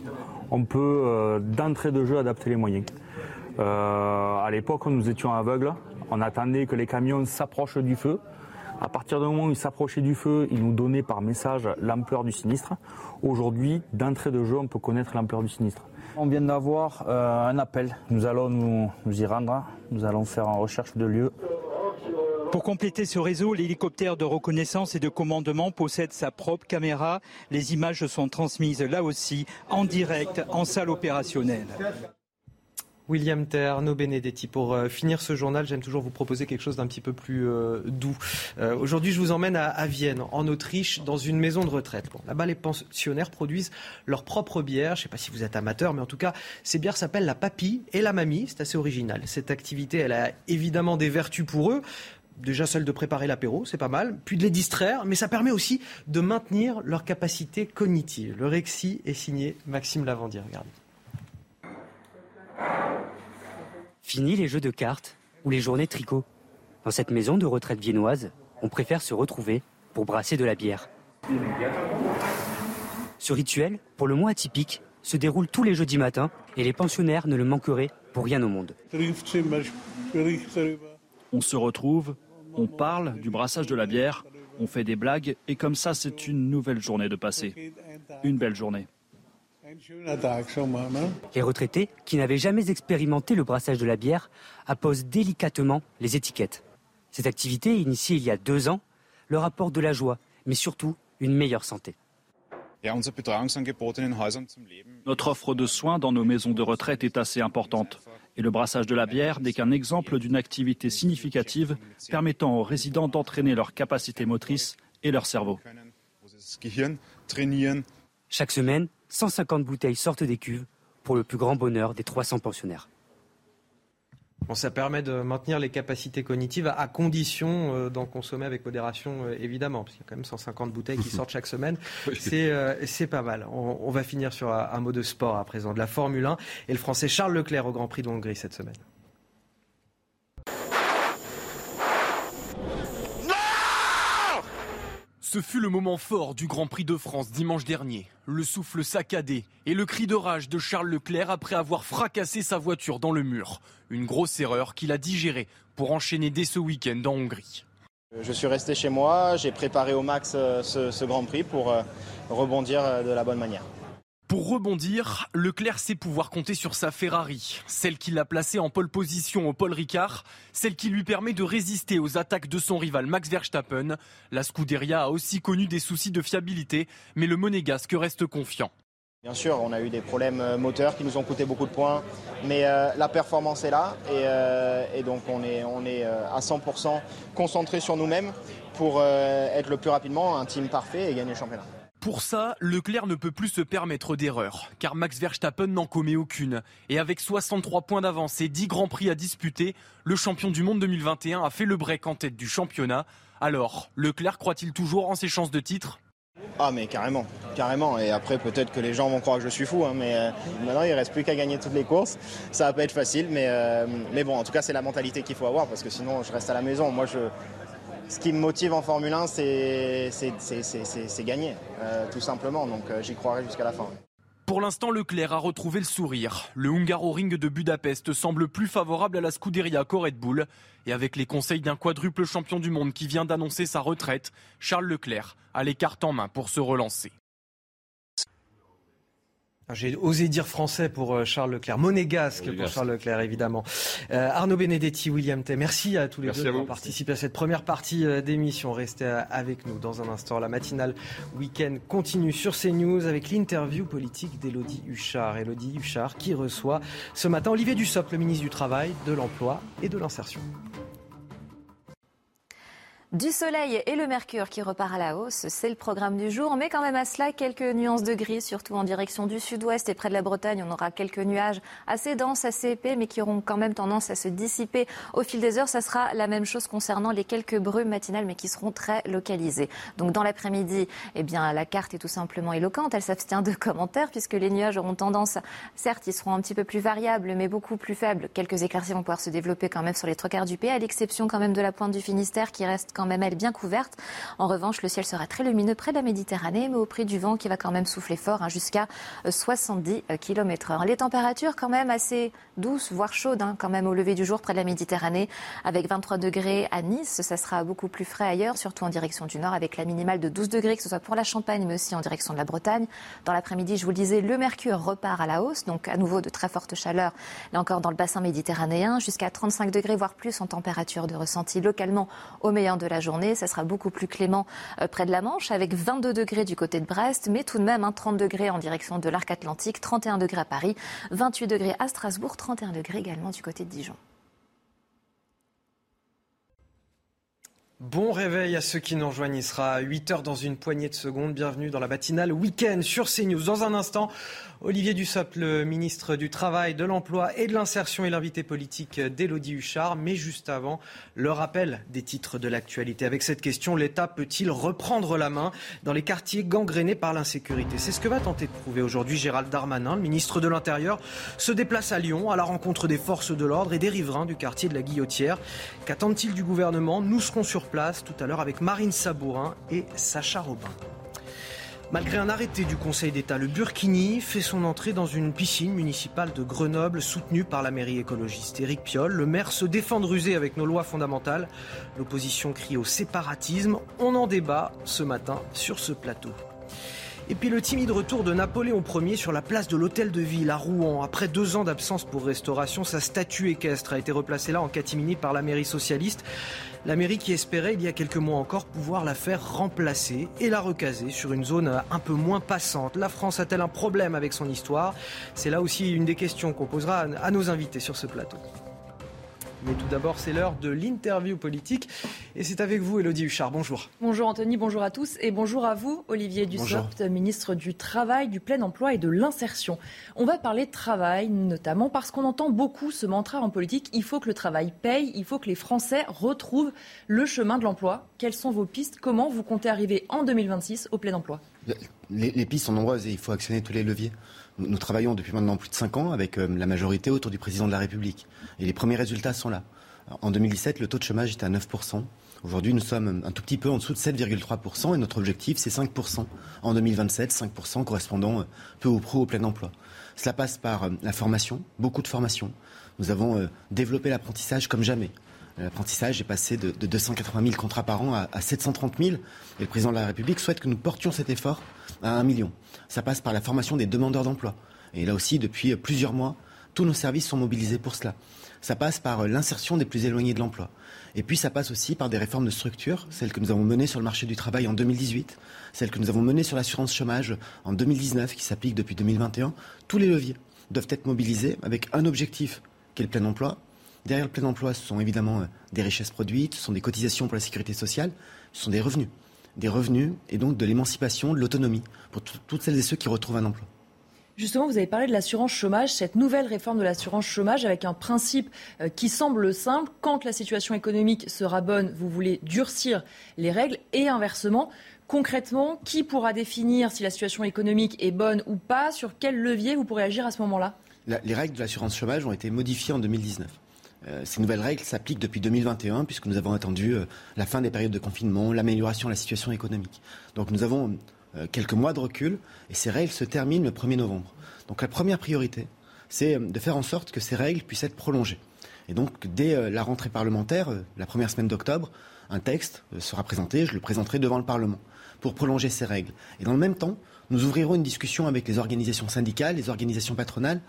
on peut d'entrée de jeu adapter les moyens. à l'époque, nous étions aveugles. On attendait que les camions s'approchent du feu. À partir du moment où ils s'approchaient du feu, ils nous donnaient par message l'ampleur du sinistre. Aujourd'hui, d'entrée de jeu, on peut connaître l'ampleur du sinistre. On vient d'avoir euh, un appel. Nous allons nous, y rendre. Nous allons faire une recherche de lieu. Pour compléter ce réseau, l'hélicoptère de reconnaissance et de commandement possède sa propre caméra. Les images sont transmises là aussi en direct en salle opérationnelle. William Ter, No Benedetti. Pour euh, finir ce journal, j'aime toujours vous proposer quelque chose d'un petit peu plus euh, doux. Euh, aujourd'hui, je vous emmène à, Vienne, en Autriche, dans une maison de retraite. Là-bas, les pensionnaires produisent leur propre bière. Je ne sais pas si vous êtes amateur, mais en tout cas, ces bières s'appellent la papille et la mamie. C'est assez original. Cette activité, elle a évidemment des vertus pour eux déjà celle de préparer l'apéro, c'est pas mal, puis de les distraire, mais ça permet aussi de maintenir leur capacité cognitive. Le récit est signé Maxime Lavandier, regardez. Fini les jeux de cartes ou les journées tricot. Dans cette maison de retraite viennoise, on préfère se retrouver pour brasser de la bière. Ce rituel, pour le moins atypique, se déroule tous les jeudis matins et les pensionnaires ne le manqueraient pour rien au monde. On se retrouve, on parle du brassage de la bière, on fait des blagues et comme ça c'est une nouvelle journée de passé. Une belle journée. Les retraités, qui n'avaient jamais expérimenté le brassage de la bière, apposent délicatement les étiquettes. Cette activité, initiée il y a deux ans, leur apporte de la joie, mais surtout une meilleure santé. Notre offre de soins dans nos maisons de retraite est assez importante. Et le brassage de la bière n'est qu'un exemple d'une activité significative permettant aux résidents d'entraîner leur capacité motrice et leur cerveau. Chaque semaine, 150 bouteilles sortent des cuves pour le plus grand bonheur des 300 pensionnaires. Bon, ça permet de maintenir les capacités cognitives à condition euh, d'en consommer avec modération, euh, évidemment, parce qu'il y a quand même 150 bouteilles qui sortent chaque semaine. Euh, c'est pas mal. On, on, va finir sur un, un, mot de sport à présent, de la Formule 1 et le Français Charles Leclerc au Grand Prix de Hongrie cette semaine. Ce fut le moment fort du Grand Prix de France dimanche dernier. Le souffle saccadé et le cri de rage de Charles Leclerc après avoir fracassé sa voiture dans le mur. Une grosse erreur qu'il a digérée pour enchaîner dès ce week-end en Hongrie. Je suis resté chez moi, j'ai préparé au max euh, ce, Grand Prix pour euh, rebondir euh, de la bonne manière. Pour rebondir, Leclerc sait pouvoir compter sur sa Ferrari, celle qui l'a placé en pole position au Paul Ricard, celle qui lui permet de résister aux attaques de son rival Max Verstappen. La Scuderia a aussi connu des soucis de fiabilité, mais le monégasque reste confiant. Bien sûr, on a eu des problèmes euh, moteurs qui nous ont coûté beaucoup de points, mais euh, la performance est là et, euh, donc on est, on est à 100% concentré sur nous-mêmes pour être le plus rapidement un team parfait et gagner le championnat. Pour ça, Leclerc ne peut plus se permettre d'erreur, car Max Verstappen n'en commet aucune. Et avec 63 points d'avance et 10 grands prix à disputer, le champion du monde 2021 a fait le break en tête du championnat. Alors, Leclerc croit-il toujours en ses chances de titre? Ah mais carrément, carrément. Et après, peut-être que les gens vont croire que je suis fou, hein, mais euh, maintenant, il ne reste plus qu'à gagner toutes les courses. Ça va pas être facile, mais, euh, mais bon, en tout cas, c'est la mentalité qu'il faut avoir parce que sinon, je reste à la maison. Moi, je, ce qui me motive en Formule 1, c'est gagner, tout simplement. Donc, j'y croirai jusqu'à la fin. Pour l'instant, Leclerc a retrouvé le sourire. Le Hungaroring de Budapest semble plus favorable à la Scuderia qu'au Red Bull. Et avec les conseils d'un quadruple champion du monde qui vient d'annoncer sa retraite, Charles Leclerc a les cartes en main pour se relancer. J'ai osé dire français pour euh, Charles Leclerc, monégasque pour Charles Leclerc évidemment. Euh, Arnaud Benedetti, William Tay, merci à tous les deux d'avoir participé à cette première partie euh, d'émission. Restez avec nous dans un instant. La matinale week-end continue sur CNews avec l'interview politique d'Elodie Huchard. Elodie Huchard qui reçoit ce matin Olivier Dussopt, le ministre du Travail, de l'Emploi et de l'Insertion. Du soleil et le mercure qui repart à la hausse, c'est le programme du jour, mais quand même à cela quelques nuances de gris, surtout en direction du sud-ouest et près de la Bretagne. On aura quelques nuages assez denses, assez épais, mais qui auront quand même tendance à se dissiper au fil des heures. Ça sera la même chose concernant les quelques brumes matinales, mais qui seront très localisées. Donc dans l'après-midi, eh bien la carte est tout simplement éloquente. Elle s'abstient de commentaires puisque les nuages auront tendance, certes, ils seront un petit peu plus variables, mais beaucoup plus faibles. Quelques éclaircies vont pouvoir se développer quand même sur les trois quarts du pays, à l'exception quand même de la pointe du Finistère qui reste quand même elle bien couverte. En revanche, le ciel sera très lumineux près de la Méditerranée, mais au prix du vent qui va quand même souffler fort hein, jusqu'à 70 euh, km h Les températures quand même assez douces, voire chaudes, hein, quand même au lever du jour près de la Méditerranée, avec 23 degrés à Nice. Ça sera beaucoup plus frais ailleurs, surtout en direction du nord, avec la minimale de 12 degrés, que ce soit pour la Champagne, mais aussi en direction de la Bretagne. Dans l'après-midi, je vous le disais, le mercure repart à la hausse, donc à nouveau de très fortes chaleurs, là encore dans le bassin méditerranéen, jusqu'à 35 degrés, voire plus en température de ressenti localement au meilleur de la journée. Ça sera beaucoup plus clément euh, près de la Manche, avec 22 degrés du côté de Brest, mais tout de même 30 hein, degrés en direction de l'arc atlantique, 31 degrés à Paris, 28 degrés à Strasbourg, 31 degrés également du côté de Dijon. Bon réveil à ceux qui nous rejoignent. Il sera 8 heures dans une poignée de secondes. Bienvenue dans la matinale week-end sur CNews. Dans un instant, Olivier Dussopt, le ministre du Travail, de l'Emploi et de l'Insertion et l'invité politique d'Élodie Huchard. Mais juste avant, le rappel des titres de l'actualité. Avec cette question, l'État peut-il reprendre la main dans les quartiers gangrénés par l'insécurité? C'est ce que va tenter de prouver aujourd'hui Gérald Darmanin, le ministre de l'Intérieur, se déplace à Lyon à la rencontre des forces de l'ordre et des riverains du quartier de la Guillotière. Qu'attendent-ils du gouvernement? Nous serons sur place tout à l'heure avec Marine Sabourin et Sacha Robin. Malgré un arrêté du Conseil d'État, le Burkini fait son entrée dans une piscine municipale de Grenoble soutenue par la mairie écologiste. Éric Piolle, le maire se défend de ruser avec nos lois fondamentales. L'opposition crie au séparatisme. On en débat ce matin sur ce plateau. Et puis le timide retour de Napoléon Ier sur la place de l'Hôtel de Ville à Rouen. Après deux ans d'absence pour restauration, sa statue équestre a été replacée là en catimini par la mairie socialiste. La mairie qui espérait il y a quelques mois encore pouvoir la faire remplacer et la recaser sur une zone un peu moins passante. La France a-t-elle un problème avec son histoire? C'est là aussi une des questions qu'on posera à nos invités sur ce plateau. Mais tout d'abord, c'est l'heure de l'interview politique. Et c'est avec vous, Elodie Huchard. Bonjour. Bonjour Anthony, bonjour à tous. Et bonjour à vous, Olivier Dussopt, ministre du Travail, du Plein Emploi et de l'Insertion. On va parler de travail, notamment parce qu'on entend beaucoup ce mantra en politique. Il faut que le travail paye, il faut que les Français retrouvent le chemin de l'emploi. Quelles sont vos pistes? Comment vous comptez arriver en 2026 au plein emploi? Les, les pistes sont nombreuses et il faut actionner tous les leviers. Nous, travaillons depuis maintenant plus de 5 ans avec euh, la majorité autour du président de la République. Et les premiers résultats sont là. En 2017, le taux de chômage était à 9%. Aujourd'hui, nous sommes un tout petit peu en dessous de 7,3% et notre objectif, c'est 5%. En 2027, 5% correspondant euh, peu ou prou au plein emploi. Cela passe par euh, la formation, beaucoup de formation. Nous avons développé l'apprentissage comme jamais. L'apprentissage est passé de, 280 000 contrats par an à, 730 000. Et le président de la République souhaite que nous portions cet effort à un million. Ça passe par la formation des demandeurs d'emploi. Et là aussi, depuis plusieurs mois, tous nos services sont mobilisés pour cela. Ça passe par l'insertion des plus éloignés de l'emploi. Et puis ça passe aussi par des réformes de structure, celles que nous avons menées sur le marché du travail en 2018, celles que nous avons menées sur l'assurance chômage en 2019, qui s'applique depuis 2021. Tous les leviers doivent être mobilisés avec un objectif, qui est le plein emploi. Derrière le plein emploi, ce sont évidemment euh, des richesses produites, ce sont des cotisations pour la sécurité sociale, ce sont des revenus des revenus et donc de l'émancipation, de l'autonomie pour toutes celles et ceux qui retrouvent un emploi. Justement, vous avez parlé de l'assurance chômage, cette nouvelle réforme de l'assurance chômage avec un principe euh, qui semble simple. Quand la situation économique sera bonne, vous voulez durcir les règles et inversement. Concrètement, qui pourra définir si la situation économique est bonne ou pas? Sur quel levier vous pourrez agir à ce moment-là? Les règles de l'assurance chômage ont été modifiées en 2019. Euh, ces nouvelles règles s'appliquent depuis 2021 puisque nous avons attendu euh, la fin des périodes de confinement, l'amélioration de la situation économique. Donc nous avons euh, quelques mois de recul et ces règles se terminent le 1er novembre. Donc la première priorité, c'est de faire en sorte que ces règles puissent être prolongées. Et donc dès la rentrée parlementaire, la première semaine d'octobre, un texte sera présenté, je le présenterai devant le Parlement pour prolonger ces règles. Et dans le même temps, nous ouvrirons une discussion avec les organisations syndicales, les organisations patronales,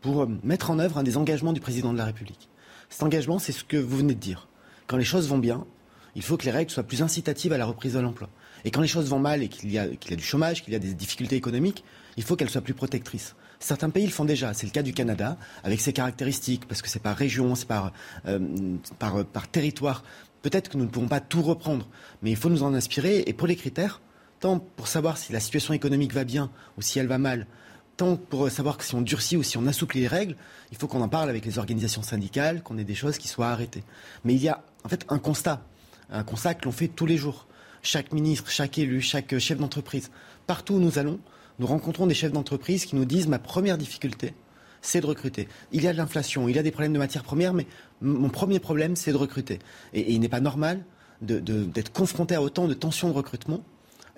pour mettre en œuvre un des engagements du président de la République. Cet engagement, c'est ce que vous venez de dire. Quand les choses vont bien, il faut que les règles soient plus incitatives à la reprise de l'emploi. Et quand les choses vont mal et qu'il y, a, du chômage, qu'il y a des difficultés économiques, il faut qu'elles soient plus protectrices. Certains pays le font déjà. C'est le cas du Canada, avec ses caractéristiques, parce que c'est par région, c'est par, euh, par territoire. Peut-être que nous ne pouvons pas tout reprendre, mais il faut nous en inspirer. Et pour les critères, tant pour savoir si la situation économique va bien ou si elle va mal, tant pour savoir que si on durcit ou si on assouplit les règles, il faut qu'on en parle avec les organisations syndicales, qu'on ait des choses qui soient arrêtées. Mais il y a en fait un constat, un constat que l'on fait tous les jours. Chaque ministre, chaque élu, chaque chef d'entreprise, partout où nous allons, nous rencontrons des chefs d'entreprise qui nous disent ma première difficulté, c'est de recruter. Il y a de l'inflation, il y a des problèmes de matières premières, mais mon premier problème, c'est de recruter. Et, il n'est pas normal d'être confronté à autant de tensions de recrutement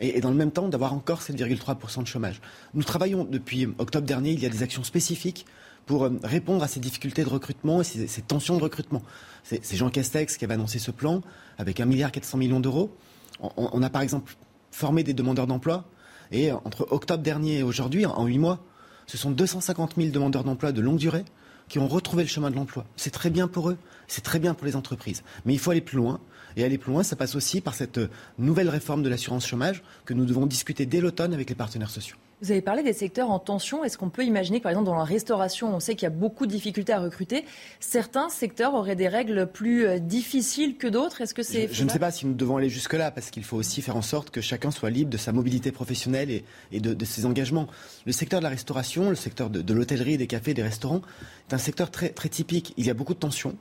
et, dans le même temps d'avoir encore 7,3% de chômage. Nous travaillons depuis octobre dernier, il y a des actions spécifiques pour euh, répondre à ces difficultés de recrutement et ces, tensions de recrutement. C'est Jean Castex qui avait annoncé ce plan avec 1,4 milliard d'euros. On, a par exemple formé des demandeurs d'emploi et entre octobre dernier et aujourd'hui, en huit mois, ce sont 250 000 demandeurs d'emploi de longue durée qui ont retrouvé le chemin de l'emploi. C'est très bien pour eux, c'est très bien pour les entreprises. Mais il faut aller plus loin. Et aller plus loin, ça passe aussi par cette nouvelle réforme de l'assurance chômage que nous devons discuter dès l'automne avec les partenaires sociaux. Vous avez parlé des secteurs en tension. Est-ce qu'on peut imaginer que, par exemple, dans la restauration, on sait qu'il y a beaucoup de difficultés à recruter. Certains secteurs auraient des règles plus euh, difficiles que d'autres? Est-ce que c'est je, ne sais pas si nous devons aller jusque-là, parce qu'il faut aussi faire en sorte que chacun soit libre de sa mobilité professionnelle et, de, ses engagements. Le secteur de la restauration, le secteur de, l'hôtellerie, des cafés, des restaurants, est un secteur très, très typique. Il y a beaucoup de tensions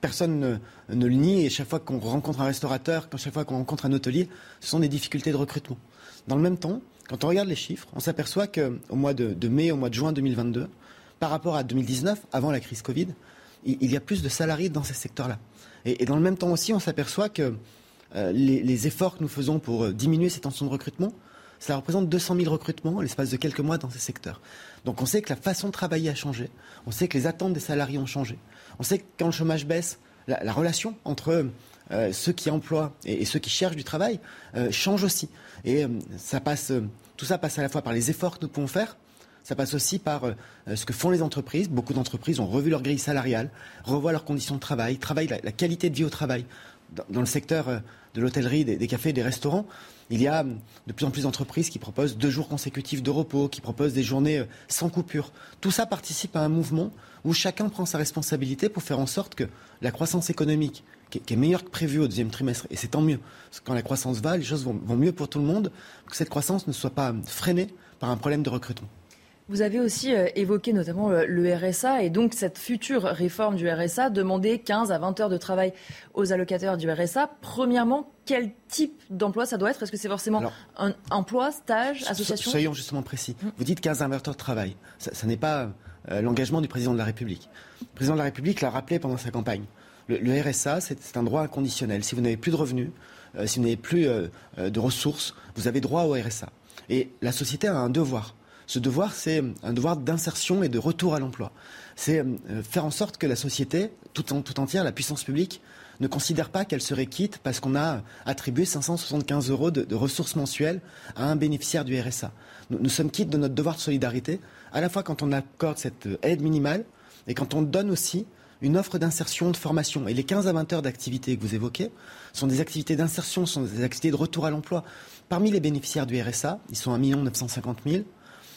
personne ne, le nie. Et chaque fois qu'on rencontre un restaurateur, chaque fois qu'on rencontre un hôtelier, ce sont des difficultés de recrutement. Dans le même temps, quand on regarde les chiffres, on s'aperçoit qu'au mois de, mai, au mois de juin 2022, par rapport à 2019, avant la crise Covid, il, y a plus de salariés dans ces secteurs-là. Et, dans le même temps aussi, on s'aperçoit que euh, les, efforts que nous faisons pour euh, diminuer ces tensions de recrutement, ça représente 200 000 recrutements à l'espace de quelques mois dans ces secteurs. Donc on sait que la façon de travailler a changé, on sait que les attentes des salariés ont changé, on sait que quand le chômage baisse, la, relation entre euh, ceux qui emploient et, ceux qui cherchent du travail euh, change aussi. Et euh, ça passe, tout ça passe à la fois par les efforts que nous pouvons faire, ça passe aussi par ce que font les entreprises. Beaucoup d'entreprises ont revu leur grille salariale, revoient leurs conditions de travail, travaillent la, qualité de vie au travail. Dans, le secteur de l'hôtellerie, des, cafés, des restaurants, il y a de plus en plus d'entreprises qui proposent deux jours consécutifs de repos, qui proposent des journées sans coupure. Tout ça participe à un mouvement où chacun prend sa responsabilité pour faire en sorte que la croissance économique, qui est, meilleure que prévu au deuxième trimestre, et c'est tant mieux, parce que quand la croissance va, les choses vont, mieux pour tout le monde, que cette croissance ne soit pas freinée par un problème de recrutement. Vous avez aussi euh, évoqué notamment le, RSA et donc cette future réforme du RSA, demander 15 à 20 heures de travail aux allocataires du RSA. Premièrement, quel type d'emploi ça doit être? Est-ce que c'est forcément un emploi, stage, association? Soyons justement précis. Mmh. Vous dites 15 à 20 heures de travail. Ça, n'est pas euh, l'engagement du président de la République. Le président de la République l'a rappelé pendant sa campagne. Le, RSA, c'est un droit inconditionnel. Si vous n'avez plus de revenus, euh, si vous n'avez plus de ressources, vous avez droit au RSA. Et la société a un devoir ce devoir, c'est un devoir d'insertion et de retour à l'emploi. C'est euh, faire en sorte que la société, tout, entière, la puissance publique, ne considère pas qu'elle serait quitte parce qu'on a attribué 575 euros de, ressources mensuelles à un bénéficiaire du RSA. Nous, sommes quittes de notre devoir de solidarité, à la fois quand on accorde cette aide minimale et quand on donne aussi une offre d'insertion, de formation. Et les 15 à 20 heures d'activité que vous évoquez sont des activités d'insertion, sont des activités de retour à l'emploi. Parmi les bénéficiaires du RSA, ils sont 1 950 000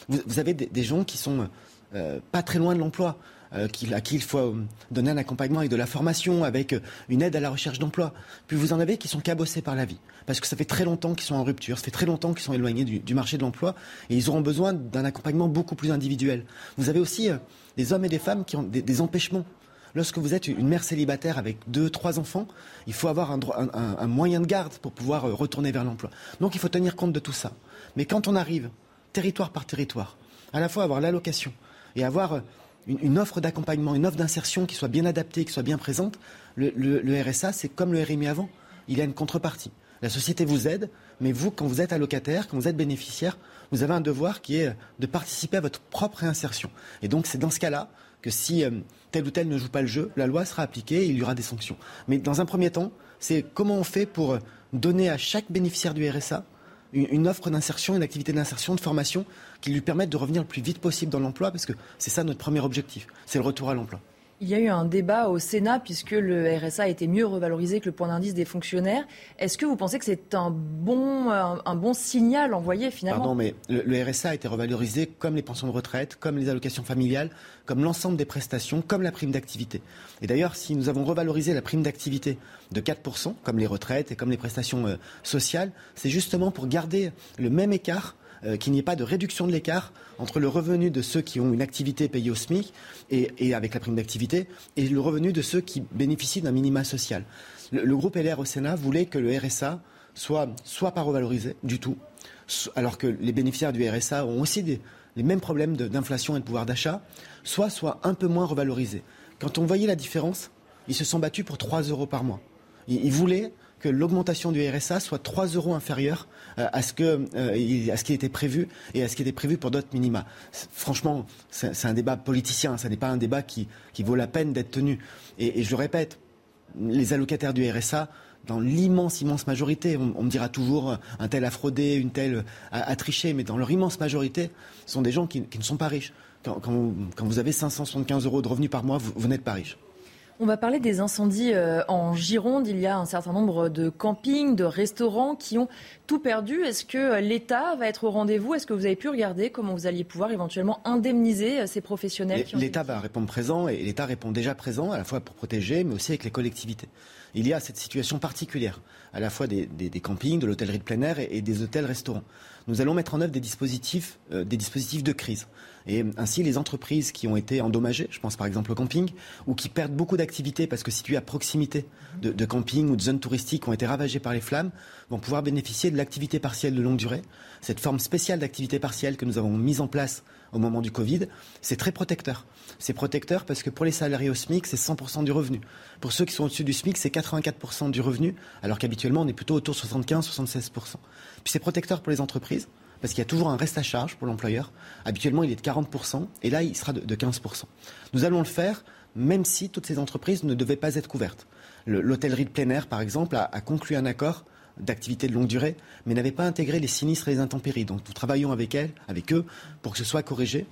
vous, avez des, gens qui sont euh, pas très loin de l'emploi. À qui il faut donner un accompagnement avec de la formation, avec une aide à la recherche d'emploi. Puis vous en avez qui sont cabossés par la vie, parce que ça fait très longtemps qu'ils sont en rupture, ça fait très longtemps qu'ils sont éloignés du, marché de l'emploi, et ils auront besoin d'un accompagnement beaucoup plus individuel. Vous avez aussi des hommes et des femmes qui ont des empêchements Lorsque vous êtes une mère célibataire avec deux, trois enfants, il faut avoir un, moyen de garde pour pouvoir euh, retourner vers l'emploi. Donc il faut tenir compte de tout ça. Mais quand on arrive, territoire par territoire, à la fois avoir l'allocation et avoir une, offre d'accompagnement, une offre d'insertion qui soit bien adaptée, qui soit bien présente, le, RSA, c'est comme le RMI avant. Il a une contrepartie. La société vous aide, mais vous, quand vous êtes allocataire, quand vous êtes bénéficiaire, vous avez un devoir qui est de participer à votre propre réinsertion. Et donc, c'est dans ce cas-là que si euh, tel ou tel ne joue pas le jeu, la loi sera appliquée et il y aura des sanctions. Mais dans un premier temps, c'est comment on fait pour euh, donner à chaque bénéficiaire du RSA une, offre d'insertion, une activité d'insertion, de formation qui lui permette de revenir le plus vite possible dans l'emploi, parce que c'est ça notre premier objectif, c'est le retour à l'emploi. Il y a eu un débat au Sénat puisque le RSA a été mieux revalorisé que le point d'indice des fonctionnaires. Est-ce que vous pensez que c'est un bon, un, bon signal envoyé finalement? Pardon, mais le, RSA a été revalorisé comme les pensions de retraite, comme les allocations familiales, comme l'ensemble des prestations, comme la prime d'activité. Et d'ailleurs, si nous avons revalorisé la prime d'activité de 4%, comme les retraites et comme les prestations euh, sociales, c'est justement pour garder le même écart euh, qu'il n'y ait pas de réduction de l'écart entre le revenu de ceux qui ont une activité payée au SMIC et, avec la prime d'activité et le revenu de ceux qui bénéficient d'un minima social. Le, groupe LR au Sénat voulait que le RSA soit soit pas revalorisé du tout, alors que les bénéficiaires du RSA ont aussi les mêmes problèmes d'inflation et de pouvoir d'achat, soit soit un peu moins revalorisé. Quand on voyait la différence, ils se sont battus pour 3 euros par mois. ils voulaient que l'augmentation du RSA soit 3 euros inférieure à ce, euh, ce qui était prévu et à ce qui était prévu pour d'autres minima. Franchement, c'est un débat politicien, ce n'est pas un débat qui, qui, vaut la peine d'être tenu. Et, je le répète, les allocataires du RSA, dans l'immense, immense majorité, on, me dira toujours un tel a fraudé, une telle a, triché, mais dans leur immense majorité, ce sont des gens qui, ne sont pas riches. Quand, quand, vous avez 575 euros de revenus par mois, vous n'êtes pas riche. On va parler des incendies euh, en Gironde. Il y a un certain nombre de campings, de restaurants qui ont tout perdu. Est-ce que euh, l'État va être au rendez-vous? Est-ce que vous avez pu regarder comment vous alliez pouvoir éventuellement indemniser euh, ces professionnels L'État va répondre présent et l'État répond déjà présent à la fois pour protéger mais aussi avec les collectivités. Il y a cette situation particulière à la fois des, campings, de l'hôtellerie de plein air et, des hôtels-restaurants. Nous allons mettre en œuvre des dispositifs, des dispositifs de crise. Et ainsi, les entreprises qui ont été endommagées, je pense par exemple au camping, ou qui perdent beaucoup d'activités parce que situées à proximité de, de camping ou de zones touristiques ont été ravagées par les flammes, vont pouvoir bénéficier de l'activité partielle de longue durée. Cette forme spéciale d'activité partielle que nous avons mise en place au moment du Covid, c'est très protecteur. C'est protecteur parce que pour les salariés au SMIC, c'est 100% du revenu. Pour ceux qui sont au-dessus du SMIC, c'est 84% du revenu, alors qu'habituellement, on est plutôt autour de 75-76%. Puis c'est protecteur pour les entreprises parce qu'il y a toujours un reste à charge pour l'employeur. Habituellement, il est de 40%, et là, il sera de 15%. Nous allons le faire même si toutes ces entreprises ne devaient pas être couvertes. L'hôtellerie de plein air, par exemple, a, conclu un accord d'activité de longue durée, mais n'avait pas intégré les sinistres et les intempéries. Donc nous travaillons avec elles, avec eux, pour que ce soit corrigé.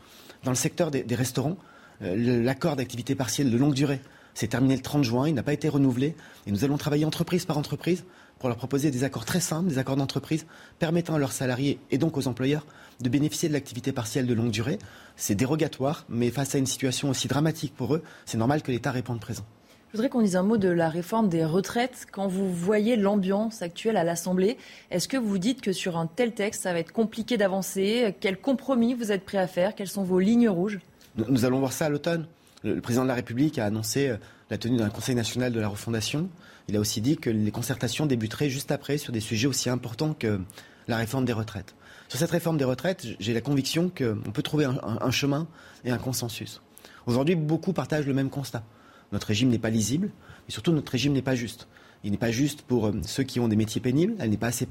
Dans le secteur des, restaurants, euh, l'accord d'activité partielle de longue durée s'est terminé le 30 juin, il n'a pas été renouvelé, et nous allons travailler entreprise par entreprise pour leur proposer des accords très simples, des accords d'entreprise permettant à leurs salariés et donc aux employeurs de bénéficier de l'activité partielle de longue durée. C'est dérogatoire, mais face à une situation aussi dramatique pour eux, c'est normal que l'État réponde présent. Je voudrais qu'on dise un mot de la réforme des retraites. Quand vous voyez l'ambiance actuelle à l'Assemblée, est-ce que vous dites que sur un tel texte, ça va être compliqué d'avancer? Quel compromis vous êtes prêt à faire? Quelles sont vos lignes rouges? Nous, allons voir ça à l'automne. Le, président de la République a annoncé euh, la tenue d'un Conseil national de la refondation. Il a aussi dit que les concertations débuteraient juste après sur des sujets aussi importants que la réforme des retraites. Sur cette réforme des retraites, j'ai la conviction qu'on peut trouver un, chemin et un consensus. Aujourd'hui, beaucoup partagent le même constat. Notre régime n'est pas lisible, et surtout notre régime n'est pas juste. Il n'est pas juste pour euh, ceux qui ont des métiers pénibles,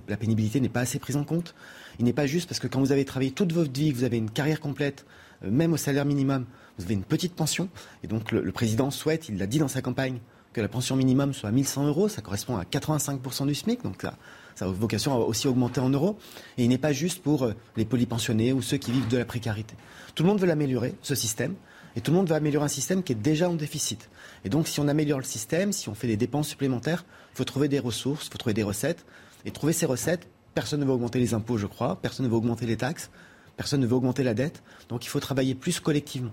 la pénibilité n'est pas assez prise en compte. Il n'est pas juste parce que quand vous avez travaillé toute votre vie, vous avez une carrière complète, euh, même au salaire minimum, vous avez une petite pension. Et donc le, président souhaite, il l'a dit dans sa campagne, que la pension minimum soit à 1100 euros. Ça correspond à 85% du SMIC. Donc ça, ça a vocation à aussi augmenter en euros. Et il n'est pas juste pour euh, les polypensionnés ou ceux qui vivent de la précarité. Tout le monde veut l'améliorer, ce système. Et tout le monde veut améliorer un système qui est déjà en déficit. Et donc, si on améliore le système, si on fait des dépenses supplémentaires, il faut trouver des ressources, il faut trouver des recettes. Et trouver ces recettes, personne ne va augmenter les impôts, je crois, personne ne va augmenter les taxes, personne ne veut augmenter la dette. Donc, il faut travailler plus collectivement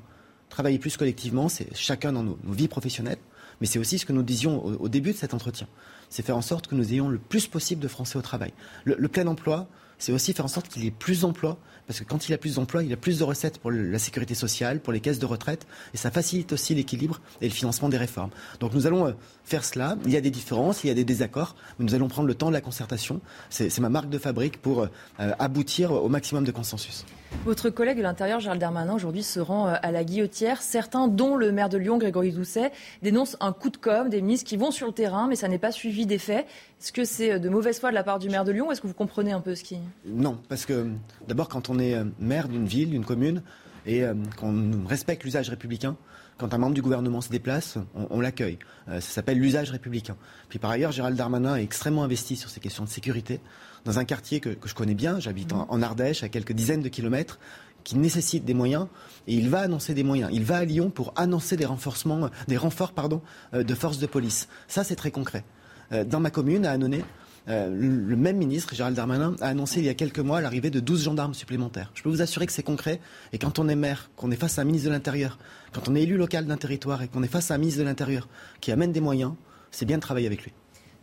travailler plus collectivement, c'est chacun dans nos, vies professionnelles, mais c'est aussi ce que nous disions au, début de cet entretien. C'est faire en sorte que nous ayons le plus possible de Français au travail. le plein emploi, c'est aussi faire en sorte qu'il y ait plus d'emplois, parce que quand il a plus d'emplois, il a plus de recettes pour la sécurité sociale, pour les caisses de retraite, et ça facilite aussi l'équilibre et le financement des réformes. Donc nous allons euh, faire cela. Il y a des différences, il y a des désaccords, mais nous allons prendre le temps de la concertation. C'est ma marque de fabrique pour euh, aboutir au maximum de consensus. Votre collègue de l'Intérieur, Gérald Darmanin, aujourd'hui se rend euh, à la guillotière. Certains, dont le maire de Lyon, Grégory Doucet, dénoncent un coup de com' des ministres qui vont sur le terrain, mais ça n'est pas suivi d'effet. Est-ce que c'est euh, de mauvaise foi de la part du maire de Lyon est-ce que vous comprenez un peu ce qui. Non, parce que d'abord, quand on est euh, maire d'une ville, d'une commune, et qu'on respecte l'usage républicain, quand un membre du gouvernement se déplace, on, l'accueille. ça s'appelle l'usage républicain. Puis par ailleurs, Gérald Darmanin est extrêmement investi sur ces questions de sécurité dans un quartier que, je connais bien, j'habite en, Ardèche, à quelques dizaines de kilomètres, qui nécessite des moyens, et il va annoncer des moyens. Il va à Lyon pour annoncer des renforcements, des renforts pardon, euh, de forces de police. Ça, c'est très concret. Euh, dans ma commune, à Annonay, euh, le même ministre, Gérald Darmanin, a annoncé il y a quelques mois l'arrivée de 12 gendarmes supplémentaires. Je peux vous assurer que c'est concret. Et quand on est maire, qu'on est face à un ministre de l'Intérieur, quand on est élu local d'un territoire et qu'on est face à un ministre de l'Intérieur qui amène des moyens, c'est bien de travailler avec lui.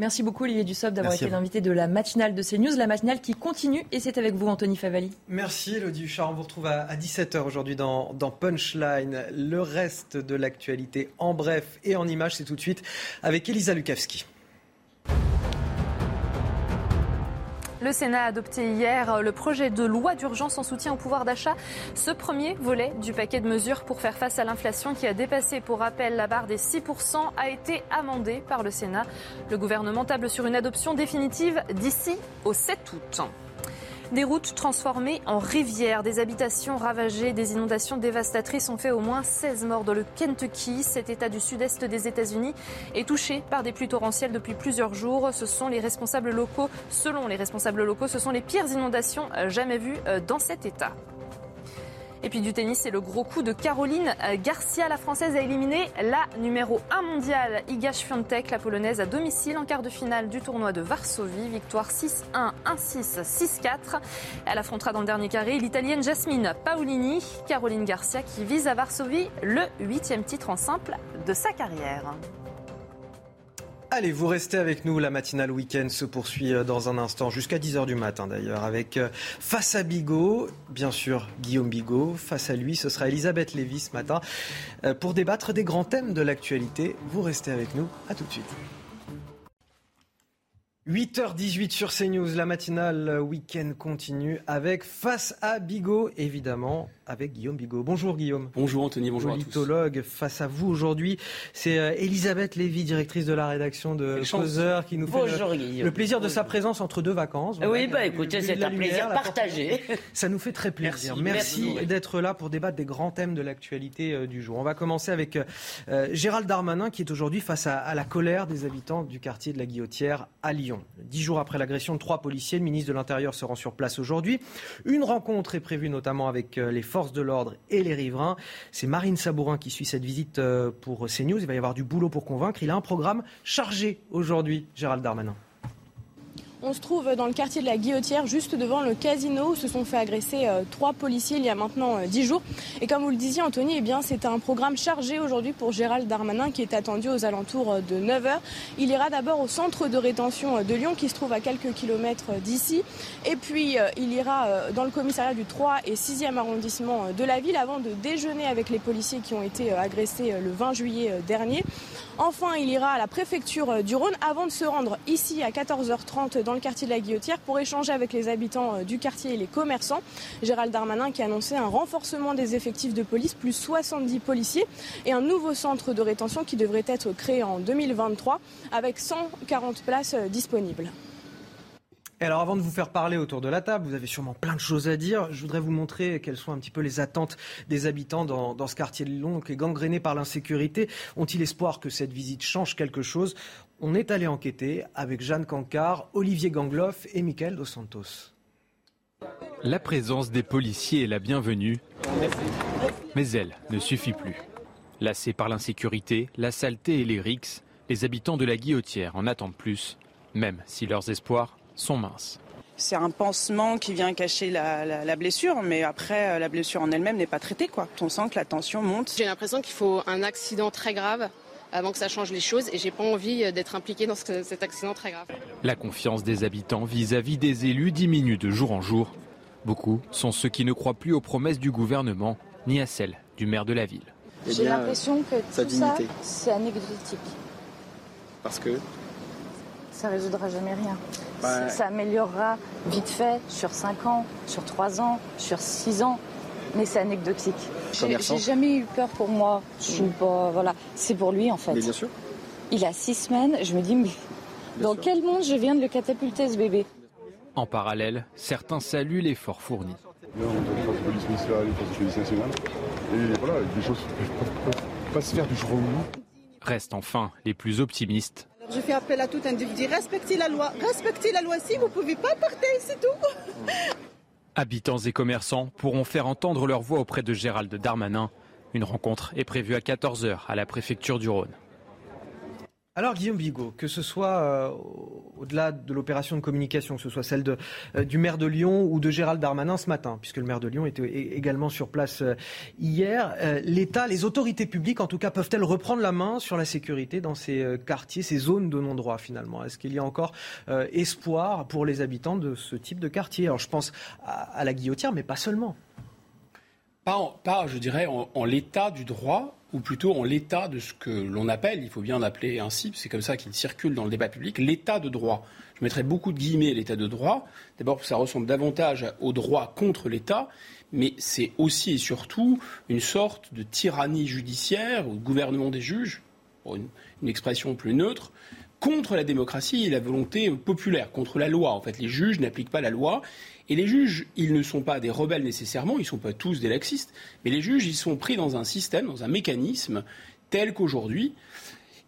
Merci beaucoup Olivier Dussopt d'avoir été l'invité de la matinale de CNews, la matinale qui continue et c'est avec vous Anthony Favali. Merci Elodie Huchard, on vous retrouve à 17h aujourd'hui dans, dans, Punchline. Le reste de l'actualité en bref et en images, c'est tout de suite avec Elisa Lukavski. Le Sénat a adopté hier le projet de loi d'urgence en soutien au pouvoir d'achat. Ce premier volet du paquet de mesures pour faire face à l'inflation qui a dépassé, pour rappel, la barre des 6% a été amendé par le Sénat. Le gouvernement table sur une adoption définitive d'ici au 7 août. Des routes transformées en rivières, des habitations ravagées, des inondations dévastatrices ont fait au moins 16 morts dans le Kentucky. Cet état du sud-est des États-Unis est touché par des pluies torrentielles depuis plusieurs jours. Ce sont les responsables locaux, selon les responsables locaux, ce sont les pires inondations jamais vues euh, dans cet état. Et puis du tennis, c'est le gros coup de Caroline Garcia. La Française a éliminé la numéro 1 mondiale, Iga Świątek, la Polonaise, à domicile en quart de finale du tournoi de Varsovie. Victoire 6-1, 1-6, 6-4. Elle affrontera dans le dernier carré l'Italienne Jasmine Paolini. Caroline Garcia qui vise à Varsovie le huitième titre en simple de sa carrière. Allez, vous restez avec nous. La matinale week-end se poursuit euh, dans un instant, jusqu'à 10h du matin d'ailleurs, avec euh, face à Bigot, bien sûr Guillaume Bigot. Face à lui, ce sera Elisabeth Lévy ce matin euh, pour débattre des grands thèmes de l'actualité. Vous restez avec nous. À tout de suite. 8h18 sur CNews, la matinale week-end continue avec Face à Bigot, évidemment avec Guillaume Bigot. Bonjour Guillaume. Bonjour Anthony, bonjour Politologue face à vous aujourd'hui. C'est euh, Elisabeth Lévy, directrice de la rédaction de Causeur, qui nous fait le, plaisir de sa présence entre deux vacances. oui, bah écoutez, c'est un plaisir partagé. Ça nous fait très plaisir. Merci, d'être là pour débattre des grands thèmes de l'actualité euh, du jour. On va commencer avec euh, Gérald Darmanin qui est aujourd'hui face à, à, la colère des habitants du quartier de la Guillotière à Lyon. Dix jours après l'agression de trois policiers, le ministre de l'Intérieur se rend sur place aujourd'hui. Une rencontre est prévue notamment avec les forces de l'ordre et les riverains. C'est Marine Sabourin qui suit cette visite euh, pour CNews. Il va y avoir du boulot pour convaincre. Il a un programme chargé aujourd'hui, Gérald Darmanin. On se trouve dans le quartier de la Guillotière, juste devant le casino où se sont fait agresser euh, trois policiers il y a maintenant euh, dix jours. Et comme vous le disiez, Anthony, eh c'est un programme chargé aujourd'hui pour Gérald Darmanin qui est attendu aux alentours euh, de 9h. Il ira d'abord au centre de rétention de Lyon qui se trouve à quelques kilomètres d'ici. Et puis, il ira dans le commissariat du 3 et 6e arrondissement de la ville avant de déjeuner avec les policiers qui ont été agressés le 20 juillet dernier. Enfin, il ira à la préfecture du Rhône avant de se rendre ici à 14h30 dans le quartier de la Guillotière pour échanger avec les habitants euh, du quartier et les commerçants. Gérald Darmanin qui a annoncé un renforcement des effectifs de police, plus 70 policiers et un nouveau centre de rétention qui devrait être créé en 2023 avec 140 places euh, alors avant de vous faire parler autour de la table, vous avez sûrement plein de choses à dire. Je voudrais vous montrer quelles sont un petit peu les attentes des habitants dans, ce quartier de Lyon qui est gangréné par l'insécurité. Ont-ils espoir que cette visite change quelque chose? On est allé enquêter avec Jeanne Cancard, Olivier Gangloff et Michael Dos Santos. La présence des policiers est la bienvenue, mais elle ne suffit plus. Lassés par l'insécurité, la saleté et les rixes, les habitants de la Guillotière en attendent plus, même si leurs espoirs sont minces. c'est un pansement qui vient cacher la, blessure, mais après, la blessure en elle-même n'est pas traitée. Quoi. On sent que la tension monte. J'ai l'impression qu'il faut un accident très grave avant que ça change les choses et j'ai pas envie d'être impliqué dans cet accident très grave. La confiance des habitants vis-à-vis des élus diminue de jour en jour. Beaucoup sont ceux qui ne croient plus aux promesses du gouvernement ni à celles du maire de la ville. J'ai l'impression que tout ça, c'est anecdotique. Parce que Ça résoudra jamais rien. Ça améliorera vite fait sur 5 ans, sur 3 ans, sur 6 ans, mais c'est anecdotique. J'ai jamais eu peur pour moi. Je suis pas, voilà. C'est pour lui en fait. Mais bien sûr. Il a 6 semaines. Je me dis, mais dans quel monde je viens de le catapulter ce bébé? En parallèle, certains saluent l'effort fourni. Là, on doit faire de police municipale, de police nationale. Et voilà, des choses ne peuvent pas se faire du jour au lendemain. Restent enfin les plus optimistes. Je fais appel à tout individu. Respectez la loi. Respectez la loi. Si vous ne pouvez pas, partir, c'est tout. Habitants et commerçants pourront faire entendre leur voix auprès de Gérald Darmanin. Une rencontre est prévue à 14h à la préfecture du Rhône. Alors Guillaume Bigot, que ce soit euh, au-delà de l'opération de communication, que ce soit celle euh, du maire de Lyon ou de Gérald Darmanin ce matin, puisque le maire de Lyon était également sur place euh, hier, l'État, les autorités publiques en tout cas, peuvent-elles reprendre la main sur la sécurité dans ces quartiers, ces zones de non-droit finalement? Est-ce qu'il y a encore espoir pour les habitants de ce type de quartier? Alors je pense à, la guillotière, mais pas seulement. Pas, je dirais, en l'état du droit ou plutôt en l'état de ce que l'on appelle, il faut bien l'appeler ainsi, c'est comme ça qu'il circule dans le débat public, l'état de droit. Je mettrais beaucoup de guillemets l'état de droit. D'abord, ça ressemble davantage au droit contre l'État, mais c'est aussi et surtout une sorte de tyrannie judiciaire ou de gouvernement des juges, pour une expression plus neutre, contre la démocratie et la volonté populaire, contre la loi. En fait, les juges n'appliquent pas la loi et les juges, ils ne sont pas des rebelles nécessairement, ils ne sont pas tous des laxistes, mais les juges, ils sont pris dans un système, dans un mécanisme tel qu'aujourd'hui,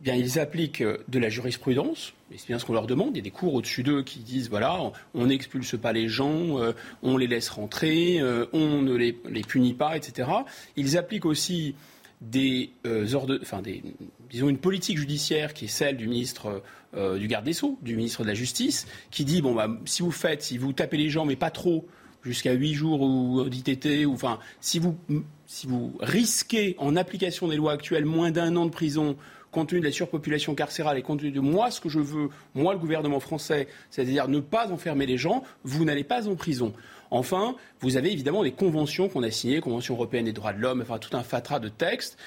eh ils appliquent euh, de la jurisprudence, et c'est bien ce qu'on leur demande. Il y a des cours au-dessus d'eux qui disent voilà, on n'expulse pas les gens, euh, on les laisse rentrer, euh, on ne les, les, punit pas, etc. Ils appliquent aussi des ordres, enfin des, disons une politique judiciaire qui est celle du ministre euh, du garde des Sceaux, du ministre de la Justice, qui dit bon, bah, si vous faites, si vous tapez les gens, mais pas trop, jusqu'à 8 jours ou d'ITT, ou enfin, si vous, si vous risquez, en application des lois actuelles, moins d'un an de prison, compte tenu de la surpopulation carcérale et compte tenu de moi, ce que je veux, moi, le gouvernement français, c'est-à-dire ne pas enfermer les gens, vous n'allez pas en prison. Enfin, vous avez évidemment les conventions qu'on a signées, Convention européenne des droits de l'homme, enfin tout un fatras de textes euh,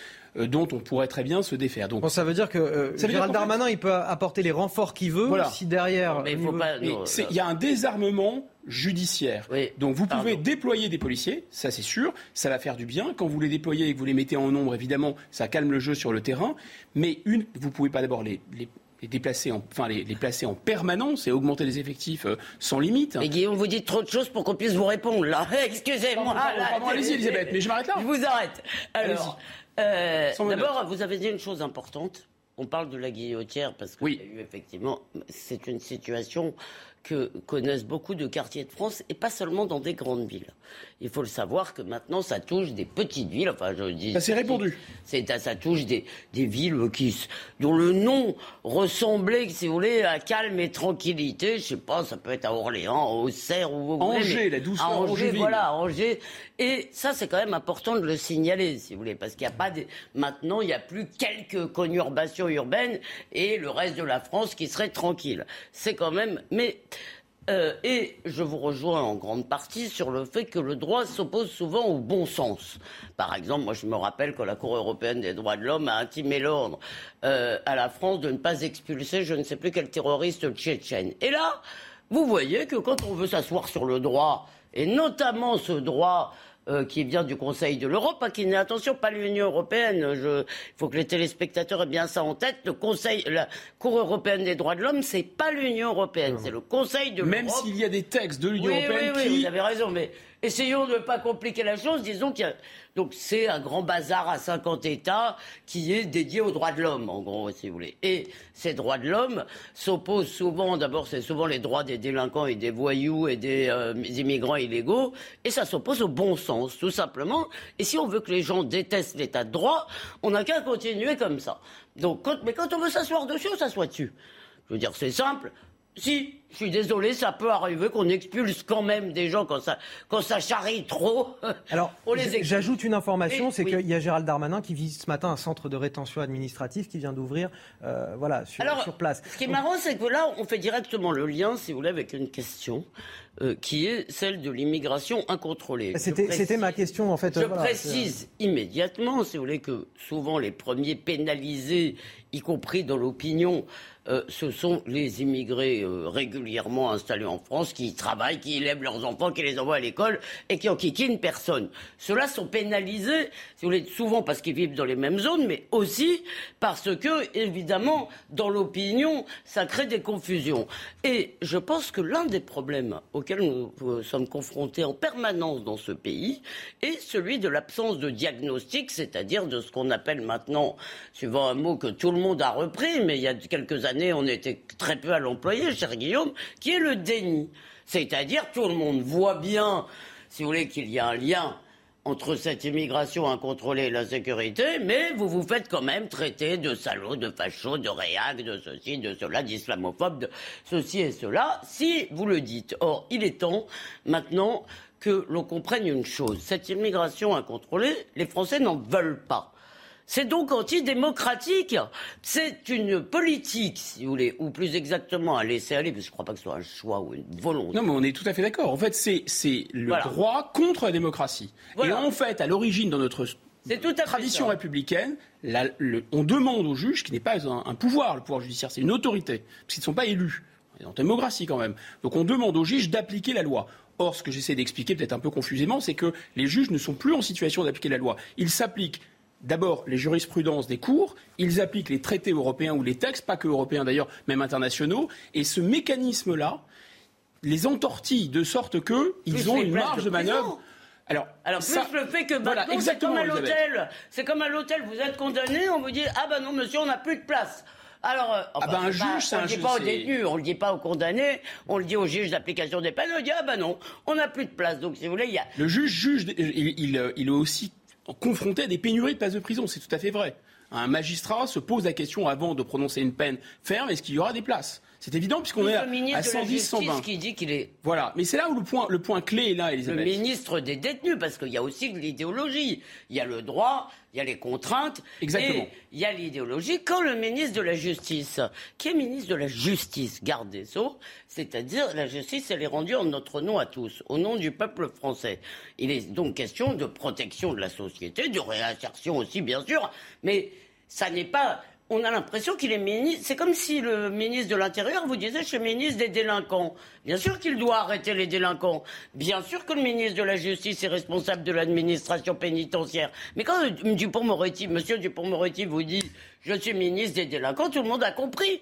dont on pourrait très bien se défaire. Donc, ça veut dire que euh, Gérald Darmanin, il peut apporter les renforts qu'il veut, si derrière... Mais il y a un désarmement judiciaire. Donc vous pouvez déployer des policiers, ça c'est sûr, ça va faire du bien. Quand vous les déployez et que vous les mettez en nombre, évidemment, ça calme le jeu sur le terrain. Mais une, vous pouvez pas d'abord les, déplacer en, enfin les, placer en permanence et augmenter les effectifs euh, sans limite. Mais Guillaume, vous dites trop de choses pour qu'on puisse vous répondre là. Excusez-moi. allez-y, Elisabeth, mais je m'arrête là. Je vous arrête. Alors, euh, d'abord, vous avez dit une chose importante. On parle de la guillotière parce qu'il y a eu effectivement, c'est une situation que connaissent beaucoup de quartiers de France et pas seulement dans des grandes villes. Il faut le savoir que maintenant ça touche des petites villes. Enfin, je dis. Ça s'est répondu. C'est ça touche des, des villes qui dont le nom ressemblait, si vous voulez, à calme et tranquillité. Je sais pas, ça peut être à Orléans, au Auxerre ou au Angers, la douceur. Angers, voilà, Angers. Et ça, c'est quand même important de le signaler, si vous voulez, parce qu'il n'y a pas des... maintenant, il n'y a plus quelques conurbations urbaines et le reste de la France qui serait tranquille. C'est quand même, mais euh, et je vous rejoins en grande partie sur le fait que le droit s'oppose souvent au bon sens. Par exemple, moi je me rappelle que la Cour européenne des droits de l'homme a intimé l'ordre euh, à la France de ne pas expulser je ne sais plus quel terroriste tchétchène. Et là, vous voyez que quand on veut s'asseoir sur le droit, et notamment ce droit euh, qui vient du Conseil de l'Europe, hein, qui n'est, attention, pas l'Union européenne. Il faut que les téléspectateurs aient bien ça en tête. Le Conseil, la Cour européenne des droits de l'homme, c'est pas l'Union européenne, c'est le Conseil de l'Europe. Même s'il y a des textes de l'Union européenne oui, oui, Oui, vous avez raison, mais essayons de ne pas compliquer la chose. Disons qu'il y a donc c'est un grand bazar à 50 États qui est dédié aux droits de l'homme, en gros, si vous voulez. Et ces droits de l'homme s'opposent souvent, d'abord c'est souvent les droits des délinquants et des voyous et des euh, immigrants illégaux, et ça s'oppose au bon sens, tout simplement. Et si on veut que les gens détestent l'état de droit, on n'a qu'à continuer comme ça. Donc, mais quand on veut s'asseoir dessus, on s'assoit dessus. Je veux dire, c'est simple. Si je suis désolé, ça peut arriver qu'on expulse quand même des gens quand ça, quand ça charrie trop. Alors, j'ajoute une information, c'est qu'il y a Gérald Darmanin qui visite ce matin un centre de rétention administrative qui vient d'ouvrir, euh, voilà, sur, sur, place. Ce qui est marrant, c'est que là, on fait directement le lien, si vous voulez, avec une question. Euh, qui est celle de l'immigration incontrôlée. C'était ma question en fait. Je précise immédiatement, si vous voulez, que souvent les premiers pénalisés, y compris dans l'opinion, euh, ce sont les immigrés euh, régulièrement installés en France qui travaillent, qui élèvent leurs enfants, qui les envoient à l'école et qui enquiquinent personne. Ceux-là sont pénalisés, si vous voulez, souvent parce qu'ils vivent dans les mêmes zones, mais aussi parce que, évidemment, dans l'opinion, ça crée des confusions. Et je pense que l'un des problèmes auxquels nous euh, sommes confrontés en permanence dans ce pays est celui de l'absence de diagnostic, c'est-à-dire de ce qu'on appelle maintenant, suivant un mot que tout le monde a repris, mais il y a quelques années, on était très peu à l'employer, cher Guillaume, qui est le déni. C'est-à-dire, tout le monde voit bien, si vous voulez, qu'il y a un lien entre cette immigration incontrôlée et la sécurité, mais vous vous faites quand même traiter de salauds, de fachos, de réac, de ceci, de cela, d'islamophobes, de ceci et cela, si vous le dites. Or, il est temps maintenant que l'on comprenne une chose. Cette immigration incontrôlée, les Français n'en veulent pas. C'est donc antidémocratique. C'est une politique, si vous voulez, ou plus exactement un laisser-aller, parce que je ne crois pas que ce soit un choix ou une volonté. Non, mais on est tout à fait d'accord. En fait, c'est le droit contre la démocratie. Et en fait, à l'origine, dans notre tradition républicaine, on demande au juge, qui n'est pas un, pouvoir, le pouvoir judiciaire, c'est une autorité, parce qu'ils ne sont pas élus. On est en démocratie quand même. Donc on demande au juge d'appliquer la loi. Or, ce que j'essaie d'expliquer peut-être un peu confusément, c'est que les juges ne sont plus en situation d'appliquer la loi. Ils s'appliquent d'abord les jurisprudences des cours, ils appliquent les traités européens ou les textes, pas que européens d'ailleurs, même internationaux, et ce mécanisme-là les entortille de sorte qu'ils ont une marge de manœuvre. Alors, Alors plus le fait que c'est comme à l'hôtel. C'est comme à l'hôtel, vous êtes condamné, on vous dit ah ben non monsieur, on n'a plus de place. Alors, euh, ah ben, un juge, on ne dit pas au détenu, on le dit pas au condamné, on le dit au juge d'application des peines, on dit ah ben non, on n'a plus de place. Donc si vous voulez, il y a. Le juge juge, il, il, il est aussi confronté à des pénuries de places de prison. C'est tout à fait vrai. Un magistrat se pose la question avant de prononcer une peine ferme est-ce qu'il y aura des places? C'est évident puisqu'on est à, 110, 120. qui dit qu'il est. Voilà, mais c'est là où le point, le point clé est là, Elisabeth. Le ministre des détenus, parce qu'il y a aussi de l'idéologie. Il y a le droit, il y a les contraintes. Exactement. Et il y a l'idéologie. Quand le ministre de la Justice, qui est ministre de la Justice, garde des Sceaux, c'est-à-dire la justice, elle est rendue en notre nom à tous, au nom du peuple français. Il est donc question de protection de la société, de réinsertion aussi, bien sûr, mais ça n'est pas on a l'impression qu'il est ministre. C'est comme si le ministre de l'Intérieur vous disait je suis ministre des délinquants. Bien sûr qu'il doit arrêter les délinquants. Bien sûr que le ministre de la Justice est responsable de l'administration pénitentiaire. Mais quand Dupont-Moretti, monsieur Dupont-Moretti vous dit je suis ministre des délinquants, tout le monde a compris.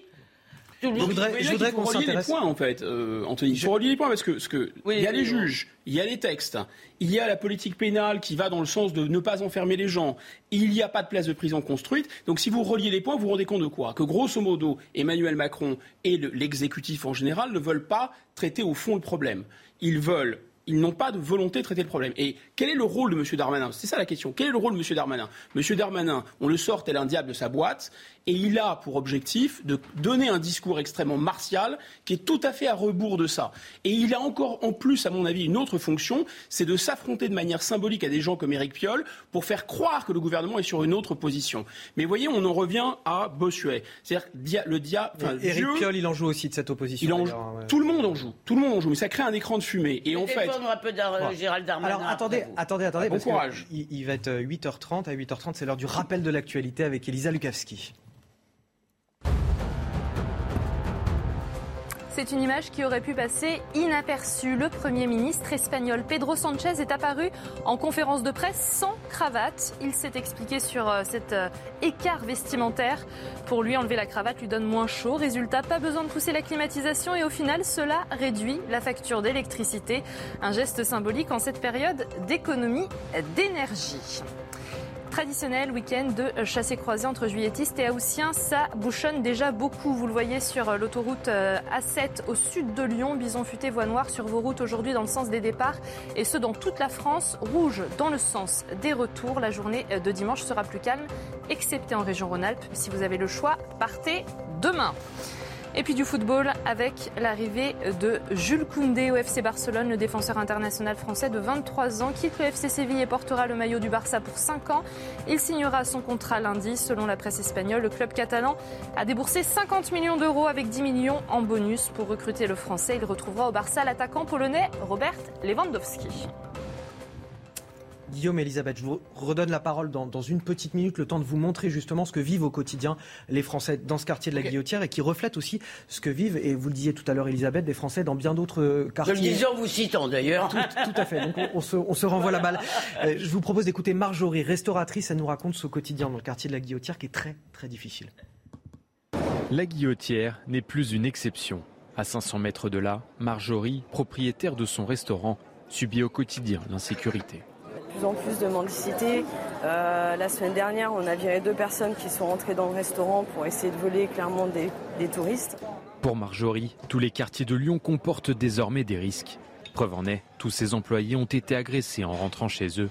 Je voudrais, je voudrais qu'on relier les points en fait, euh, Anthony. Il faut relier les points parce que, ce que il y a les juges, il y a les textes, il y a la politique pénale qui va dans le sens de ne pas enfermer les gens. Il n'y a pas de place de prison construite. Donc si vous reliez les points, vous vous rendez compte de quoi? Que grosso modo, Emmanuel Macron et l'exécutif en général ne veulent pas traiter au fond le problème. Ils veulent ils n'ont pas de volonté de traiter le problème. Et quel est le rôle de M. Darmanin? C'est ça la question. Quel est le rôle de M. Darmanin? M. Darmanin, on le sort tel un diable de sa boîte, et il a pour objectif de donner un discours extrêmement martial qui est tout à fait à rebours de ça. Et il a encore en plus, à mon avis, une autre fonction, c'est de s'affronter de manière symbolique à des gens comme Éric Piolle pour faire croire que le gouvernement est sur une autre position. Mais voyez, on en revient à Bossuet. C'est-à-dire le dia, Éric Piolle, il en joue aussi de cette opposition. Tout le monde en joue. Tout le monde en joue. Mais ça crée un écran de fumée. Et en fait, un peu Gérald Darmanin. Alors attendez, attendez, attendez, bon courage. Il, va être 8h30. À 8h30, c'est l'heure du rappel de l'actualité avec Elisa Lukavski. C'est une image qui aurait pu passer inaperçue. Le Premier ministre espagnol Pedro Sanchez est apparu en conférence de presse sans cravate. Il s'est expliqué sur euh, cet euh, écart vestimentaire. Pour lui, enlever la cravate lui donne moins chaud. Résultat, pas besoin de pousser la climatisation et au final, cela réduit la facture d'électricité. Un geste symbolique en cette période d'économie d'énergie traditionnel week-end de chassé-croisé entre juilletistes et haussiens. Ça bouchonne déjà beaucoup. Vous le voyez sur l'autoroute euh, A7 au sud de Lyon. Bison futé, voie noire sur vos routes aujourd'hui dans le sens des départs et ce dans toute la France. Rouge dans le sens des retours. La journée de dimanche sera plus calme, excepté en région Rhône-Alpes. Si vous avez le choix, partez demain. Et puis du football avec l'arrivée de Jules Koundé au FC Barcelone. Le défenseur international français de 23 ans quitte le FC Séville et portera le maillot du Barça pour 5 ans. Il signera son contrat lundi. Selon la presse espagnole, le club catalan a déboursé 50 millions d'euros avec 10 millions en bonus pour recruter le français. Il retrouvera au Barça l'attaquant polonais Robert Lewandowski. Guillaume Elisabeth, je vous redonne la parole dans, une petite minute, le temps de vous montrer justement ce que vivent au quotidien les Français dans ce quartier de la Guillotière et qui reflète aussi ce que vivent, et vous le disiez tout à l'heure Elisabeth, des Français dans bien d'autres quartiers. Je le disais en vous citant d'ailleurs. Tout, à fait, donc on, se, renvoie la balle. Euh, je vous propose d'écouter Marjorie, restauratrice, elle nous raconte ce quotidien dans le quartier de la Guillotière qui est très très difficile. La Guillotière n'est plus une exception. À 500 mètres de là, Marjorie, propriétaire de son restaurant, subit au quotidien l'insécurité plus en plus de mendicité. Euh, la semaine dernière, on a viré deux personnes qui sont rentrées dans le restaurant pour essayer de voler clairement des, des touristes. Pour Marjorie, tous les quartiers de Lyon comportent désormais des risques. Preuve en est, tous ses employés ont été agressés en rentrant chez eux.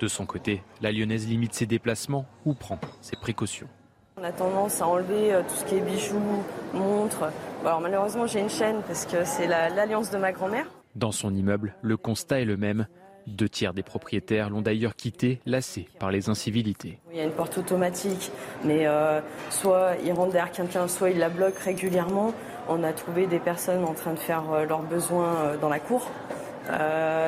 De son côté, la lyonnaise limite ses déplacements ou prend ses précautions. On a tendance à enlever euh, tout ce qui est bijoux, montres. alors malheureusement j'ai une chaîne parce que c'est l'alliance de ma grand-mère. Dans son immeuble, le constat est le même. Deux tiers des propriétaires l'ont d'ailleurs quitté, lassés par les incivilités. Il y a une porte automatique, mais euh, soit ils rentrent derrière quelqu'un, soit ils la bloquent régulièrement. On a trouvé des personnes en train de faire euh, leurs besoins euh, dans la cour.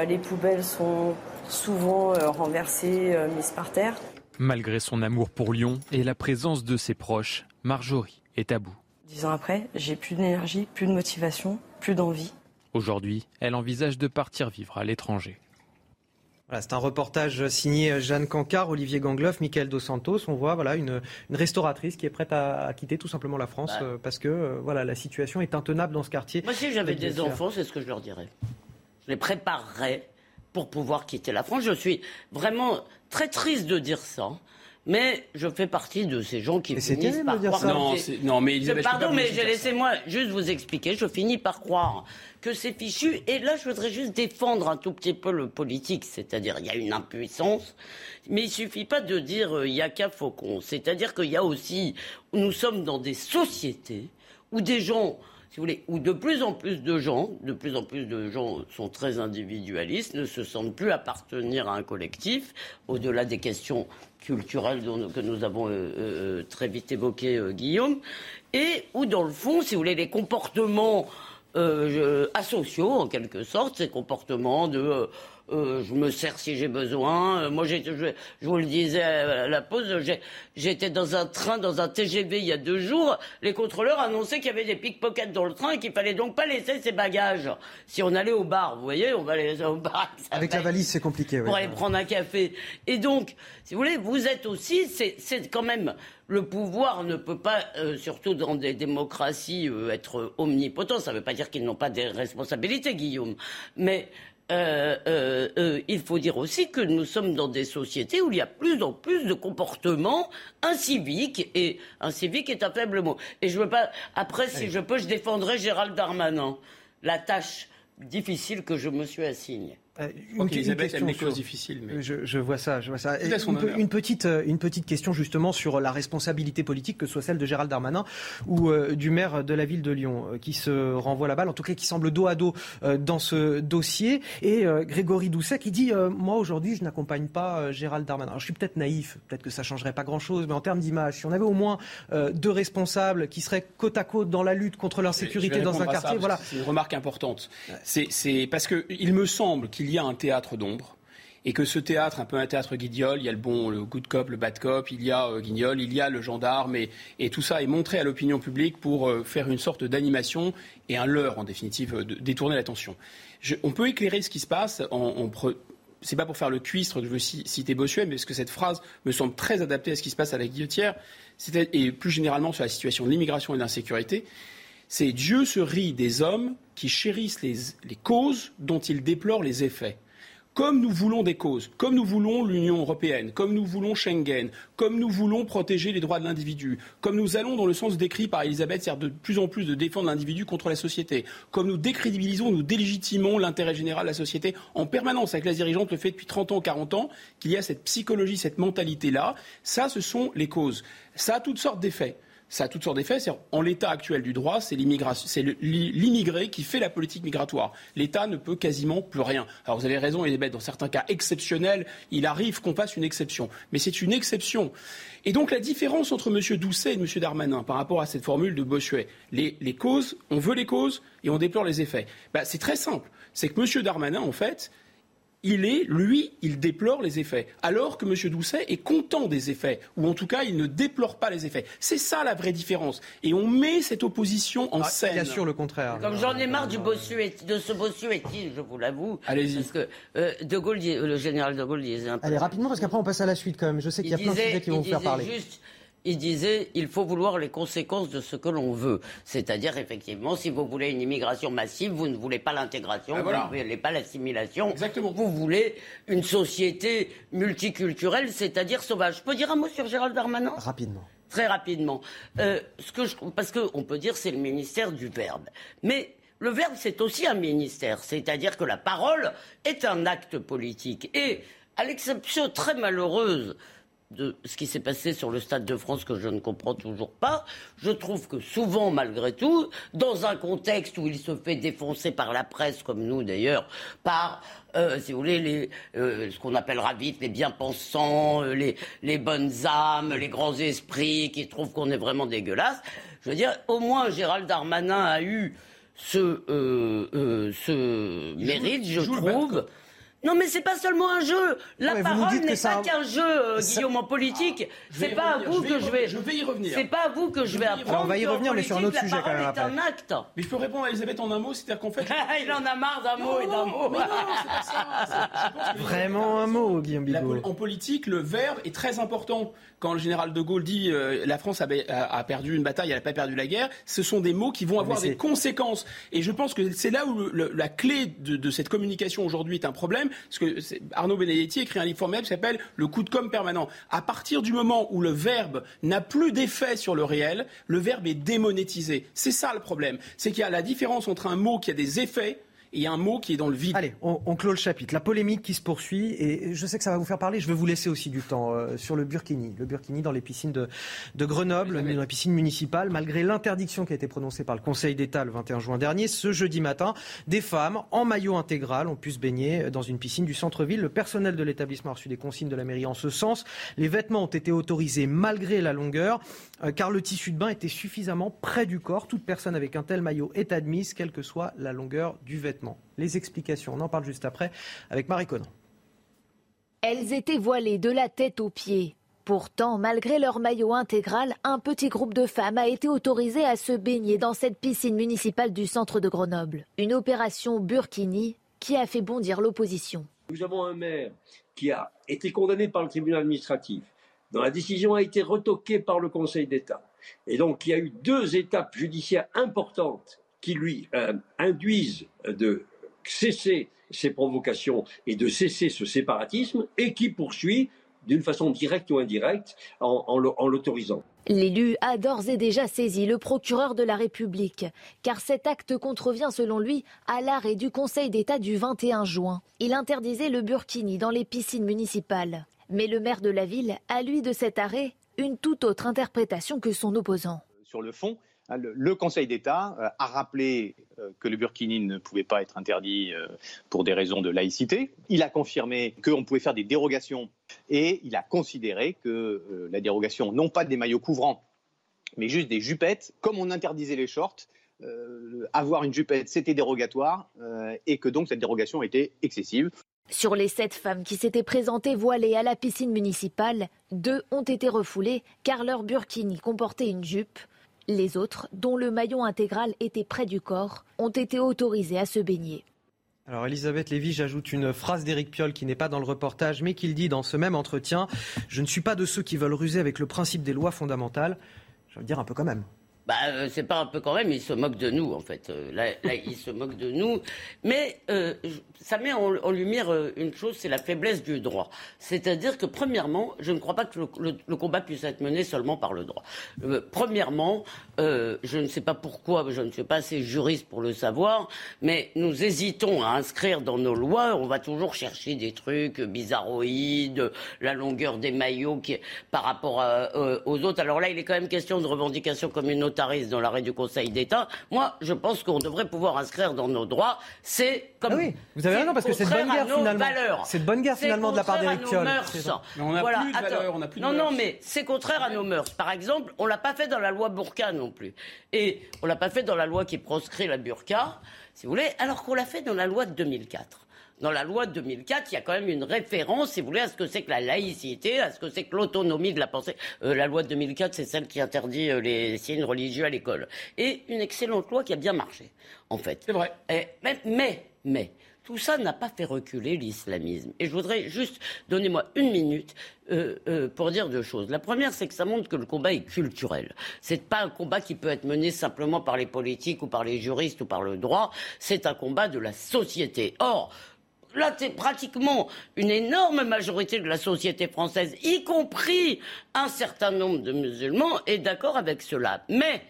les poubelles sont souvent renversées, mises par terre. Malgré son amour pour Lyon et la présence de ses proches, Marjorie est à bout. Dix ans après, j'ai plus d'énergie, plus de motivation, plus d'envie. Aujourd'hui, elle envisage de partir vivre à l'étranger c'est un reportage signé Jeanne Cancard, Olivier Gangloff, Michael Dos Santos. On voit voilà, une, restauratrice qui est prête à, quitter tout simplement la France bah. euh, parce que euh, voilà, la situation est intenable dans ce quartier. Moi, si j'avais des enfants, c'est ce que je leur dirais. Je les préparerais pour pouvoir quitter la France. Je suis vraiment très triste de dire ça. Mais je fais partie de ces gens qui finissent par croire. Non, non, mais Elisabeth, Pardon, mais laissez-moi juste vous expliquer. Je finis par croire que c'est fichu. Et là, je voudrais juste défendre un tout petit peu le politique, c'est-à-dire il y a une impuissance, mais il suffit pas de dire euh, il y a qu'à faucon. C'est-à-dire qu'il y a aussi, nous sommes dans des sociétés où des gens si vous voulez, où de plus en plus de gens, de plus en plus de gens sont très individualistes, ne se sentent plus appartenir à un collectif, au-delà des questions culturelles que nous avons euh, euh, très vite évoquées, euh, Guillaume, et où, dans le fond, si vous voulez, les comportements asociaux, en quelque sorte, ces comportements de euh, je me sers si j'ai besoin. Euh, moi, je, je, vous le disais à la pause, j'étais dans un train, dans un TGV il y a deux jours. Les contrôleurs annonçaient qu'il y avait des pickpockets dans le train et qu'il fallait donc pas laisser ses bagages. Si on allait au bar, vous voyez, on va aller au bar. Avec la valise, c'est compliqué. Pour aller prendre un café. Et donc, si vous voulez, vous êtes aussi, c'est quand même le pouvoir ne peut pas, euh, surtout dans des démocraties, être omnipotent. Ça ne veut pas dire qu'ils n'ont pas des responsabilités, Guillaume. Mais euh, euh, euh, il faut dire aussi que nous sommes dans des sociétés où il y a plus en plus de comportements inciviques et incivique est un faible mot. Et je veux pas. Après, si je peux, je défendrai Gérald Darmanin. La tâche difficile que je me suis assignée. Euh, une, question difficile. Je, vois ça, je vois ça. Une, petite, euh, une petite question justement sur la responsabilité politique, que ce soit celle de Gérald Darmanin ou euh, du maire de la ville de Lyon, qui se renvoie la balle, en tout cas qui semble dos à dos dans ce dossier. Et Grégory Doucet qui dit Moi aujourd'hui, je n'accompagne pas Gérald Darmanin. Alors, je suis peut-être naïf, peut-être que ça changerait pas grand-chose, mais en termes d'image, si on avait au moins deux responsables qui seraient côte à côte dans la lutte contre l'insécurité dans un quartier, voilà. C'est une remarque importante. C'est parce qu'il me semble qu'il il y a un théâtre d'ombre et que ce théâtre, un peu un théâtre guignol, il y a le bon, le good cop, le bad cop, il y a euh, Guignol, il y a le gendarme, et, tout ça est montré à l'opinion publique pour euh, faire une sorte d'animation et un leurre, en définitive, de détourner l'attention. on peut éclairer ce qui se passe c'est pas pour faire le cuistre que je veux citer Bossuet, mais parce que cette phrase me semble très adaptée à ce qui se passe à la guillotière, et plus généralement sur la situation de l'immigration et de l'insécurité. C'est Dieu se rit des hommes qui chérissent les, causes dont ils déplorent les effets comme nous voulons des causes, comme nous voulons l'Union européenne, comme nous voulons Schengen, comme nous voulons protéger les droits de l'individu, comme nous allons dans le sens décrit par Elisabeth, c'est-à-dire de plus en plus de défendre l'individu contre la société, comme nous décrédibilisons, nous délégitimons l'intérêt général de la société en permanence. La dirigeante le fait depuis 30 ans, ou 40 ans, qu'il y a cette psychologie, cette mentalité-là. Ça, ce sont les causes. Ça a toutes sortes d'effets. Ça a toutes sortes d'effets. En l'état actuel du droit, c'est l'immigré qui fait la politique migratoire. L'État ne peut quasiment plus rien. Alors vous avez raison, Elisabeth, dans certains cas exceptionnels, il arrive qu'on fasse une exception. Mais c'est une exception. Et donc la différence entre M. Doucet et M. Darmanin par rapport à cette formule de Bossuet, les, causes, on veut les causes et on déplore les effets. Bah, c'est très simple. C'est que M. Darmanin, en fait, il est, lui, il déplore les effets, alors que M. Doucet est content des effets, ou en tout cas, il ne déplore pas les effets. C'est ça la vraie différence. Et on met cette opposition en ah, scène. Bien sûr, le contraire. Comme j'en ai marre du bossu de ce bossuétisme, je vous l'avoue. Allez-y. Parce que euh, de Gaulle, le général de Gaulle disait un peu. Allez, rapidement, parce qu'après, on passe à la suite quand même. Je sais qu'il y a plein de sujets qui vont vous faire parler. Juste, il disait il faut vouloir les conséquences de ce que l'on veut. C'est-à-dire, effectivement, si vous voulez une immigration massive, vous ne voulez pas l'intégration, ah, vous ne voulez pas l'assimilation. Vous voulez une société multiculturelle, c'est-à-dire sauvage. Je peux dire un mot sur Gérald Darmanin? Rapidement. Très rapidement. Euh, ce que je, parce qu'on peut dire c'est le ministère du verbe. Mais le verbe, c'est aussi un ministère. C'est-à-dire que la parole est un acte politique. Et, à l'exception très malheureuse de ce qui s'est passé sur le Stade de France que je ne comprends toujours pas. Je trouve que souvent, malgré tout, dans un contexte où il se fait défoncer par la presse, comme nous d'ailleurs, par, euh, si vous voulez, les, euh, ce qu'on appellera vite les bien-pensants, euh, les, les bonnes âmes, les grands esprits qui trouvent qu'on est vraiment dégueulasse, je veux dire, au moins Gérald Darmanin a eu ce, ce mérite, je trouve. Non, mais c'est pas seulement un jeu. La parole n'est pas qu'un jeu, euh, Guillaume, en politique. c'est pas à vous que je vais. Je vais y revenir. C'est pas à vous que je, vais apprendre. on va y revenir, mais sur un autre sujet quand même. C'est un acte. Mais je peux répondre à Elisabeth en un mot, c'est-à-dire qu'en fait. Il en a marre d'un mot et d'un mot. Mais non, c'est pas ça. Vraiment un mot, Guillaume Bigot. En politique, le verbe est très important. Quand le général de Gaulle dit euh, la France a, perdu une bataille, elle n'a pas perdu la guerre, ce sont des mots qui vont avoir des conséquences. Et je pense que c'est là où la clé de, de cette communication aujourd'hui est un problème, parce que Arnaud Benedetti écrit un livre formidable qui s'appelle Le coup de com permanent. À partir du moment où le verbe n'a plus d'effet sur le réel, le verbe est démonétisé. C'est ça le problème. C'est qu'il y a la différence entre un mot qui a des effets et un mot qui est dans le vide. Allez, on, clôt le chapitre. La polémique qui se poursuit, et je sais que ça va vous faire parler, je vais vous laisser aussi du temps euh, sur le Burkini. Le Burkini dans les piscines de, de Grenoble, dans la piscine municipale, malgré l'interdiction qui a été prononcée par le Conseil d'État le 21 juin dernier, ce jeudi matin, des femmes en maillot intégral ont pu se baigner dans une piscine du centre-ville. Le personnel de l'établissement a reçu des consignes de la mairie en ce sens. Les vêtements ont été autorisés malgré la longueur, euh, car le tissu de bain était suffisamment près du corps. Toute personne avec un tel maillot est admise, quelle que soit la longueur du vêtement les explications. On en parle juste après avec Marie Conan. Elles étaient voilées de la tête aux pieds. Pourtant, malgré leur maillot intégral, un petit groupe de femmes a été autorisé à se baigner dans cette piscine municipale du centre de Grenoble. Une opération Burkini qui a fait bondir l'opposition. Nous avons un maire qui a été condamné par le tribunal administratif, dont la décision a été retoquée par le Conseil d'État. Et donc, il y a eu deux étapes judiciaires importantes qui lui euh, induisent de cesser ces provocations et de cesser ce séparatisme et qui poursuit d'une façon directe ou indirecte en, l'autorisant. L'élu a d'ores et déjà saisi le procureur de la République, car cet acte contrevient selon lui à l'arrêt du Conseil d'État du 21 juin. Il interdisait le burkini dans les piscines municipales. Mais le maire de la ville a, lui, de cet arrêt, une toute autre interprétation que son opposant. Sur le fond, le, Conseil d'État euh, a rappelé euh, que le burkini ne pouvait pas être interdit euh, pour des raisons de laïcité. Il a confirmé qu'on pouvait faire des dérogations et il a considéré que la dérogation, non pas des maillots couvrants, mais juste des jupettes, comme on interdisait les shorts, avoir une jupette, c'était dérogatoire et que donc cette dérogation était excessive. Sur les sept femmes qui s'étaient présentées voilées à la piscine municipale, deux ont été refoulées car leur burkini comportait une jupe. Les autres, dont le maillot intégral était près du corps, ont été autorisés à se baigner. Alors Elisabeth Lévy, j'ajoute une phrase d'Éric Piolle qui n'est pas dans le reportage, mais qu'il dit dans ce même entretien Je ne suis pas de ceux qui veulent ruser avec le principe des lois fondamentales. Je veux dire un peu quand même. Bah, euh, c'est pas un peu quand même, il se moque de nous, en fait. Euh, là, il se moque de nous. Mais euh, ça met en, lumière une chose, c'est la faiblesse du droit. C'est-à-dire que, premièrement, je ne crois pas que le, combat puisse être mené seulement par le droit. premièrement, je ne sais pas pourquoi, je ne suis pas assez juriste pour le savoir, mais nous hésitons à inscrire dans nos lois, on va toujours chercher des trucs bizarroïdes, la longueur des maillots par rapport aux autres. Alors là, il est quand même question de revendication dans l'arrêt du Conseil d'État. Moi, je pense qu'on devrait pouvoir inscrire dans nos droits. C'est comme. Ah oui, vous avez raison, parce que c'est de bonne guerre finalement. C'est de bonne guerre finalement de la part d'Éric Piolle. Mais on n'a plus de valeur, on a plus de Non, non, mais c'est contraire à nos mœurs. Par exemple, on l'a pas fait dans la loi Burqa non plus. Et on l'a pas fait dans la loi qui proscrit la burqa, si vous voulez, alors qu'on l'a fait dans la loi de 2004 dans la loi de 2004, il y a quand même une référence, si vous voulez, à ce que c'est que la laïcité, à ce que c'est que l'autonomie de la pensée. Euh, la loi de 2004, c'est celle qui interdit euh, les signes religieux à l'école. Et une excellente loi qui a bien marché, en fait. C'est vrai. mais, mais, mais, tout ça n'a pas fait reculer l'islamisme. Et je voudrais juste, donnez-moi une minute euh, pour dire deux choses. La première, c'est que ça montre que le combat est culturel. C'est pas un combat qui peut être mené simplement par les politiques ou par les juristes ou par le droit. C'est un combat de la société. Or, là, c'est pratiquement une énorme majorité de la société française, y compris un certain nombre de musulmans, est d'accord avec cela. Mais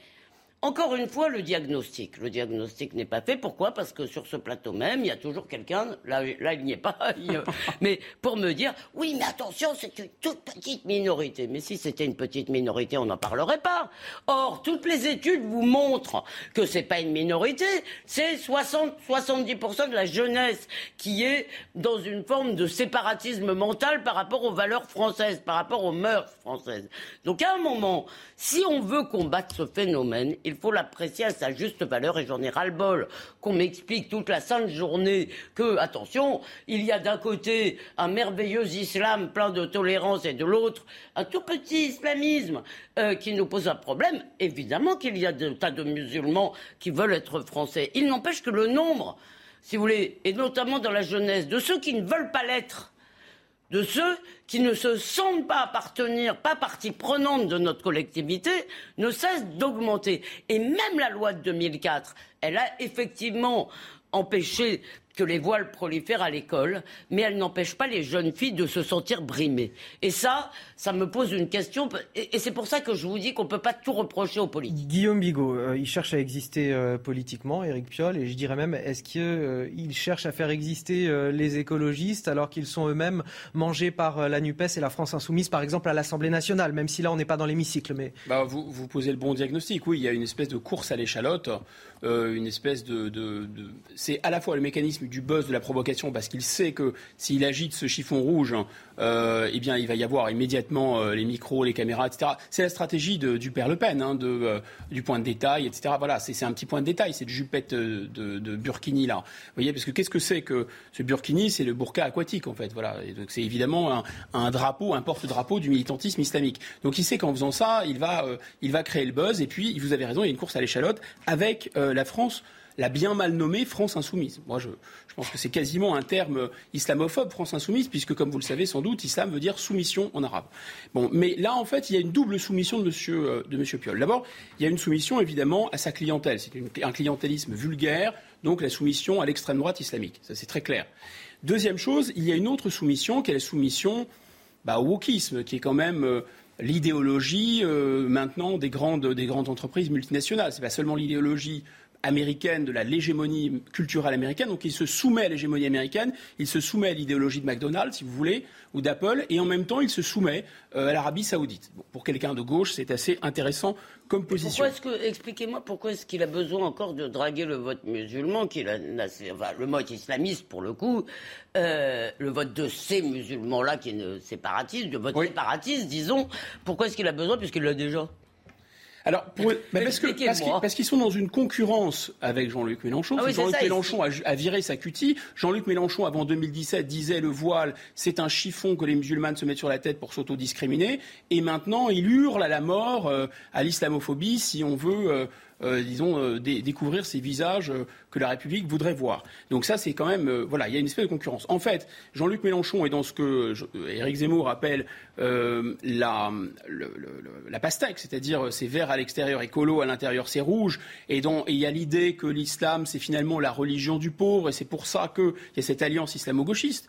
encore une fois, le diagnostic. Le diagnostic n'est pas fait. Pourquoi? Parce que sur ce plateau même, il y a toujours quelqu'un, là, là il n'y est pas, mais pour me dire, oui, mais attention, c'est une toute petite minorité. Mais si c'était une petite minorité, on n'en parlerait pas. Or, toutes les études vous montrent que c'est pas une minorité, c'est 60, 70% de la jeunesse qui est dans une forme de séparatisme mental par rapport aux valeurs françaises, par rapport aux mœurs françaises. Donc, à un moment, si on veut combattre ce phénomène, il faut l'apprécier à sa juste valeur et j'en ai ras-le-bol qu'on m'explique toute la sainte journée que, attention, il y a d'un côté un merveilleux islam plein de tolérance et de l'autre un tout petit islamisme euh, qui nous pose un problème. Évidemment qu'il y a des tas de musulmans qui veulent être français. Il n'empêche que le nombre, si vous voulez, et notamment dans la jeunesse, de ceux qui ne veulent pas l'être, de ceux qui ne se sentent pas appartenir, pas partie prenante de notre collectivité, ne cesse d'augmenter. Et même la loi de 2004, elle a effectivement empêché que les voiles prolifèrent à l'école, mais elles n'empêchent pas les jeunes filles de se sentir brimées. Et ça, ça me pose une question, et, c'est pour ça que je vous dis qu'on ne peut pas tout reprocher aux politiques. Guillaume Bigot, euh, il cherche à exister euh, politiquement, Éric Piolle, et je dirais même, est-ce qu'il euh, cherche à faire exister les écologistes alors qu'ils sont eux-mêmes mangés par la NUPES et la France Insoumise, par exemple, à l'Assemblée nationale, même si là, on n'est pas dans l'hémicycle. Mais... Bah, vous, vous posez le bon diagnostic, oui, il y a une espèce de course à l'échalote, une espèce de... de... C'est à la fois le mécanisme du buzz, de la provocation, parce qu'il sait que s'il agite ce chiffon rouge, euh, eh bien, il va y avoir immédiatement euh, les micros, les caméras, etc. C'est la stratégie du père Le Pen, hein, de, euh, du point de détail, etc. Voilà, c'est un petit point de détail, cette jupette de, de, Burkini là. Vous voyez, parce que qu'est-ce que c'est que ce Burkini? C'est le burqa aquatique en fait. Voilà, donc c'est évidemment un, un, drapeau, un porte-drapeau du militantisme islamique. Donc il sait qu'en faisant ça, il va, il va créer le buzz. Et puis, vous avez raison, il y a une course à l'échalote avec la France la bien mal nommée France insoumise. Moi, je, pense que c'est quasiment un terme islamophobe, France insoumise, puisque, comme vous le savez sans doute, islam veut dire soumission en arabe. Bon, mais là, en fait, il y a une double soumission de Monsieur, euh, de monsieur Piolle. D'abord, il y a une soumission, évidemment, à sa clientèle. C'est un clientélisme vulgaire, donc la soumission à l'extrême droite islamique. Ça, c'est très clair. Deuxième chose, il y a une autre soumission, qui est la soumission bah, au wokisme, qui est quand même... Euh, l'idéologie euh, maintenant des grandes, des grandes entreprises multinationales. Ce n'est pas seulement l'idéologie américaine, de la l'hégémonie culturelle américaine. Donc il se soumet à l'hégémonie américaine, il se soumet à l'idéologie de McDonald's, si vous voulez, ou d'Apple, et en même temps il se soumet euh, à l'Arabie saoudite. pour quelqu'un de gauche, c'est assez intéressant comme position. expliquez-moi pourquoi est-ce qu'il a besoin encore de draguer le vote musulman, qu'il a, enfin, le vote islamiste pour le coup, euh, le vote de ces musulmans-là qui est séparatiste, de vote séparatiste, disons. Pourquoi est-ce qu'il a besoin puisqu'il l'a déjà? Alors, parce, qu'ils sont dans une concurrence avec Jean-Luc Mélenchon. Ah Jean-Luc Mélenchon a, viré sa cutie. Jean-Luc Mélenchon, avant 2017, disait le voile, c'est un chiffon que les musulmans se mettent sur la tête pour s'autodiscriminer. Et maintenant, il hurle à la mort, euh, à l'islamophobie, si on veut. Euh, disons, découvrir ces visages que la République voudrait voir. Donc ça, c'est quand même, voilà, il y a une espèce de concurrence. En fait, Jean-Luc Mélenchon est dans ce que Éric Zemmour appelle la, la pastèque, c'est-à-dire c'est vert à l'extérieur, écolo à l'intérieur, c'est rouge. Et il y a l'idée que l'islam, c'est finalement la religion du pauvre, et c'est pour ça qu'il y a cette alliance islamo-gauchiste.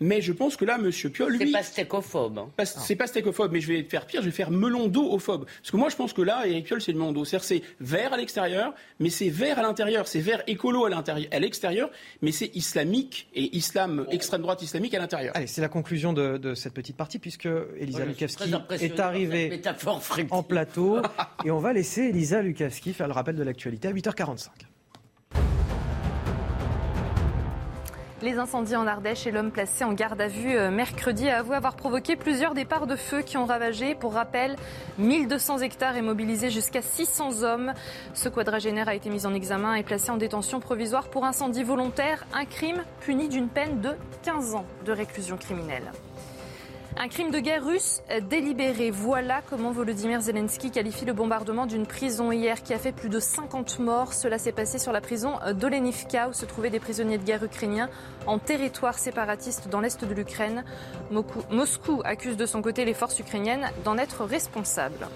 Mais je pense que là, M. Piolle, lui. C'est pas stécophobe. Hein. C'est pas stécophobe, mais je vais faire pire, je vais faire melon d'eau-ophobe. Parce que moi, je pense que là, Éric Piolle, c'est le melon d'eau. C'est-à-dire, c'est vert à l'extérieur, mais c'est vert à l'intérieur. C'est vert écolo à l'extérieur, mais c'est islamique et islam, extrême droite islamique à l'intérieur. Allez, c'est la conclusion de, cette petite partie, puisque Elisa Lukavski est arrivée en plateau. et on va laisser Elisa Lukavski faire le rappel de l'actualité à 8h45. Les incendies en Ardèche et l'homme placé en garde à vue euh, mercredi a avoué avoir provoqué plusieurs départs de feu qui ont ravagé, pour rappel, 1200 hectares et mobilisé jusqu'à 600 hommes. Ce quadragénaire a été mis en examen et placé en détention provisoire pour incendie volontaire, un crime puni d'une peine de 15 ans de réclusion criminelle. Un crime de guerre russe délibéré. Voilà comment Volodymyr Zelensky qualifie le bombardement d'une prison hier qui a fait plus de 50 morts. Cela s'est passé sur la prison d'Olenivka où se trouvaient des prisonniers de guerre ukrainiens en territoire séparatiste dans l'est de l'Ukraine. Moscou accuse de son côté les forces ukrainiennes d'en être responsables.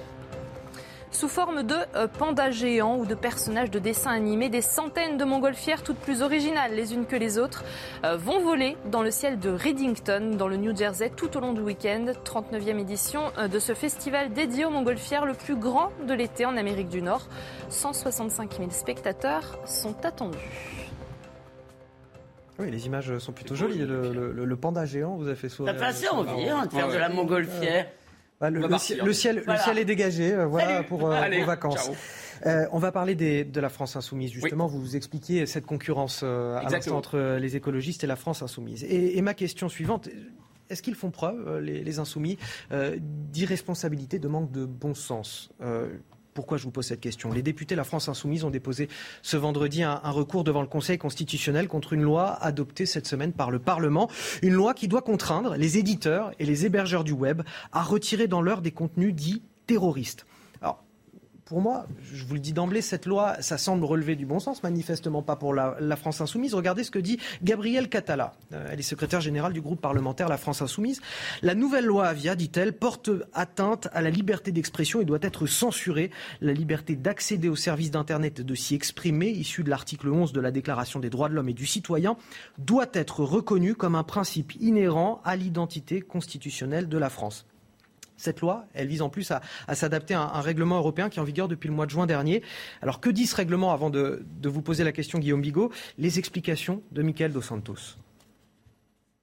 Sous forme de euh, pandas géants ou de personnages de dessins animés, des centaines de montgolfières, toutes plus originales les unes que les autres, euh, vont voler dans le ciel de Reddington, dans le New Jersey, tout au long du week-end. 39e édition euh, de ce festival dédié aux montgolfières, le plus grand de l'été en Amérique du Nord. 165 000 spectateurs sont attendus. Oui, les images sont plutôt jolies. Le, panda géant, vous avez fait sourire. Ça fait assez envie hein, de faire de la montgolfière. Bah, le, ciel, est dégagé, euh, voilà, pour euh, vos vacances. Euh, on va parler de la France insoumise. Justement, vous vous expliquiez cette concurrence entre les écologistes et la France insoumise. Et, ma question suivante. Est-ce qu'ils font preuve, les, insoumis, d'irresponsabilité, de manque de bon sens pourquoi je vous pose cette question? Les députés de la France Insoumise ont déposé ce vendredi un, recours devant le Conseil constitutionnel contre une loi adoptée cette semaine par le Parlement. Une loi qui doit contraindre les éditeurs et les hébergeurs du web à retirer dans l'heure des contenus dits terroristes pour moi, je vous le dis d'emblée, cette loi, ça semble relever du bon sens, manifestement pas pour la, France insoumise. Regardez ce que dit Gabrielle Catala. Euh, elle est secrétaire générale du groupe parlementaire La France insoumise. La nouvelle loi Avia, dit-elle, porte atteinte à la liberté d'expression et doit être censurée. La liberté d'accéder aux services d'Internet et de s'y exprimer, issue de l'article 11 de la Déclaration des droits de l'homme et du citoyen, doit être reconnue comme un principe inhérent à l'identité constitutionnelle de la France. Cette loi, elle vise en plus à, s'adapter à un, règlement européen qui est en vigueur depuis le mois de juin dernier. Alors que dit ce règlement avant de, vous poser la question, Guillaume Bigot? Les explications de Michael Dos Santos.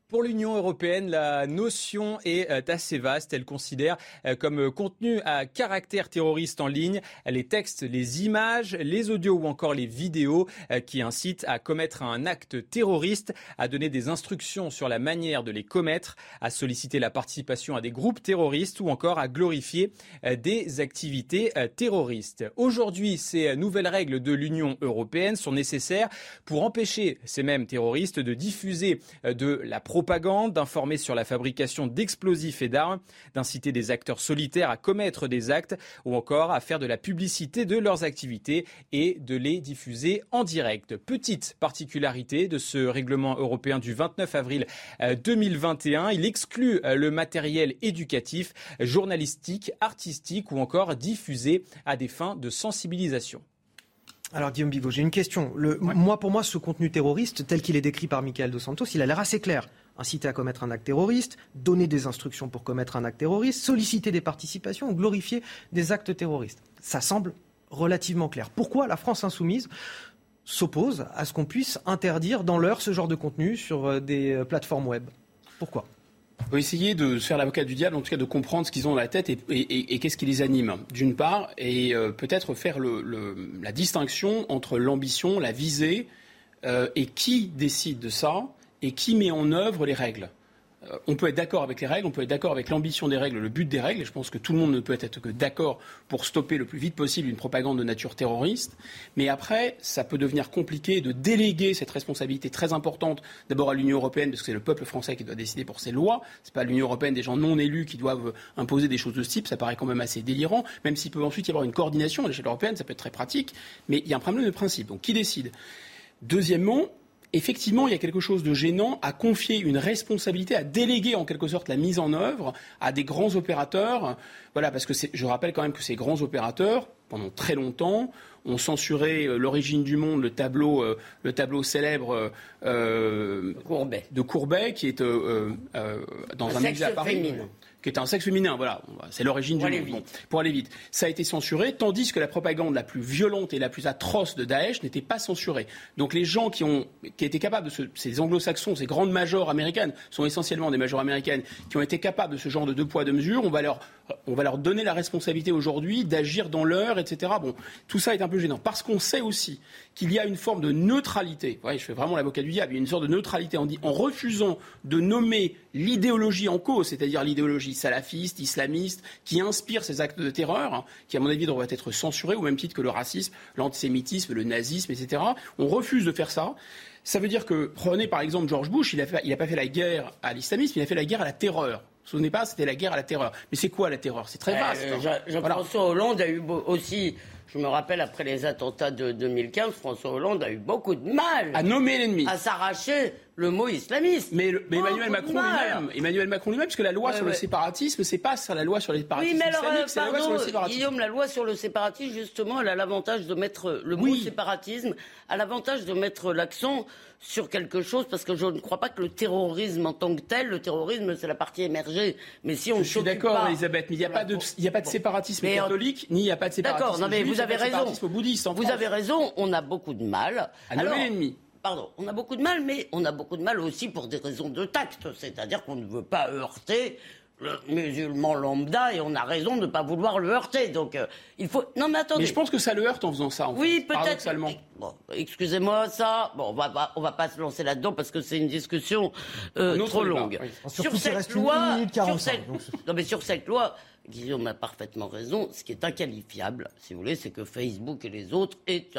Pour l'Union européenne, la notion est euh, assez vaste. Elle considère euh, comme contenu à caractère terroriste en ligne les textes, les images, les audios ou encore les vidéos euh, qui incitent à commettre un acte terroriste, à donner des instructions sur la manière de les commettre, à solliciter la participation à des groupes terroristes ou encore à glorifier des activités terroristes. Aujourd'hui, ces nouvelles règles de l'Union européenne sont nécessaires pour empêcher ces mêmes terroristes de diffuser de la propagande, d'informer sur la fabrication d'explosifs et d'armes, d'inciter des acteurs solitaires à commettre des actes ou encore à faire de la publicité de leurs activités et de les diffuser en direct. Petite particularité de ce règlement européen du 29 avril 2021, euh, il exclut euh, le matériel éducatif, journalistique, artistique ou encore diffusé à des fins de sensibilisation. Alors Guillaume Bigot, j'ai une question. Moi, pour moi, ce contenu terroriste, tel qu'il est décrit par Michael Dos Santos, il a l'air assez clair inciter à commettre un acte terroriste, donner des instructions pour commettre un acte terroriste, solliciter des participations ou glorifier des actes terroristes. Ça semble relativement clair. Pourquoi la France insoumise s'oppose à ce qu'on puisse interdire dans l'heure ce genre de contenu sur euh, des euh, plateformes web? Pourquoi? Faut essayer de se faire l'avocat du diable, en tout cas de comprendre ce qu'ils ont dans la tête et, qu'est-ce qui les anime, d'une part, et euh, peut-être faire la distinction entre l'ambition, la visée, et qui décide de ça, et qui met en œuvre les règles. euh, on peut être d'accord avec les règles, on peut être d'accord avec l'ambition des règles, le but des règles, je pense que tout le monde ne peut être que d'accord pour stopper le plus vite possible une propagande de nature terroriste, mais après, ça peut devenir compliqué de déléguer cette responsabilité très importante d'abord à l'Union européenne, parce que c'est le peuple français qui doit décider pour ses lois, c'est pas l'Union européenne des gens non élus qui doivent imposer des choses de ce type, ça paraît quand même assez délirant, même s'il peut ensuite y avoir une coordination à l'échelle européenne, ça peut être très pratique, mais il y a un problème de principe, donc qui décide? Deuxièmement, effectivement, il y a quelque chose de gênant à confier une responsabilité, à déléguer en quelque sorte la mise en œuvre à des grands opérateurs. Voilà, parce que je rappelle quand même que ces grands opérateurs, pendant très longtemps, ont censuré euh, l'origine du monde, le tableau, euh, le tableau célèbre euh, Courbet. de Courbet, qui est dans un, musée à Paris qui est un sexe féminin. Voilà, c'est l'origine du monde. pour aller vite. Ça a été censuré, tandis que la propagande la plus violente et la plus atroce de Daesh n'était pas censurée. Donc les gens qui ont qui étaient capables de ces anglo-saxons, ces grandes majors américaines, sont essentiellement des majors américaines, qui ont été capables de ce genre de deux poids deux mesures, on va leur on va leur donner la responsabilité aujourd'hui d'agir dans l'heure, etc. Bon, tout ça est un peu gênant parce qu'on sait aussi qu'il y a une forme de neutralité. je fais vraiment l'avocat du diable. Il y a une sorte de neutralité en, en refusant de nommer l'idéologie en cause, c'est-à-dire l'idéologie salafiste, islamiste, qui inspire ces actes de terreur, hein, qui à mon avis devraient être censurés au même titre que le racisme, l'antisémitisme, le nazisme, etc. On refuse de faire ça. Ça veut dire que, prenez par exemple George Bush, il n'a pas fait la guerre à l'islamisme, il a fait la guerre à la terreur. Souvenez pas, c'était la guerre à la terreur. Mais c'est quoi la terreur? C'est très euh, vaste. Hein. Jean-François Hollande a eu aussi je me rappelle, après les attentats de 2015, François Hollande a eu beaucoup de mal à nommer l'ennemi, à s'arracher le mot islamiste. Mais, Emmanuel, Macron lui-même, Emmanuel Macron lui-même, parce que la loi sur le séparatisme, c'est pas sur la loi sur les séparatismes oui, mais alors, c'est la loi sur le séparatisme. Guillaume, la loi sur le séparatisme, justement, elle a l'avantage de mettre le mot séparatisme, a l'avantage de mettre l'accent sur quelque chose, parce que je ne crois pas que le terrorisme en tant que tel, le terrorisme, c'est la partie émergée. Mais si on Je suis d'accord, Elisabeth, mais il n'y a, pas de, il a pas de séparatisme catholique, ni il n'y a pas de séparatisme D'accord, non mais vous avez raison. vous avez raison, on a beaucoup de mal. À nommer l'ennemi pardon, on a beaucoup de mal, mais on a beaucoup de mal aussi pour des raisons de tact. C'est-à-dire qu'on ne veut pas heurter le musulman lambda et on a raison de ne pas vouloir le heurter. Donc euh, il faut. Non mais attendez. Mais je pense que ça le heurte en faisant ça. oui, peut-être. Bon, excusez-moi ça. Bon, on va on va pas se lancer là-dedans parce que c'est une discussion euh, trop longue. Sur cette loi, sur cette... non mais sur cette loi, Guillaume a parfaitement raison. Ce qui est inqualifiable, si vous voulez, c'est que Facebook et les autres aient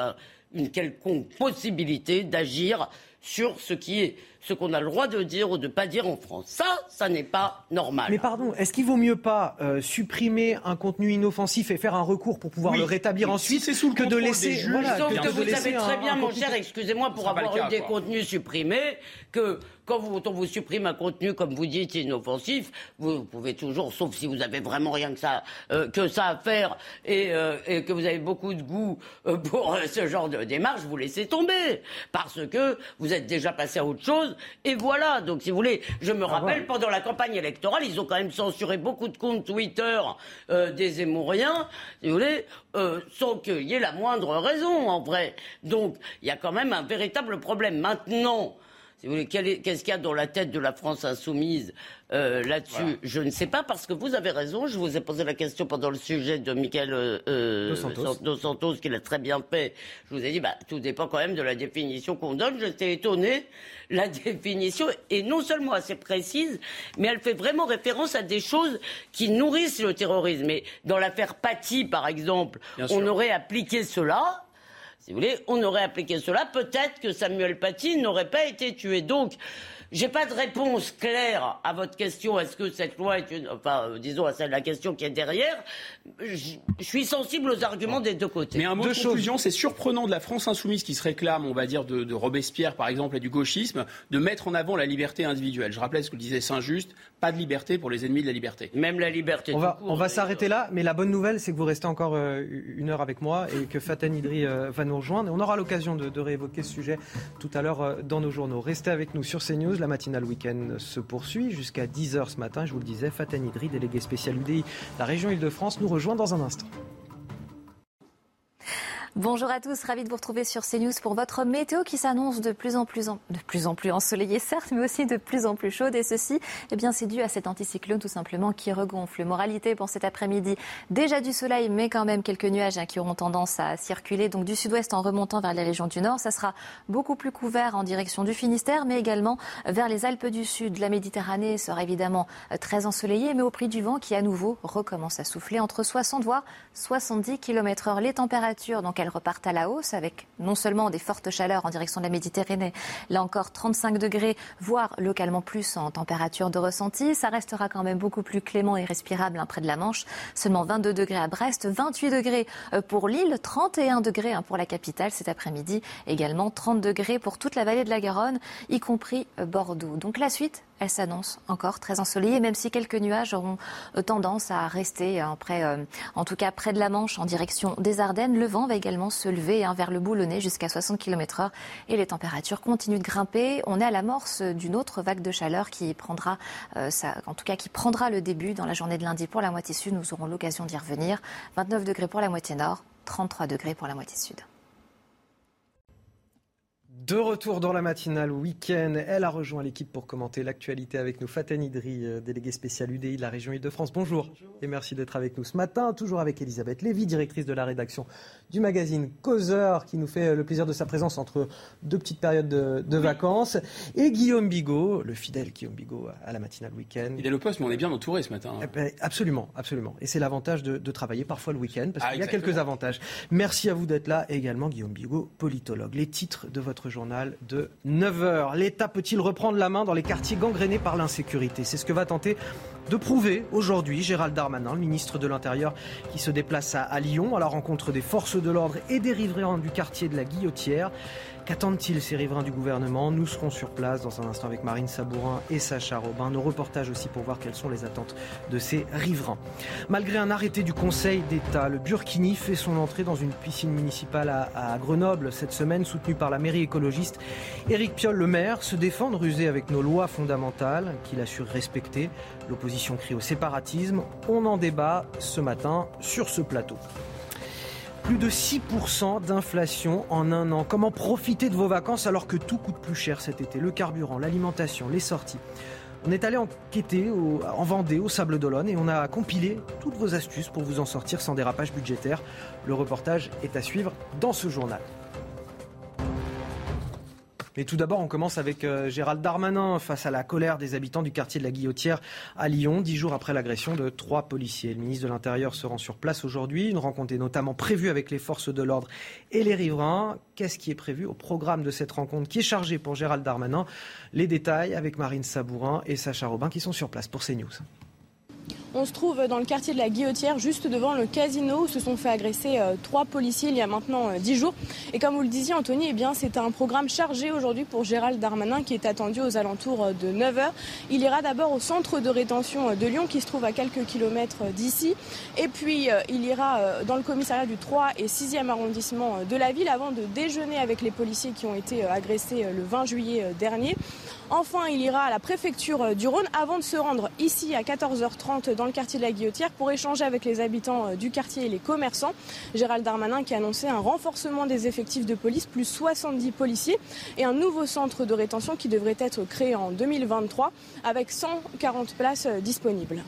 une quelconque possibilité d'agir sur ce qui est ce qu'on a le droit de dire ou de ne pas dire en France. Ça, ça n'est pas normal. Mais pardon, est-ce qu'il vaut mieux pas euh, supprimer un contenu inoffensif et faire un recours pour pouvoir le rétablir ensuite c'est sous le que de laisser juges, voilà, que, vous savez très bien, mon cher, excusez-moi, pour avoir eu des contenus supprimés, que quand vous, on vous supprime un contenu, comme vous dites, inoffensif, vous pouvez toujours, sauf si vous avez vraiment rien que ça, euh, que ça à faire et, euh, et, que vous avez beaucoup de goût pour ce genre de démarche, vous laissez tomber. Parce que vous êtes déjà passé à autre chose et voilà, donc si vous voulez, je me ah, rappelle, pendant la campagne électorale, ils ont quand même censuré beaucoup de comptes Twitter euh, des Émouriens, si vous voulez, euh, sans qu'il y ait la moindre raison, en vrai. Donc, il y a quand même un véritable problème. Maintenant, si vous voulez, qu'est-ce qu'il y a dans la tête de la France insoumise euh, là-dessus Je ne sais pas, parce que vous avez raison. Je vous ai posé la question pendant le sujet de Michael euh, Dos, Santos. qui l'a très bien fait. Je vous ai dit, bah, tout dépend quand même de la définition qu'on donne. J'étais étonné. La définition est non seulement assez précise, mais elle fait vraiment référence à des choses qui nourrissent le terrorisme. Et dans l'affaire Paty, par exemple, on aurait appliqué cela si vous voulez, on aurait appliqué cela. Peut-être que Samuel Paty n'aurait pas été tué. Donc, j'ai pas de réponse claire à votre question. Est-ce que cette loi est une, enfin, euh, disons à celle la question qui est derrière. Je, suis sensible aux arguments des deux côtés. Mais un mot de conclusion, c'est surprenant de la France insoumise qui se réclame, on va dire, de, Robespierre par exemple et du gauchisme, de mettre en avant la liberté individuelle. Je rappelais ce que disait Saint-Just pas de liberté pour les ennemis de la liberté. Même la liberté. On va, on va s'arrêter là, mais la bonne nouvelle, c'est que vous restez encore euh, une heure avec moi et que Fatah Idri euh, va nous rejoindre. Et on aura l'occasion de, réévoquer ce sujet tout à l'heure euh, dans nos journaux. Restez avec nous sur CNews. La matinale week-end se poursuit jusqu'à 10h ce matin. Je vous le disais, Fatah Idri, délégué spécial UDI, la région Île-de-France, nous rejoint dans un instant. Bonjour à tous, ravi de vous retrouver sur CNews pour votre météo qui s'annonce de plus en plus en ensoleillée certes, mais aussi de plus en plus chaude. Et ceci, eh bien, c'est dû à cet anticyclone tout simplement qui regonfle. Moralité pour cet après-midi, déjà du soleil, mais quand même quelques nuages hein, qui auront tendance à circuler. Donc du sud-ouest en remontant vers les régions du nord, ça sera beaucoup plus couvert en direction du Finistère, mais également vers les Alpes du Sud. La Méditerranée sera évidemment très ensoleillée, mais au prix du vent qui à nouveau recommence à souffler entre 60 voire 70 km/h. Les températures donc elles repartent à la hausse avec non seulement des fortes chaleurs en direction de la Méditerranée, là encore 35 degrés, voire localement plus en température de ressenti. Ça restera quand même beaucoup plus clément et respirable hein, près de la Manche. Seulement 22 degrés à Brest, 28 degrés euh, pour Lille, 31 degrés hein, pour la capitale cet après-midi, également 30 degrés pour toute la vallée de la Garonne, y compris euh, Bordeaux. Donc la suite, elle s'annonce encore très ensoleillée, même si quelques nuages auront euh, tendance à rester hein, près, euh, en tout cas près de la Manche, en direction des Ardennes. Le vent va également se lever hein, vers le Boulonnais jusqu'à 60 km/h et les températures continuent de grimper. On est à l'amorce d'une autre vague de chaleur qui prendra, euh, en tout cas qui prendra le début dans la journée de lundi pour la moitié sud. Nous aurons l'occasion d'y revenir. 29 degrés pour la moitié nord, 33 degrés pour la moitié sud. De retour dans la matinale week-end, elle a rejoint l'équipe pour commenter l'actualité avec nous. Fatani Idri, euh, déléguée spéciale UDI de la région Île-de-France. Bonjour. et merci d'être avec nous ce matin. Toujours avec Elisabeth Lévy, directrice de la rédaction du magazine Causeur, qui nous fait le plaisir de sa présence entre deux petites périodes de, vacances. Et Guillaume Bigot, le fidèle Guillaume Bigot à la matinale week-end. Il est le poste, mais on est bien entouré ce matin. Eh ben, absolument, absolument. Et c'est l'avantage de, travailler parfois le week-end, parce ah, qu'il y a quelques avantages. Merci à vous d'être là. Et également Guillaume Bigot, politologue. Les titres de votre journal de 9h. L'État peut-il reprendre la main dans les quartiers gangrénés par l'insécurité? C'est ce que va tenter de prouver aujourd'hui Gérald Darmanin, le ministre de l'Intérieur, qui se déplace à, Lyon à la rencontre des forces de l'ordre et des riverains du quartier de la Guillotière. Qu'attendent-ils ces riverains du gouvernement? Nous serons sur place dans un instant avec Marine Sabourin et Sacha Robin. Nos reportages aussi pour voir quelles sont les attentes de ces riverains. Malgré un arrêté du Conseil d'État, le Burkini fait son entrée dans une piscine municipale à, Grenoble cette semaine, soutenue par la mairie écologiste. Éric Piolle, le maire, se défend de ruser avec nos lois fondamentales qu'il assure respecter. L'opposition crie au séparatisme. On en débat ce matin sur ce plateau. Plus de 6% d'inflation en un an. Comment profiter de vos vacances alors que tout coûte plus cher cet été? Le carburant, l'alimentation, les sorties. On est allé enquêter en Vendée, au Sable d'Olonne, et on a compilé toutes vos astuces pour vous en sortir sans dérapage budgétaire. Le reportage est à suivre dans ce journal. Tout d'abord, on commence avec euh, Gérald Darmanin face à la colère des habitants du quartier de la Guillotière à Lyon, dix jours après l'agression de trois policiers. Le ministre de l'Intérieur se rend sur place aujourd'hui. Une rencontre est notamment prévue avec les forces de l'ordre et les riverains. Qu'est-ce qui est prévu au programme de cette rencontre qui est chargée pour Gérald Darmanin? Les détails avec Marine Sabourin et Sacha Robin qui sont sur place pour CNews. On se trouve dans le quartier de la Guillotière, juste devant le casino où se sont fait agresser euh, trois policiers il y a maintenant euh, dix jours. Et comme vous le disiez, Anthony, eh bien, c'est un programme chargé aujourd'hui pour Gérald Darmanin qui est attendu aux alentours euh, de 9h. Il ira d'abord au centre de rétention de Lyon qui se trouve à quelques kilomètres d'ici. Et puis, il ira dans le commissariat du 3 et 6e arrondissement de la ville avant de déjeuner avec les policiers qui ont été agressés le 20 juillet dernier. Enfin, il ira à la préfecture du Rhône avant de se rendre ici à 14h30 dans le quartier de la Guillotière pour échanger avec les habitants euh, du quartier et les commerçants. Gérald Darmanin qui a annoncé un renforcement des effectifs de police, plus 70 policiers et un nouveau centre de rétention qui devrait être créé en 2023 avec 140 places euh, disponibles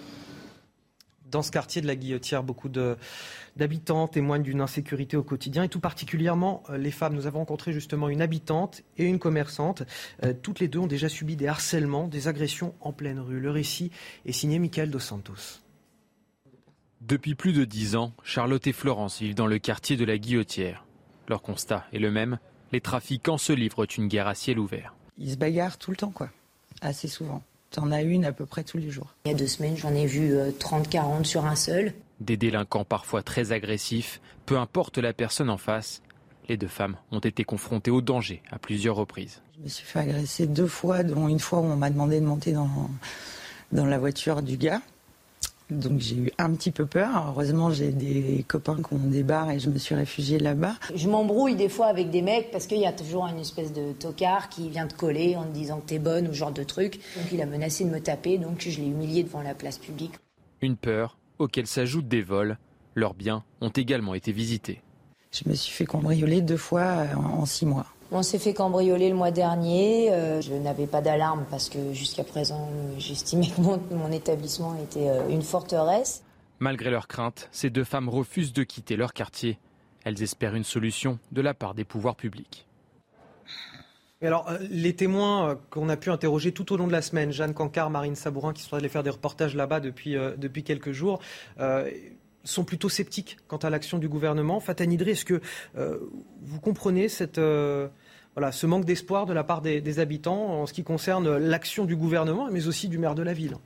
dans ce quartier de la Guillotière, beaucoup d'habitants témoignent d'une insécurité au quotidien et tout particulièrement euh, les femmes. Nous avons rencontré justement une habitante et une commerçante. Euh, toutes les deux ont déjà subi des harcèlements, des agressions en pleine rue. Le récit est signé Michael Dos Santos. Depuis plus de dix ans, Charlotte et Florence vivent dans le quartier de la Guillotière. Leur constat est le même. Les trafiquants se livrent une guerre à ciel ouvert. Ils se bagarrent tout le temps, quoi. Assez souvent. T'en as une à peu près tous les jours. Il y a deux semaines, j'en ai vu 30-40 euh, sur un seul. Des délinquants parfois très agressifs, peu importe la personne en face, les deux femmes ont été confrontées au danger à plusieurs reprises. Je me suis fait agresser deux fois, dont une fois où on m'a demandé de monter dans, dans la voiture du gars. Donc j'ai eu un petit peu peur. Heureusement, j'ai des copains qui ont des bars et je me suis réfugiée là-bas. Je m'embrouille des fois avec des mecs parce qu'il y a toujours une espèce de tocard qui vient te coller en te disant que t'es bonne ou ce genre de truc. Donc il a menacé de me taper, donc je l'ai humilié devant la place publique. Une peur auquel s'ajoutent des vols. Leurs biens ont également été visités. Je me suis fait cambrioler deux fois en six mois. On s'est fait cambrioler le mois dernier. je n'avais pas d'alarme parce que jusqu'à présent, j'estimais que mon, établissement était une forteresse. Malgré leurs craintes, ces deux femmes refusent de quitter leur quartier. Elles espèrent une solution de la part des pouvoirs publics. Alors, euh, les témoins euh, qu'on a pu interroger tout au long de la semaine, Jeanne Cancard, Marine Sabourin, qui sont allés faire des reportages là-bas depuis, euh, depuis quelques jours, sont plutôt sceptiques quant à l'action du gouvernement. Fatah Idri, est-ce que vous comprenez ce manque d'espoir de la part des habitants en ce qui concerne l'action du gouvernement, mais aussi du maire de la ville?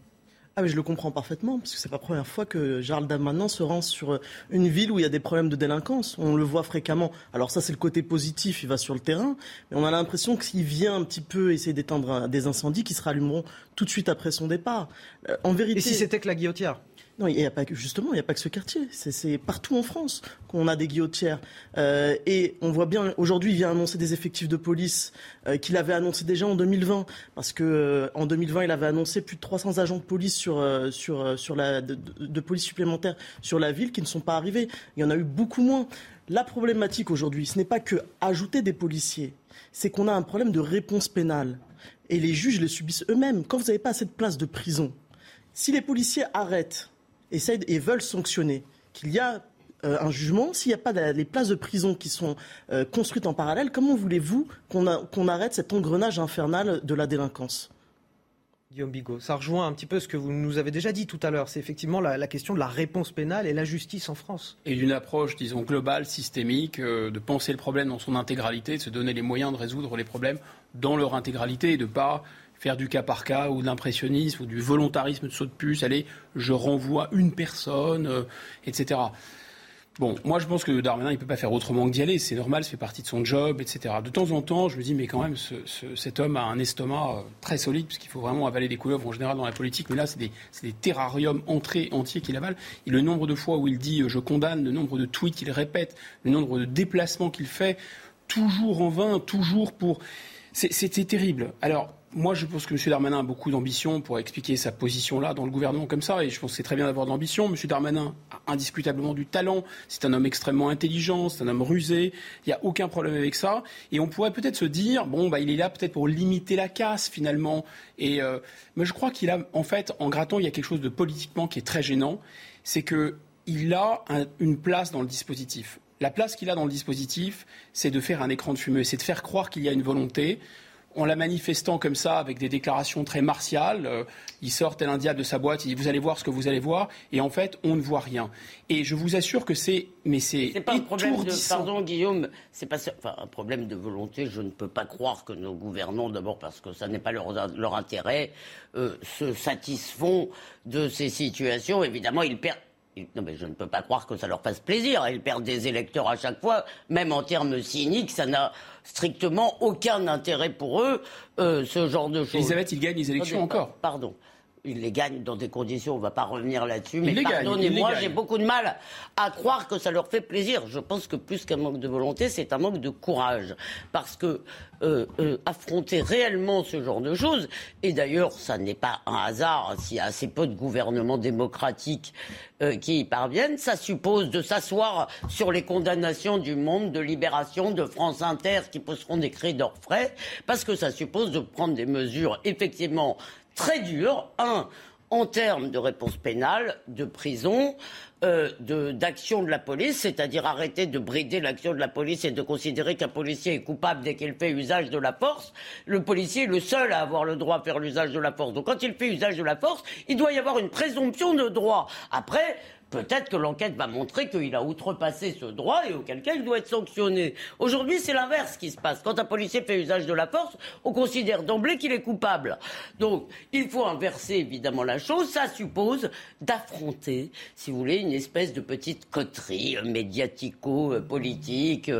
Ah mais je le comprends parfaitement, parce que c'est pas la première fois que Gérald Darmanin se rend sur euh, une ville où il y a des problèmes de délinquance. On le voit fréquemment. Alors ça c'est le côté positif, il va sur le terrain, mais on a l'impression qu'il vient un petit peu essayer d'éteindre des incendies qui se rallumeront tout de suite après son départ. Euh, en vérité. Et si c'était que la guillotière non, il y a pas justement, il n'y a pas que ce quartier. C'est partout en France qu'on a des guillotières. Euh, et on voit bien, aujourd'hui, il vient annoncer des effectifs de police euh, qu'il avait annoncé déjà en 2020, parce que euh, en 2020, il avait annoncé plus de 300 agents de police sur euh, sur sur la de, police supplémentaires sur la ville qui ne sont pas arrivés. Il y en a eu beaucoup moins. La problématique aujourd'hui, ce n'est pas que ajouter des policiers, c'est qu'on a un problème de réponse pénale. Et les juges les subissent eux-mêmes. Quand vous n'avez pas assez de places de prison, si les policiers arrêtent essayent et veulent sanctionner, qu'il y a euh, un jugement, s'il n'y a pas les places de prison qui sont euh, construites en parallèle, comment voulez-vous qu'on arrête cet engrenage infernal de la délinquance? Guillaume Bigot, ça rejoint un petit peu ce que vous nous avez déjà dit tout à l'heure. C'est effectivement la, question de la réponse pénale et la justice en France. Et d'une approche, disons, globale, systémique, euh, de penser le problème dans son intégralité, de se donner les moyens de résoudre les problèmes dans leur intégralité et de ne pas faire du cas par cas ou de l'impressionnisme ou du volontarisme de saut de puce, allez, je renvoie une personne, euh, etc. Bon, moi je pense que Darmanin, il ne peut pas faire autrement que d'y aller, c'est normal, ça fait partie de son job, etc. De temps en temps, je me dis, mais quand même, cet homme a un estomac euh, très solide, puisqu'il faut vraiment avaler des couleuvres en général dans la politique, mais là, c'est des, des, terrariums entrés entiers qu'il avale. Et le nombre de fois où il dit euh, je condamne, le nombre de tweets qu'il répète, le nombre de déplacements qu'il fait, toujours en vain, toujours pour... C'était terrible. Alors, moi, je pense que M. Darmanin a beaucoup d'ambition pour expliquer sa position là dans le gouvernement comme ça, et je pense que c'est très bien d'avoir de l'ambition. M. Darmanin a indiscutablement du talent, c'est un homme extrêmement intelligent, c'est un homme rusé, il n'y a aucun problème avec ça. Et on pourrait peut-être se dire, bon, bah, il est là peut-être pour limiter la casse finalement. Euh, mais je crois qu'il a, en fait, en grattant, il y a quelque chose de politiquement qui est très gênant, c'est qu'il a une place dans le dispositif. La place qu'il a dans le dispositif, c'est de faire un écran de fumée, c'est de faire croire qu'il y a une volonté en la manifestant comme ça, avec des déclarations très martiales, euh, il sort tel un diable de sa boîte, il dit vous allez voir ce que vous allez voir, et en fait, on ne voit rien. Et je vous assure que c'est, mais c'est pas un problème de, pardon Guillaume, c'est pas enfin, un problème de volonté. Je ne peux pas croire que nos gouvernants, d'abord parce que ça n'est pas leur, leur intérêt, euh, se satisfont de ces situations. Évidemment, ils perdent non, mais je ne peux pas croire que ça leur fasse plaisir. Ils perdent des électeurs à chaque fois, même en termes cyniques, ça n'a strictement aucun intérêt pour eux, euh, ce genre de choses. Elisabeth, ils gagnent les élections encore. Pardon il les gagne dans des conditions, on ne va pas revenir là-dessus, mais pardonnez-moi, j'ai beaucoup de mal à croire que ça leur fait plaisir. Je pense que plus qu'un manque de volonté, c'est un manque de courage. Parce que euh, euh, affronter réellement ce genre de choses, et d'ailleurs, ça n'est pas un hasard s'il y a assez peu de gouvernements démocratiques euh, qui y parviennent, ça suppose de s'asseoir sur les condamnations du monde, de Libération, de France Inter, qui poseront des cris d'orfraie, parce que ça suppose de prendre des mesures effectivement très dur. Un, en termes de réponse pénale, de prison, euh, d'action de, la police, c'est-à-dire arrêter de brider l'action de la police et de considérer qu'un policier est coupable dès qu'il fait usage de la force. Le policier est le seul à avoir le droit de faire l'usage de la force. Donc quand il fait usage de la force, il doit y avoir une présomption de droit. Après, Peut-être que l'enquête va montrer qu'il a outrepassé ce droit et auquel cas il doit être sanctionné. Aujourd'hui, c'est l'inverse qui se passe. Quand un policier fait usage de la force, on considère d'emblée qu'il est coupable. Donc, il faut inverser évidemment la chose. Ça suppose d'affronter, si vous voulez, une espèce de petite coterie médiatico-politique,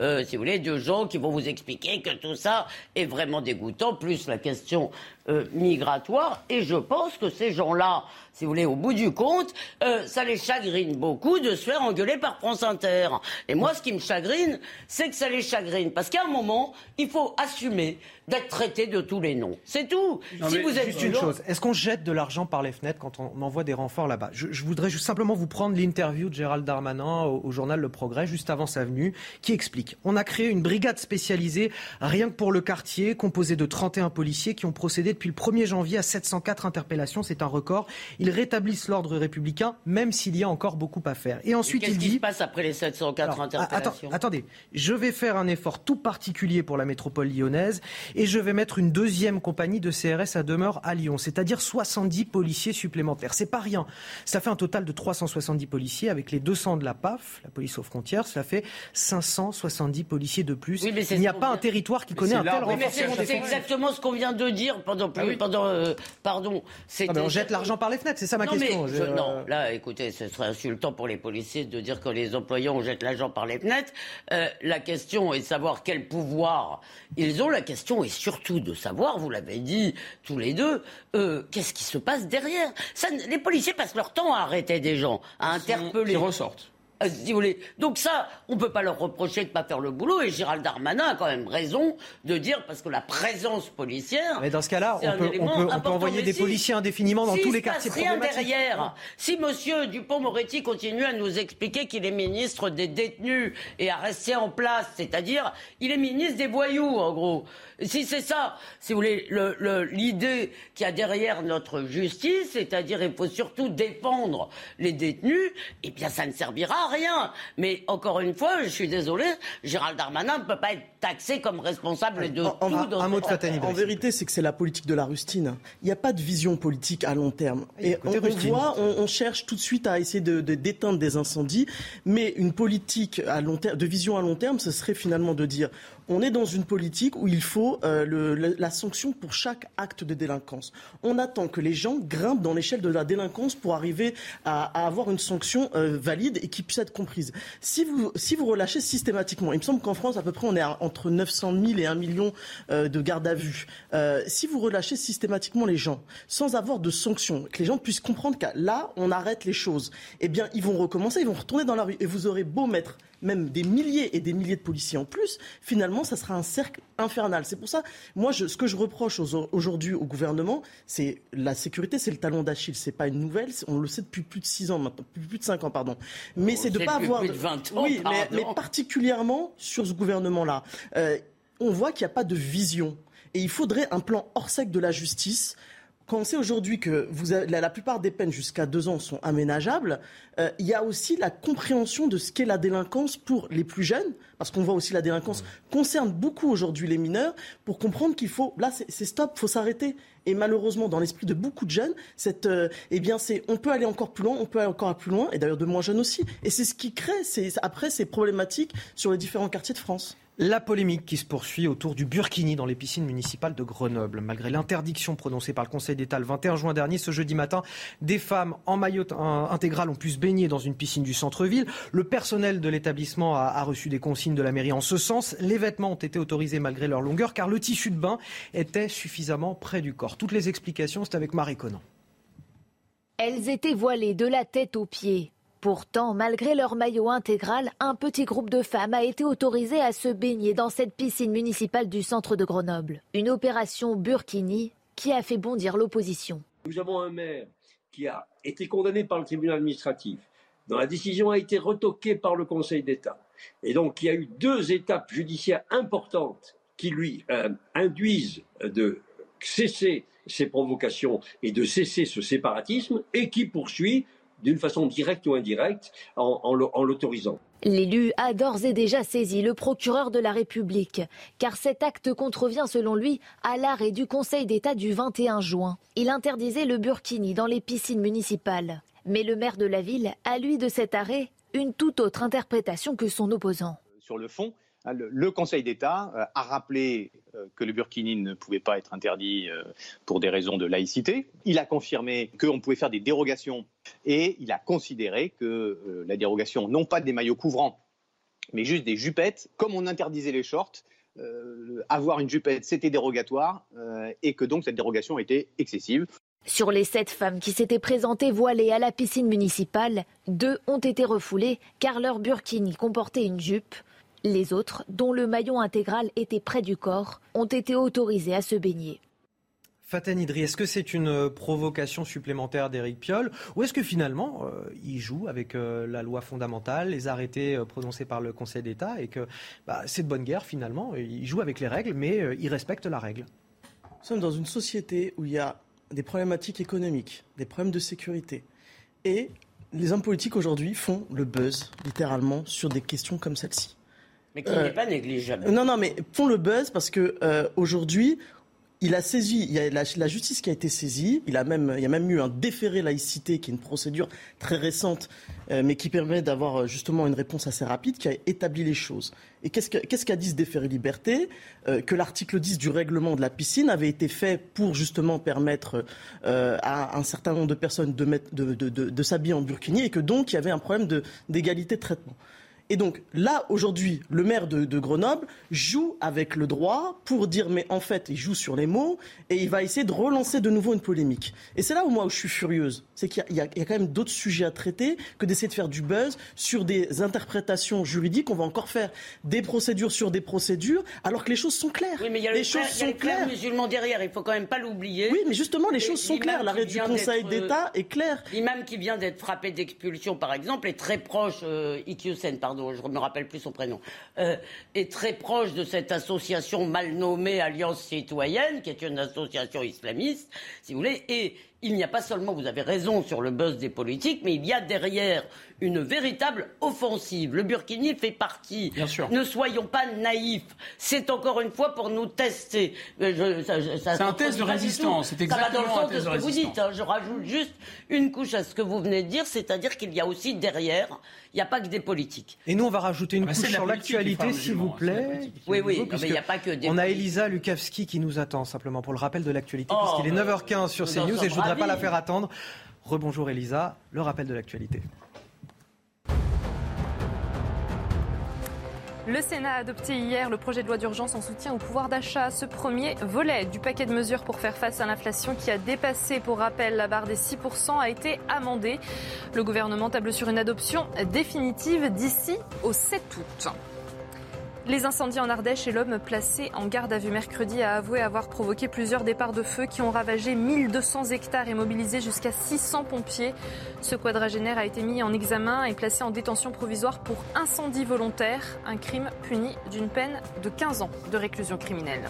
euh, si vous voulez, de gens qui vont vous expliquer que tout ça est vraiment dégoûtant, plus la question euh, migratoire. Et je pense que ces gens-là, si vous voulez, au bout du compte, euh, ça les chagrine beaucoup de se faire engueuler par France Inter. Et moi, ce qui me chagrine, c'est que ça les chagrine. Parce qu'à un moment, il faut assumer d'être traité de tous les noms. C'est tout. si vous êtes juste une chose, est-ce qu'on jette de l'argent par les fenêtres quand on envoie des renforts là-bas? Je, voudrais juste simplement vous prendre l'interview de Gérald Darmanin au, journal Le Progrès juste avant sa venue, qui explique on a créé une brigade spécialisée rien que pour le quartier, composée de 31 policiers qui ont procédé depuis le 1er janvier à 704 interpellations. C'est un record. Ils rétablissent l'ordre républicain, même s'il y a encore beaucoup à faire. Et ensuite, il dit. Qu'est-ce qui se passe après les 704 interpellations? Attendez, je vais faire un effort tout particulier pour la métropole lyonnaise et je vais mettre une deuxième compagnie de CRS à demeure à Lyon, c'est-à-dire 70 policiers supplémentaires. C'est pas rien. Ça fait un total de 370 policiers avec les 200 de la PAF, la police aux frontières, ça fait 570 policiers de plus. il n'y a pas un territoire qui connaît un tel renforcement. C'est exactement ce qu'on vient de dire pendant, ah pendant euh, pardon. Ah ben, on jette l'argent par les fenêtres, c'est ça ma question. non, là, écoutez, ce serait insultant pour les policiers de dire que les employants jettent l'argent par les fenêtres. Euh, la question est de savoir quel pouvoir ils ont. La question est surtout de savoir, vous l'avez dit tous les deux, euh, qu'est-ce qui se passe derrière. les policiers passent leur temps à arrêter des gens, à interpeller. Ils ressortent. Euh, si vous voulez. Donc ça, on ne peut pas leur reprocher de ne pas faire le boulot. Et Gérald Darmanin a quand même raison de dire, parce que la présence policière. Mais dans ce cas-là, on peut, on, peut, envoyer des policiers indéfiniment dans tous les quartiers rien derrière. Si Monsieur Dupont-Moretti continue à nous expliquer qu'il est ministre des détenus et à rester en place, c'est-à-dire, il est ministre des voyous, en gros. Si c'est ça, si vous voulez, l'idée qu'il y a derrière notre justice, c'est-à-dire il faut surtout défendre les détenus, eh bien ça ne servira à rien. Mais encore une fois, je suis désolé, Gérald Darmanin ne peut pas être taxé comme responsable de tout. dans un mot de En vérité, c'est que c'est la politique de la rustine. Il n'y a pas de vision politique à long terme. Et on, voit, on, cherche tout de suite à essayer de, d'éteindre des incendies, mais une politique à long terme, de vision à long terme, ce serait finalement de dire on est dans une politique où il faut euh, la sanction pour chaque acte de délinquance. On attend que les gens grimpent dans l'échelle de la délinquance pour arriver à, avoir une sanction euh, valide et qui puisse être comprise. Si vous, si vous relâchez systématiquement, il me semble qu'en France, à peu près, on est entre 900 000 et 1 million euh, de gardes à vue. si vous relâchez systématiquement les gens sans avoir de sanctions, que les gens puissent comprendre que là, on arrête les choses, eh bien, ils vont recommencer, ils vont retourner dans la rue et vous aurez beau mettre même des milliers et des milliers de policiers en plus, finalement, ça sera un cercle infernal. C'est pour ça, moi, ce que je reproche aujourd'hui au gouvernement, c'est la sécurité, c'est le talon d'Achille. C'est pas une nouvelle, on le sait depuis plus de 6 ans maintenant, plus de 5 ans, pardon. Mais c'est de pas avoir. Plus de 20 ans, oui, mais, particulièrement sur ce gouvernement-là. Euh, on voit qu'il n'y a pas de vision. Et il faudrait un plan hors sec de la justice quand on sait aujourd'hui que vous la, plupart des peines jusqu'à deux ans sont aménageables, euh, il y a aussi la compréhension de ce qu'est la délinquance pour les plus jeunes, parce qu'on voit aussi la délinquance concerne beaucoup aujourd'hui les mineurs, pour comprendre qu'il faut, là c'est stop, il faut s'arrêter. Et malheureusement, dans l'esprit de beaucoup de jeunes, cette, euh, eh bien, c'est, on peut aller encore plus loin, on peut aller encore plus loin, et d'ailleurs de moins jeunes aussi. Et c'est ce qui crée, après, ces problématiques sur les différents quartiers de France. La polémique qui se poursuit autour du burkini dans les piscines municipales de Grenoble. Malgré l'interdiction prononcée par le Conseil d'État le 21 juin dernier, ce jeudi matin, des femmes en maillot intégral ont pu se baigner dans une piscine du centre-ville. Le personnel de l'établissement a, reçu des consignes de la mairie en ce sens. Les vêtements ont été autorisés malgré leur longueur car le tissu de bain était suffisamment près du corps. Toutes les explications, c'est avec Marie Conan. Elles étaient voilées de la tête aux pieds. Pourtant, malgré leur maillot intégral, un petit groupe de femmes a été autorisé à se baigner dans cette piscine municipale du centre de Grenoble. Une opération Burkini qui a fait bondir l'opposition. Nous avons un maire qui a été condamné par le tribunal administratif, dont la décision a été retoquée par le Conseil d'État. Et donc, il y a eu deux étapes judiciaires importantes qui lui euh, induisent de cesser ces provocations et de cesser ce séparatisme et qui poursuit d'une façon directe ou indirecte en, l'autorisant. L'élu a d'ores et déjà saisi le procureur de la République, car cet acte contrevient selon lui à l'arrêt du Conseil d'État du 21 juin. Il interdisait le burkini dans les piscines municipales. Mais le maire de la ville a, lui, de cet arrêt, une toute autre interprétation que son opposant. Sur le fond, le, Conseil d'État euh, a rappelé euh, que le burkini ne pouvait pas être interdit euh, pour des raisons de laïcité. Il a confirmé qu'on pouvait faire des dérogations et il a considéré que la dérogation, non pas des maillots couvrants, mais juste des jupettes, comme on interdisait les shorts, avoir une jupette, c'était dérogatoire et que donc cette dérogation était excessive. Sur les sept femmes qui s'étaient présentées voilées à la piscine municipale, deux ont été refoulées car leur burkini comportait une jupe. Les autres, dont le maillon intégral était près du corps, ont été autorisés à se baigner. Faten Idri, est-ce que c'est une euh, provocation supplémentaire d'Éric Piolle ou est-ce que finalement euh, il joue avec euh, la loi fondamentale, les arrêtés prononcés par le Conseil d'État et que bah, c'est de bonne guerre finalement, il joue avec les règles mais il respecte la règle? Nous sommes dans une société où il y a des problématiques économiques, des problèmes de sécurité et les hommes politiques aujourd'hui font le buzz littéralement sur des questions comme celle-ci. Mais qui n'est pas négligeable. Non, non, mais font le buzz parce que aujourd'hui, il a saisi, il y a la, justice qui a été saisie, il, a même, il y a même eu un déféré laïcité qui est une procédure très récente, euh, mais qui permet d'avoir euh, justement une réponse assez rapide, qui a établi les choses. Et qu'est-ce qu'a dit ce déféré liberté euh, Que l'article 10 du règlement de la piscine avait été fait pour justement permettre à un certain nombre de personnes de, de s'habiller en burkini et que donc il y avait un problème d'égalité de traitement. Et donc là, aujourd'hui, le maire de, Grenoble joue avec le droit pour dire, mais en fait, il joue sur les mots et il va essayer de relancer de nouveau une polémique. Et c'est là où moi où je suis furieuse, c'est qu'il y, a quand même d'autres sujets à traiter que d'essayer de faire du buzz sur des interprétations juridiques. On va encore faire des procédures sur des procédures, alors que les choses sont claires. Oui, mais il y a les choses sont claires. musulmans derrière, il faut quand même pas l'oublier. Oui, mais justement, les choses sont claires. L'arrêt du Conseil d'État est clair. L'imam qui vient d'être frappé d'expulsion, par exemple, est très proche, euh, pardon je ne me rappelle plus son prénom, euh, est très proche de cette association mal nommée Alliance citoyenne, qui est une association islamiste, si vous voulez, et il n'y a pas seulement, vous avez raison sur le buzz des politiques, mais il y a derrière une véritable offensive. Le Burkini fait partie. Bien sûr. Ne soyons pas naïfs. C'est encore une fois pour nous tester. Euh, c'est un test de résistance. C'est exactement ça va dans le sens de ce que vous dites. Hein. Je rajoute juste une couche à ce que vous venez de dire, c'est-à-dire qu'il y a aussi derrière, il n'y a pas que des politiques. Et nous, on va rajouter une ah, couche sur l'actualité, s'il vous plaît. Oui, oui, mais il n'y a pas que des On a Elisa Lukavski qui nous attend simplement pour le rappel de l'actualité, oh, puisqu'il est 9h15 sur CNews et je ne voudrais pas la faire attendre. Rebonjour Elisa, le rappel de l'actualité. Le Sénat a adopté hier le projet de loi d'urgence en soutien au pouvoir d'achat. Ce premier volet du paquet de mesures pour faire face à l'inflation qui a dépassé, pour rappel, la barre des 6% a été amendé. Le gouvernement table sur une adoption définitive d'ici au 7 août. Les incendies en Ardèche et l'homme placé en garde à vue mercredi a avoué avoir provoqué plusieurs départs de feu qui ont ravagé 1200 hectares et mobilisé jusqu'à 600 pompiers. Ce quadragénaire a été mis en examen et placé en détention provisoire pour incendie volontaire, un crime puni d'une peine de 15 ans de réclusion criminelle.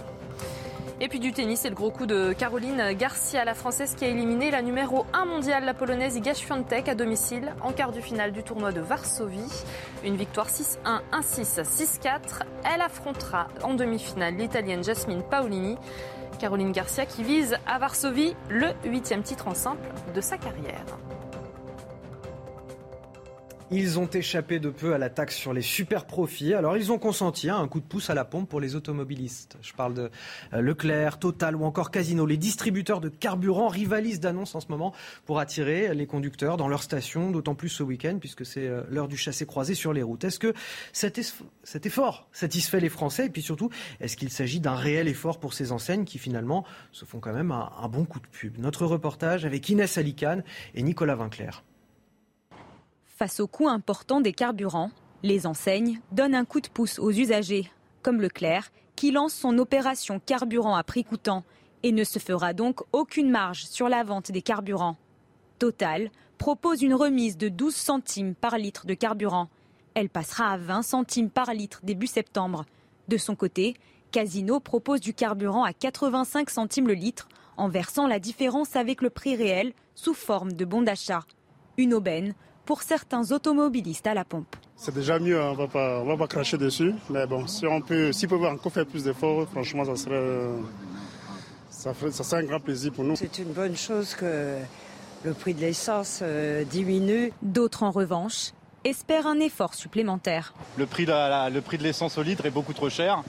Et puis du tennis, c'est le gros coup de Caroline Garcia, la française qui a éliminé la numéro 1 mondiale, la polonaise Iga Świątek, à domicile en quart du finale du tournoi de Varsovie. Une victoire 6-1, 1-6, 6-4. Elle affrontera en demi-finale l'italienne Jasmine Paolini. Caroline Garcia qui vise à Varsovie le huitième titre en simple de sa carrière. Ils ont échappé de peu à la taxe sur les super profits. Alors ils ont consenti hein, un coup de pouce à la pompe pour les automobilistes. Je parle de euh, Leclerc, Total ou encore Casino. Les distributeurs de carburant rivalisent d'annonces en ce moment pour attirer les conducteurs dans leurs stations, d'autant plus ce week-end puisque c'est euh, l'heure du chassé-croisé sur les routes. Est-ce que cet, effort satisfait les Français? Et puis surtout, est-ce qu'il s'agit d'un réel effort pour ces enseignes qui finalement se font quand même un, un bon coup de pub? Notre reportage avec Inès Alicane et Nicolas Vinclair. Face au coût important des carburants, les enseignes donnent un coup de pouce aux usagers, comme Leclerc, qui lance son opération carburant à prix coûtant et ne se fera donc aucune marge sur la vente des carburants. Total propose une remise de 12 centimes par litre de carburant. Elle passera à 20 centimes par litre début septembre. De son côté, Casino propose du carburant à 85 centimes le litre en versant la différence avec le prix réel sous forme de bon d'achat. Une aubaine pour certains automobilistes à la pompe. C'est déjà mieux, hein, on va pas, va pas cracher dessus. Mais bon, si on peut, si peut encore faire plus d'efforts, franchement, ça serait, ça, ça serait un grand plaisir pour nous. C'est une bonne chose que le prix de l'essence euh, diminue. D'autres, en revanche, espèrent un effort supplémentaire. Le prix de, le prix de l'essence au litre est beaucoup trop cher.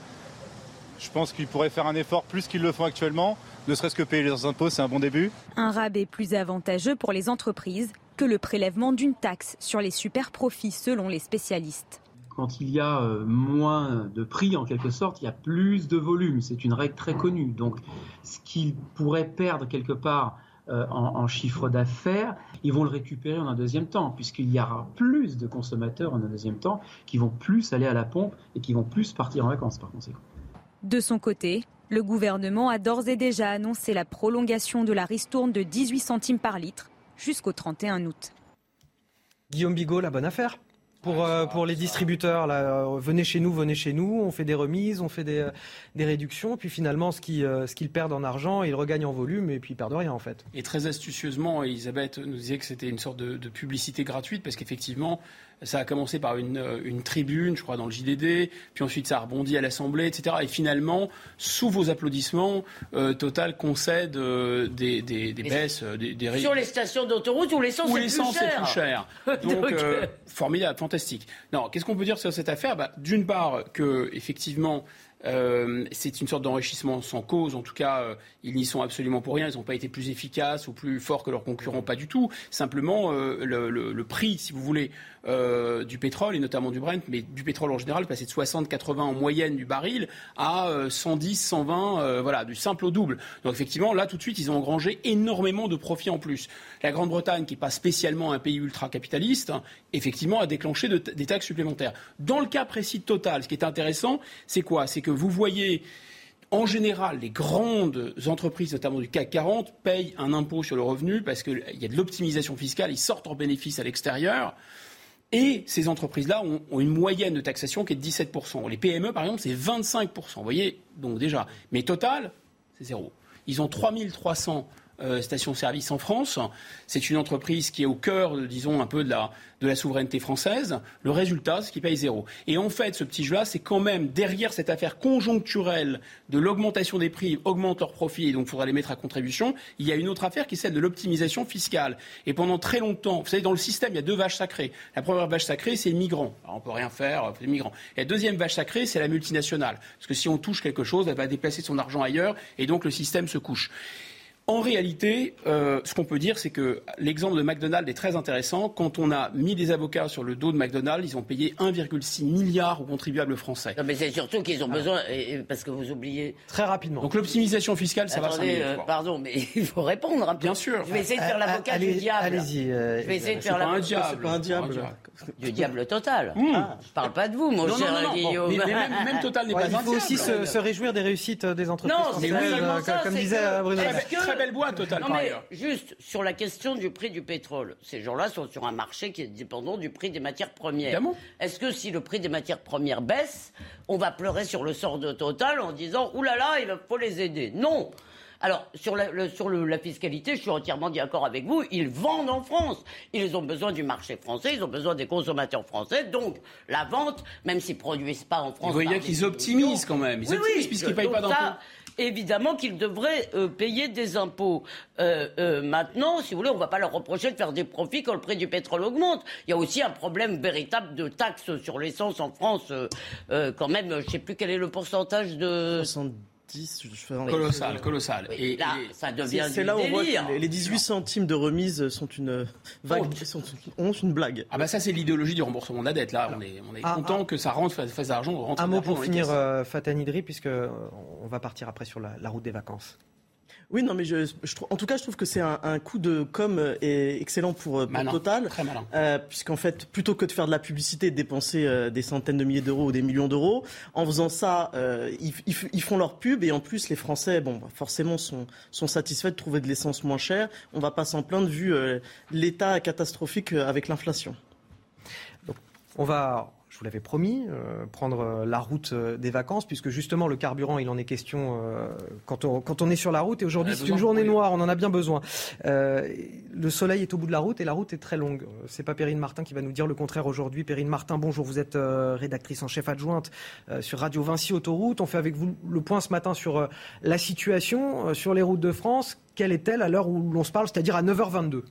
Je pense qu'ils pourraient faire un effort plus qu'ils le font actuellement. Ne serait-ce que payer leurs impôts, c'est un bon début. Un rabais plus avantageux pour les entreprises que le prélèvement d'une taxe sur les super profits selon les spécialistes. Quand il y a euh, moins de prix, en quelque sorte, il y a plus de volume. C'est une règle très connue. Donc, ce qu'ils pourraient perdre quelque part en, en, chiffre d'affaires, ils vont le récupérer en un deuxième temps, puisqu'il y aura plus de consommateurs en un deuxième temps qui vont plus aller à la pompe et qui vont plus partir en vacances par conséquent. De son côté, le gouvernement a d'ores et déjà annoncé la prolongation de la ristourne de 18 centimes par litre jusqu'au 31 août. Guillaume Bigot, la bonne affaire pour, euh, pour les distributeurs. Là, euh, venez chez nous, venez chez nous, on fait des remises, on fait des, euh, des réductions, puis finalement, ce qu'ils ce qu'ils perdent en argent, ils regagnent en volume et puis ils perdent rien en fait. Et très astucieusement, Elisabeth nous disait que c'était une sorte de, de publicité gratuite parce qu'effectivement, ça a commencé par une, une, tribune, je crois, dans le JDD, puis ensuite ça a rebondi à l'Assemblée, etc. Et finalement, sous vos applaudissements, euh, Total concède euh, des, des, des baisses, des, des, Sur les stations d'autoroute où l'essence est, plus cher. Donc, euh, formidable, fantastique. Non, qu'est-ce qu'on peut dire sur cette affaire? Bah, D'une part, que effectivement, euh, c'est une sorte d'enrichissement sans cause. En tout cas, euh, ils n'y sont absolument pour rien. Ils n'ont pas été plus efficaces ou plus forts que leurs concurrents, pas du tout. Simplement, euh, le, le, le, prix, si vous voulez, euh, du pétrole et notamment du Brent, mais du pétrole en général, passé de 60-80 en moyenne du baril à 110, 120, voilà, du simple au double. Donc effectivement, là, tout de suite, ils ont engrangé énormément de profits en plus. La Grande-Bretagne, qui n'est pas spécialement un pays ultra-capitaliste, effectivement, a déclenché de, des taxes supplémentaires. Dans le cas précis de Total, ce qui est intéressant, c'est quoi? C'est que vous voyez en général, les grandes entreprises, notamment du CAC 40, payent un impôt sur le revenu parce qu'il y a de l'optimisation fiscale, ils sortent en bénéfice à l'extérieur. Et ces entreprises-là ont, ont, une moyenne de taxation qui est de 17%. Les PME, par exemple, c'est 25%. Vous voyez, donc déjà. Mais Total, c'est zéro. Ils ont 3300 euh, station-service en France. C'est une entreprise qui est au cœur, disons, un peu de la, souveraineté française. Le résultat, c'est qu'ils payent zéro. Et en fait, ce petit jeu-là, c'est quand même derrière cette affaire conjoncturelle de l'augmentation des prix, augmentent leurs profits, et donc il faudra les mettre à contribution. Il y a une autre affaire qui est celle de l'optimisation fiscale. Et pendant très longtemps, vous savez, dans le système, il y a deux vaches sacrées. La première vache sacrée, c'est les migrants. Alors, on peut rien faire, c'est les migrants. Et la deuxième vache sacrée, c'est la multinationale. Parce que si on touche quelque chose, elle va déplacer son argent ailleurs, et donc le système se couche. En réalité, euh, ce qu'on peut dire, c'est que l'exemple de McDonald's est très intéressant. Quand on a mis des avocats sur le dos de McDonald's, ils ont payé 1,6 milliard aux contribuables français. Non, mais c'est surtout qu'ils ont besoin, et, parce que vous oubliez. Très rapidement. Donc l'optimisation fiscale, ça Attendez, va euh, Pardon, mais il faut répondre. Hein. Bien sûr. Je vais essayer de faire l'avocat du diable. Allez-y. Euh, je vais essayer de faire l'avocat. C'est pas un diable. Du diable total. Mmh. Ah, je parle pas de vous, mon non, cher non, non, Guillaume. Mais, mais même, même, Total n'est ouais, pas Il faut aussi se, se, réjouir des réussites des entreprises. Non, c'est oui, ça, comme disait que, Bruno. Très, très belle boîte, Total. Non, mais juste sur la question du prix du pétrole, ces gens-là sont sur un marché qui est dépendant du prix des matières premières. Est-ce que si le prix des matières premières baisse, on va pleurer sur le sort de Total en disant oulala, là là, il faut les aider Non. Alors, sur, la, le, sur le, la fiscalité, je suis entièrement d'accord avec vous. Ils vendent en France. Ils ont besoin du marché français, ils ont besoin des consommateurs français. Donc, la vente, même s'ils ne produisent pas en France. Vous voyez qu'ils optimisent quand même. Ils oui, optimisent oui, puisqu'ils ne payent pas d'impôts. Évidemment qu'ils devraient euh, payer des impôts. Euh, euh, maintenant, si vous voulez, on ne va pas leur reprocher de faire des profits quand le prix du pétrole augmente. Il y a aussi un problème véritable de taxes sur l'essence en France. Euh, quand même, je ne sais plus quel est le pourcentage de... 70. 10, je fais un... Colossal, colossal. Oui, et, là, et ça devient C'est là où on voit que les 18 centimes de remise sont une vague, sont, une blague. Ah bah ça c'est l'idéologie du remboursement de la dette. Là, on est, on est ah, content ah, que ça rentre, fasse d'argent, rentre Un mot pour finir, euh, Fatah Nidri, puisque euh, on va partir après sur la, la route des vacances. Oui, non, mais je, je, en tout cas, je trouve que c'est un, un, coup de com et excellent pour, pour malin, Total. Très malin. Euh, Puisqu'en fait, plutôt que de faire de la publicité et de dépenser euh, des centaines de milliers d'euros ou des millions d'euros, en faisant ça, euh, ils, ils, ils, font leur pub et en plus, les Français, bon, forcément, sont, sont satisfaits de trouver de l'essence moins chère. On va pas s'en plaindre vu euh, l'état catastrophique avec l'inflation. On va je vous l'avais promis, euh, prendre la route des vacances, puisque justement le carburant, il en est question euh, quand, on, quand on est sur la route. Et aujourd'hui, c'est une journée noire, on en a bien besoin. Euh, le soleil est au bout de la route et la route est très longue. C'est pas Perrine Martin qui va nous dire le contraire aujourd'hui. Perrine Martin, bonjour, vous êtes rédactrice en chef adjointe sur Radio Vinci Autoroute. On fait avec vous le point ce matin sur la situation sur les routes de France. Quelle est-elle à l'heure où l'on se parle, c'est-à-dire à 9h22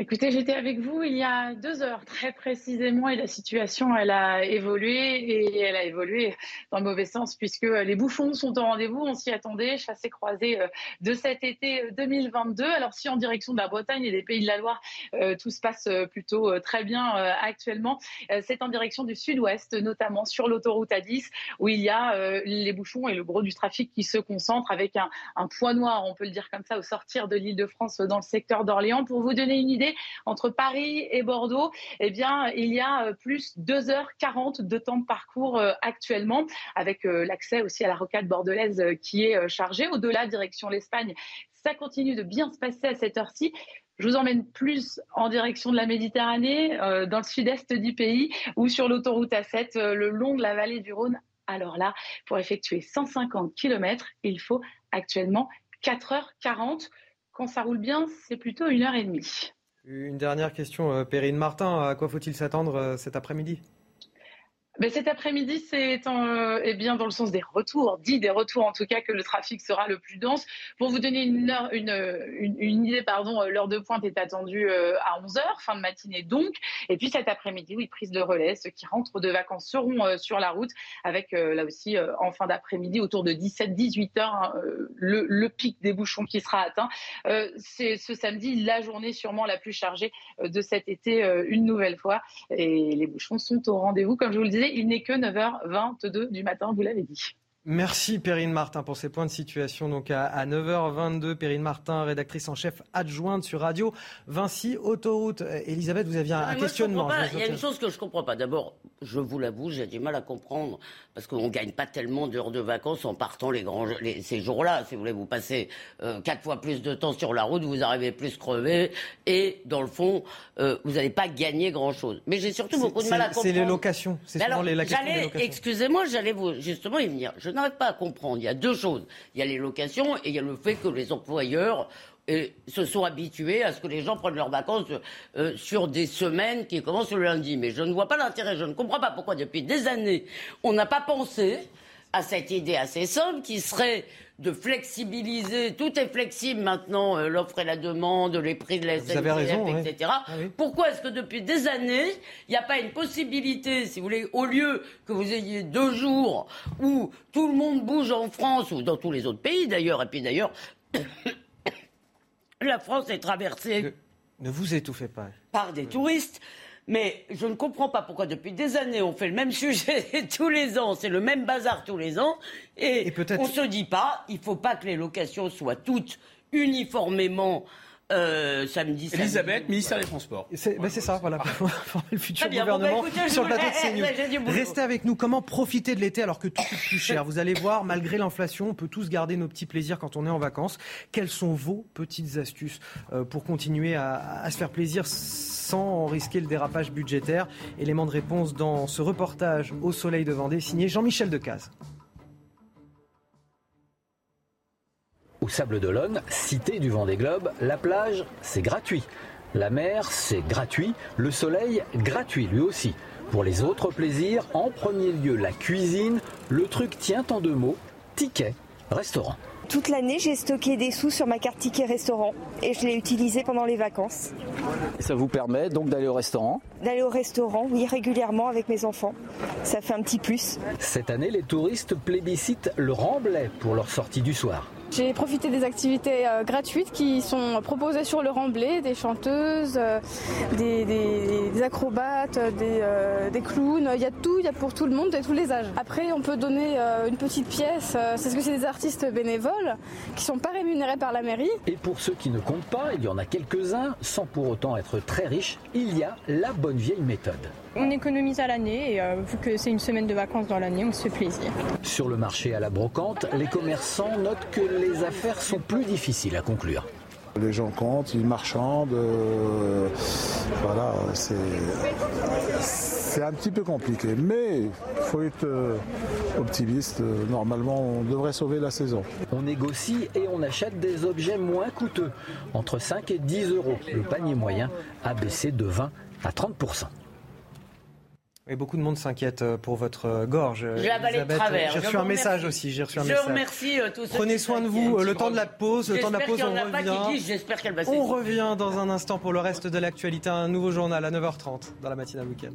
Écoutez, j'étais avec vous il y a deux heures très précisément et la situation, elle a évolué et elle a évolué dans le mauvais sens puisque les bouchons sont au rendez-vous. On s'y attendait, chassé croisé euh, de cet été 2022. Euh, Alors si en direction de la Bretagne et des Pays de la Loire, euh, tout se passe plutôt très bien actuellement, c'est en direction du sud-ouest, notamment sur l'autoroute A10 où il y a les bouchons et le gros du trafic qui se concentre avec un, un point noir, on peut le dire comme ça, au sortir de l'île de France dans le secteur d'Orléans. Pour vous donner une idée, entre Paris et Bordeaux, eh bien, il y a euh, plus 2h40 de temps de parcours euh, actuellement, avec euh, l'accès aussi à la rocade bordelaise qui est chargée. Au-delà, direction l'Espagne, ça continue de bien se passer à cette heure-ci. Je vous emmène plus en direction de la Méditerranée, dans le sud-est du pays, ou sur l'autoroute A7, le long de la vallée du Rhône. Alors là, pour effectuer 150 km, il faut actuellement 4h40. Quand ça roule bien, c'est plutôt 1h30. Une dernière question, euh, Perrine Martin. À quoi faut-il s'attendre euh, cet après-midi? Mais cet après-midi, c'est euh, eh bien dans le sens des retours, dit des retours en tout cas que le trafic sera le plus dense. Pour vous donner une, heure, une, une, idée, pardon, euh, l'heure de pointe est attendue euh, à 11h, fin de matinée donc. Et puis cet après-midi, oui, prise de relais. Ceux qui rentrent de vacances seront euh, sur la route avec là aussi en fin d'après-midi autour de 17-18 h hein, le, le, pic des bouchons qui sera atteint. c'est ce samedi la journée sûrement la plus chargée de cet été une nouvelle fois. Et les bouchons sont au rendez-vous, comme je vous le disais il n'est que 9h22 du matin, vous l'avez dit. Merci Perrine Martin pour ces points de situation. Donc à, 9h22, Perrine Martin, rédactrice en chef adjointe sur Radio Vinci Autoroute. Elisabeth, vous aviez un, questionnement. Il y a une chose que je ne comprends pas. D'abord, je vous l'avoue, j'ai du mal à comprendre parce qu'on ne gagne pas tellement d'heures de vacances en partant les grands, ces jours-là. Si vous voulez, vous passez euh, quatre fois plus de temps sur la route, vous arrivez plus crevé et dans le fond, euh, vous n'allez pas gagner grand-chose. Mais j'ai surtout beaucoup de mal à comprendre. C'est les locations. C'est souvent les, locations. Excusez-moi, j'allais vous justement y venir. Je n'arrive pas à comprendre. Il y a deux choses. Il y a les locations et il y a le fait que les employeurs euh, se sont habitués à ce que les gens prennent leurs vacances euh, sur des semaines qui commencent le lundi. Mais je ne vois pas l'intérêt, je ne comprends pas pourquoi depuis des années, on n'a pas pensé à cette idée assez simple qui serait de flexibiliser, tout est flexible maintenant, euh, l'offre et la demande, les prix de la SNCF, etc. Ah pourquoi est-ce que depuis des années, il n'y a pas une possibilité, si vous voulez, au lieu que vous ayez deux jours où tout le monde bouge en France ou dans tous les autres pays d'ailleurs, et puis d'ailleurs, la France est traversée. Ne, vous étouffez pas. Par des touristes. Mais je ne comprends pas pourquoi depuis des années on fait le même sujet tous les ans, c'est le même bazar tous les ans, et, on ne se dit pas, il ne faut pas que les locations soient toutes uniformément euh, samedi, Elisabeth, ministère des Transports. C'est ben ça, voilà, le futur gouvernement bah, sur le plateau de CNews. Restez avec nous. Comment profiter de l'été alors que tout coûte plus cher? Vous allez voir, malgré l'inflation, on peut tous garder nos petits plaisirs quand on est en vacances. Quelles sont vos petites astuces euh, pour continuer à, à se faire plaisir sans risquer le dérapage budgétaire? Élément de réponse dans ce reportage au soleil de Vendée, signé Jean-Michel Decaze. Au Sable d'Olonne, cité du vent des globes, la plage, c'est gratuit. La mer, c'est gratuit. Le soleil, gratuit lui aussi. Pour les autres plaisirs, en premier lieu la cuisine. Le truc tient en deux mots, ticket, restaurant. Toute l'année, j'ai stocké des sous sur ma carte ticket restaurant et je l'ai utilisé pendant les vacances. Ça vous permet donc d'aller au restaurant D'aller au restaurant, oui, régulièrement avec mes enfants. Ça fait un petit plus. Cette année, les touristes plébiscitent le Remblai pour leur sortie du soir. J'ai profité des activités euh, gratuites qui sont proposées sur le Remblai, des chanteuses, euh, des, acrobates, euh, des, clowns. Il y a tout, il y a pour tout le monde et tous les âges. Après, on peut donner une petite pièce. c'est ce que c'est des artistes bénévoles qui sont pas rémunérés par la mairie. Et pour ceux qui ne comptent pas, il y en a quelques-uns, sans pour autant être très riches, il y a la bonne vieille méthode. On économise à l'année et vu que c'est une semaine de vacances dans l'année, on se fait plaisir. Sur le marché à la brocante, les commerçants notent que les affaires sont plus difficiles à conclure. Les gens comptent, ils marchandent. Euh, voilà, c'est, un petit peu compliqué. Mais il faut être euh, optimiste. Normalement, on devrait sauver la saison. On négocie et on achète des objets moins coûteux. Entre 5 et 10 euros. Le panier moyen a baissé de 20 à 30 Et beaucoup de monde s'inquiète euh, pour votre euh, gorge. J'ai avalé de travers. J'ai reçu un message aussi. J'ai reçu un je message. remercie euh, tous ceux Prenez soin de vous. Le temps de la pause. Le temps de la pause, on revient. J'espère qu'elle va On revient dans un instant pour le reste de l'actualité. Un nouveau journal à 9h30 dans la matinale week-end.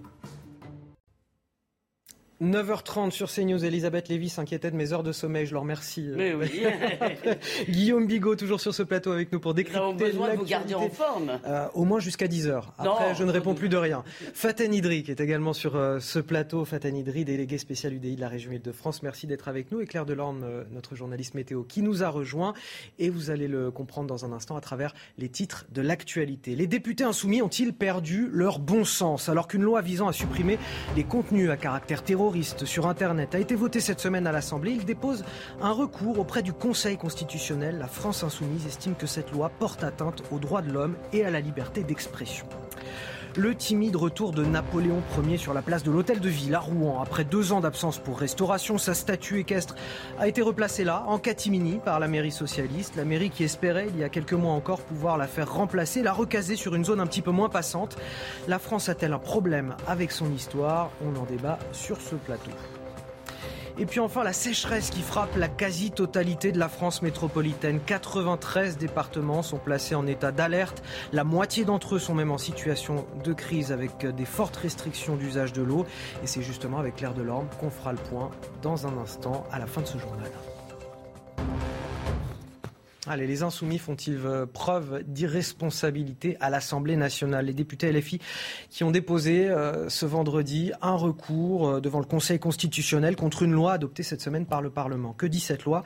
9h30 sur CNews, Elisabeth Lévy s'inquiétait de mes heures de sommeil, je leur remercie. Mais oui. Guillaume Bigot, toujours sur ce plateau avec nous pour décrypter Nous avons besoin de vous garder en forme. Euh, au moins jusqu'à 10h. Après, Non. je ne réponds plus de rien. Faten Idri, qui est également sur euh, ce plateau. Faten Idri, délégué spécial UDI de la région Île-de-France. Merci d'être avec nous. Et Claire Delorme, euh, notre journaliste météo, qui nous a rejoint. Et vous allez le comprendre dans un instant à travers les titres de l'actualité. Les députés insoumis ont-ils perdu leur bon sens? Alors qu'une loi visant à supprimer les contenus à caractère terroriste sur Internet a été votée cette semaine à l'Assemblée Ils déposent un recours auprès du Conseil constitutionnel. La France insoumise estime que cette loi porte atteinte aux droits de l'homme et à la liberté d'expression. Le timide retour de Napoléon Ier sur la place de l'Hôtel de Ville à Rouen. Après deux ans d'absence pour restauration, sa statue équestre a été replacée là, en catimini, par la mairie socialiste. La mairie qui espérait, il y a quelques mois encore, pouvoir la faire remplacer, la recaser sur une zone un petit peu moins passante. La France a-t-elle un problème avec son histoire? On en débat sur ce plateau. Et puis enfin, la sécheresse qui frappe la quasi-totalité de la France métropolitaine. 93 départements sont placés en état d'alerte. La moitié d'entre eux sont même en situation de crise avec des fortes restrictions d'usage de l'eau. Et c'est justement avec l'air de l'orme qu'on fera le point dans un instant à la fin de ce journal. Allez, les insoumis font-ils euh, preuve d'irresponsabilité à l'Assemblée nationale? Les députés LFI qui ont déposé euh, ce vendredi un recours euh, devant le Conseil constitutionnel contre une loi adoptée cette semaine par le Parlement. Que dit cette loi?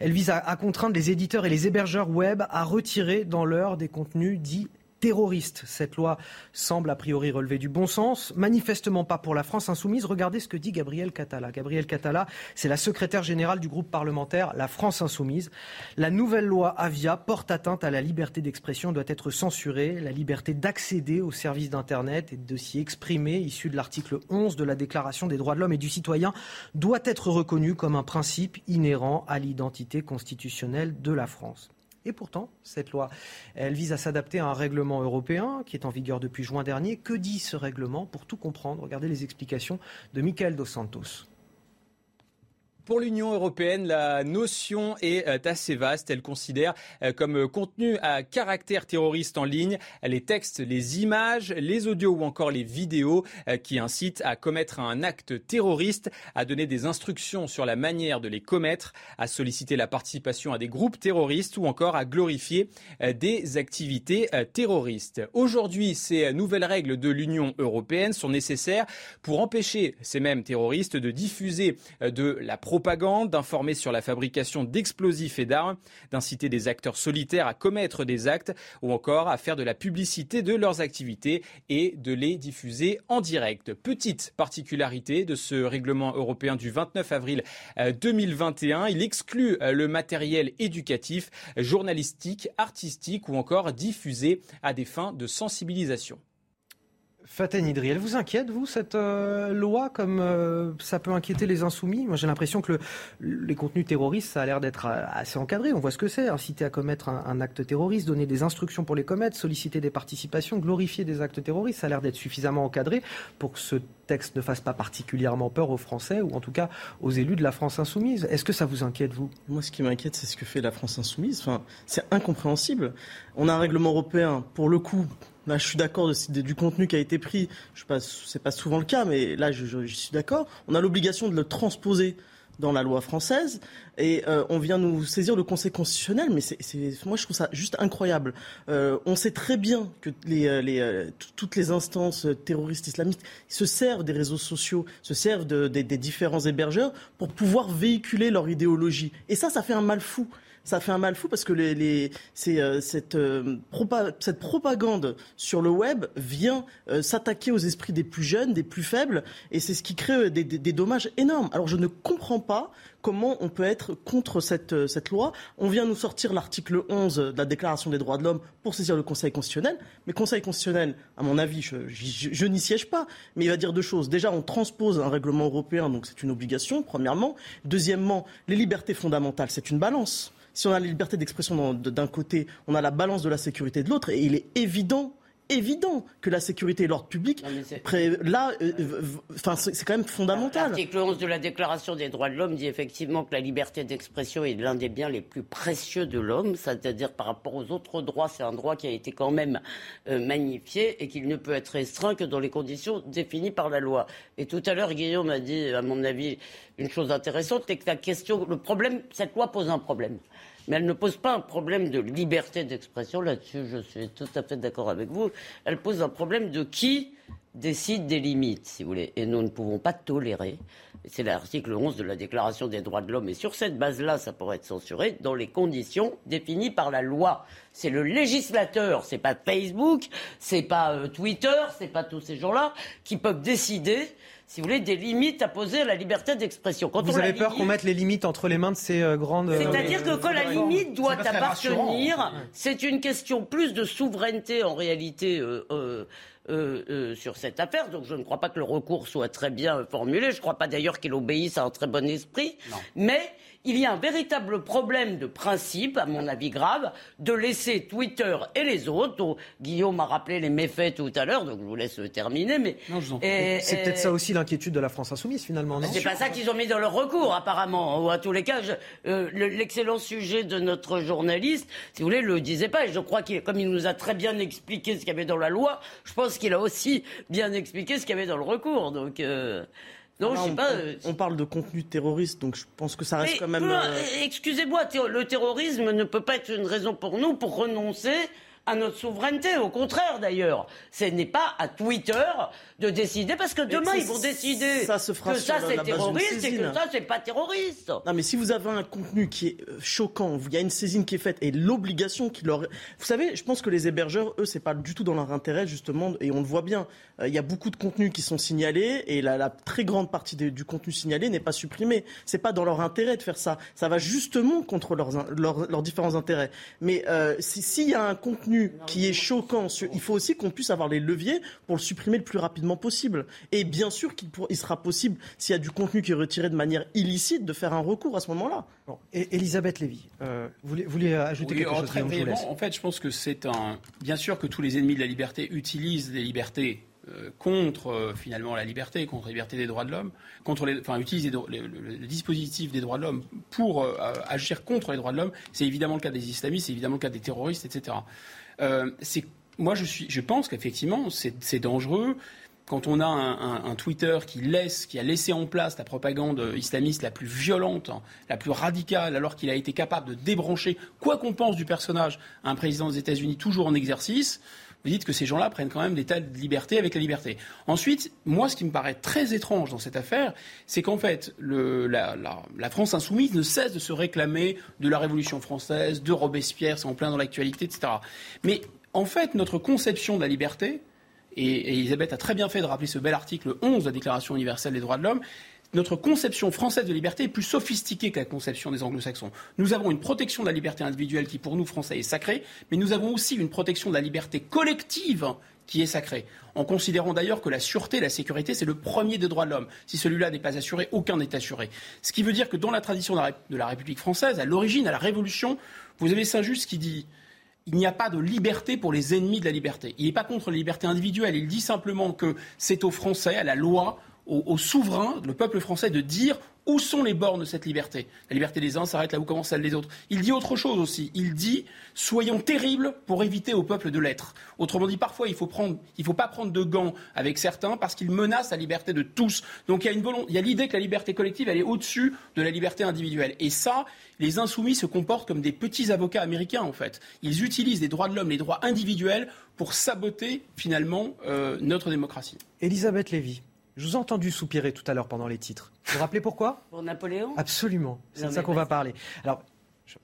Elle vise à, à contraindre les éditeurs et les hébergeurs web à retirer dans l'heure des contenus dits terroriste. Cette loi semble a priori relever du bon sens, manifestement pas pour la France insoumise. Regardez ce que dit Gabriel Catala. Gabriel Catala, c'est la secrétaire générale du groupe parlementaire La France insoumise. La nouvelle loi Avia porte atteinte à la liberté d'expression, doit être censurée, la liberté d'accéder aux services d'Internet et de s'y exprimer, issu de l'article 11 de la Déclaration des droits de l'homme et du citoyen, doit être reconnue comme un principe inhérent à l'identité constitutionnelle de la France. Et pourtant, cette loi, elle vise à s'adapter à un règlement européen qui est en vigueur depuis juin dernier. Que dit ce règlement? Pour tout comprendre, regardez les explications de Michael Dos Santos. Pour l'Union européenne, la notion est euh, assez vaste. Elle considère euh, comme contenu à caractère terroriste en ligne les textes, les images, les audios ou encore les vidéos euh, qui incitent à commettre un acte terroriste, à donner des instructions sur la manière de les commettre, à solliciter la participation à des groupes terroristes ou encore à glorifier des activités terroristes. Aujourd'hui, ces nouvelles règles de l'Union européenne sont nécessaires pour empêcher ces mêmes terroristes de diffuser de la propagande, d'informer sur la fabrication d'explosifs et d'armes, d'inciter des acteurs solitaires à commettre des actes ou encore à faire de la publicité de leurs activités et de les diffuser en direct. Petite particularité de ce règlement européen du 29 avril 2021, il exclut le matériel éducatif, journalistique, artistique ou encore diffusé à des fins de sensibilisation. Faten Idri, elle vous inquiète, vous, cette euh, loi, comme euh, ça peut inquiéter les insoumis? Moi, j'ai l'impression que le, les contenus terroristes, ça a l'air d'être euh, assez encadré. On voit ce que c'est, inciter à commettre un, un, acte terroriste, donner des instructions pour les commettre, solliciter des participations, glorifier des actes terroristes. Ça a l'air d'être suffisamment encadré pour que ce texte ne fasse pas particulièrement peur aux Français, ou en tout cas aux élus de la France insoumise. Est-ce que ça vous inquiète, vous? Moi, ce qui m'inquiète, c'est ce que fait la France insoumise. Enfin, c'est incompréhensible. On a un règlement européen, pour le coup, Là, je suis d'accord du contenu qui a été pris. Pas, c'est pas souvent le cas, mais là, je, suis d'accord. On a l'obligation de le transposer dans la loi française et euh, on vient nous saisir le Conseil constitutionnel. Mais moi, je trouve ça juste incroyable. Euh, on sait très bien que euh, toutes les instances terroristes islamistes se servent des réseaux sociaux, se servent de, de, des différents hébergeurs pour pouvoir véhiculer leur idéologie. Et ça, ça fait un mal fou ça fait un mal fou parce que euh, cette, euh, cette, propagande sur le web vient euh, s'attaquer aux esprits des plus jeunes, des plus faibles, et c'est ce qui crée des, dommages énormes. Alors je ne comprends pas comment on peut être contre cette, loi. On vient nous sortir l'article 11 de la Déclaration des droits de l'homme pour saisir le Conseil constitutionnel, mais Conseil constitutionnel, à mon avis, je n'y siège pas, mais il va dire deux choses. Déjà, on transpose un règlement européen, donc c'est une obligation, premièrement. Deuxièmement, les libertés fondamentales, c'est une balance si on a la liberté d'expression d'un côté, on a la balance de la sécurité de l'autre, et il est évident évident que la sécurité et l'ordre public, là, euh, c'est quand même fondamental. L'article 11 de la Déclaration des droits de l'homme dit effectivement que la liberté d'expression est l'un des biens les plus précieux de l'homme, c'est-à-dire par rapport aux autres droits, c'est un droit qui a été quand même euh, magnifié et qu'il ne peut être restreint que dans les conditions définies par la loi. Et tout à l'heure, Guillaume a dit, à mon avis, une chose intéressante, c'est que la question, le problème, cette loi pose un problème mais elle ne pose pas un problème de liberté d'expression. Là-dessus, je suis tout à fait d'accord avec vous. Elle pose un problème de qui décide des limites, si vous voulez. Et nous ne pouvons pas tolérer. C'est l'article 11 de la Déclaration des droits de l'homme. Et sur cette base-là, ça pourrait être censuré dans les conditions définies par la loi. C'est le législateur, c'est pas Facebook, c'est pas euh, Twitter, c'est pas tous ces gens-là qui peuvent décider si vous voulez, des limites à poser à la liberté d'expression. vous avez peur qu'on mette les limites entre les mains de ces euh, grandes. C'est-à-dire que quand la limite doit appartenir, c'est une question plus de souveraineté en réalité. Euh, euh, sur cette affaire. Donc je ne crois pas que le recours soit très bien formulé. Je ne crois pas d'ailleurs qu'il obéisse à un très bon esprit. Mais il y a un véritable problème de principe, à mon avis grave, de laisser Twitter et les autres. Guillaume a rappelé les méfaits tout à l'heure, donc je vous laisse terminer. Mais c'est peut-être ça aussi l'inquiétude de la France insoumise finalement. C'est pas ça qu'ils ont mis dans leur recours apparemment. Ou à tous les cas, euh, l'excellent sujet de notre journaliste, si vous voulez, le disait pas. Et je crois qu'il, comme il nous a très bien expliqué ce qu'il y avait dans la loi, je pense qu'il a aussi bien expliqué ce qu'il y avait dans le recours. Donc. Euh, non, je sais pas. Euh, on, parle de contenu terroriste, donc je pense que ça reste quand même. Euh, excusez-moi, le terrorisme ne peut pas être une raison pour nous pour renoncer à notre souveraineté. Au contraire, d'ailleurs, ce n'est pas à Twitter de décider, parce que demain, ils vont décider ça se que ça, c'est terroriste et que ça, c'est pas terroriste. Non, mais si vous avez un contenu qui est euh, choquant, il y a une saisine qui est faite et l'obligation qui leur... Vous savez, je pense que les hébergeurs, eux, c'est pas du tout dans leur intérêt, justement, et on le voit bien. Euh, il y a beaucoup de contenus qui sont signalés et la, la très grande partie du contenu signalé n'est pas supprimé. C'est pas dans leur intérêt de faire ça. Ça va justement contre leurs, leurs, différents intérêts. Mais euh, s'il y a un contenu qui est choquant, il faut aussi qu'on puisse avoir les leviers pour le supprimer le plus rapidement possible. Et bien sûr qu'il il sera possible, s'il y a du contenu qui est retiré de manière illicite, de faire un recours à ce moment-là. Et Elisabeth Lévy, euh, vous, voulez, ajouter quelque chose très En fait, je pense que c'est un. Bien sûr que tous les ennemis de la liberté utilisent les libertés euh, contre euh, finalement la liberté, contre la liberté des droits de l'homme, contre les, enfin utilisent le, dispositif des droits de l'homme pour agir contre les droits de l'homme. C'est évidemment le cas des islamistes, c'est évidemment le cas des terroristes, etc. c'est moi je pense qu'effectivement c'est dangereux. Quand on a un, Twitter qui laisse, qui a laissé en place la propagande islamiste la plus violente, la plus radicale, alors qu'il a été capable de débrancher, quoi qu'on pense du personnage, un président des États-Unis toujours en exercice, vous dites que ces gens-là prennent quand même des tas de liberté avec la liberté. Ensuite, moi, ce qui me paraît très étrange dans cette affaire, c'est qu'en fait, la, France insoumise ne cesse de se réclamer de la Révolution française, de Robespierre, c'est en plein dans l'actualité, etc. Mais en fait, notre conception de la liberté, et, Elisabeth a très bien fait de rappeler ce bel article 11 de la Déclaration universelle des droits de l'homme, notre conception française de liberté est plus sophistiquée que la conception des anglo-saxons. Nous avons une protection de la liberté individuelle qui, pour nous, Français, est sacrée, mais nous avons aussi une protection de la liberté collective qui est sacrée. En considérant d'ailleurs que la sûreté, la sécurité, c'est le premier des droits de l'homme. Si celui-là n'est pas assuré, aucun n'est assuré. Ce qui veut dire que dans la tradition de la République française, à l'origine, à la Révolution, vous avez Saint-Just qui dit il n'y a pas de liberté pour les ennemis de la liberté. Il n'est pas contre la liberté individuelle. Il dit simplement que c'est aux Français, à la loi, aux, souverains, le peuple français, de dire où sont les bornes de cette liberté La liberté des uns s'arrête là où commence celle des autres. Il dit autre chose aussi. Il dit soyons terribles pour éviter au peuple de l'être. Autrement dit, parfois, il ne faut pas prendre de gants avec certains parce qu'ils menacent la liberté de tous. Donc il y a l'idée que la liberté collective, elle est au-dessus de la liberté individuelle. Et ça, les insoumis se comportent comme des petits avocats américains, en fait. Ils utilisent les droits de l'homme, les droits individuels, pour saboter, finalement, euh, notre démocratie. Elisabeth Lévy. Je vous ai entendu soupirer tout à l'heure pendant les titres. Vous vous rappelez pourquoi? Pour Napoléon? Absolument. C'est de ça qu'on va parler. Alors,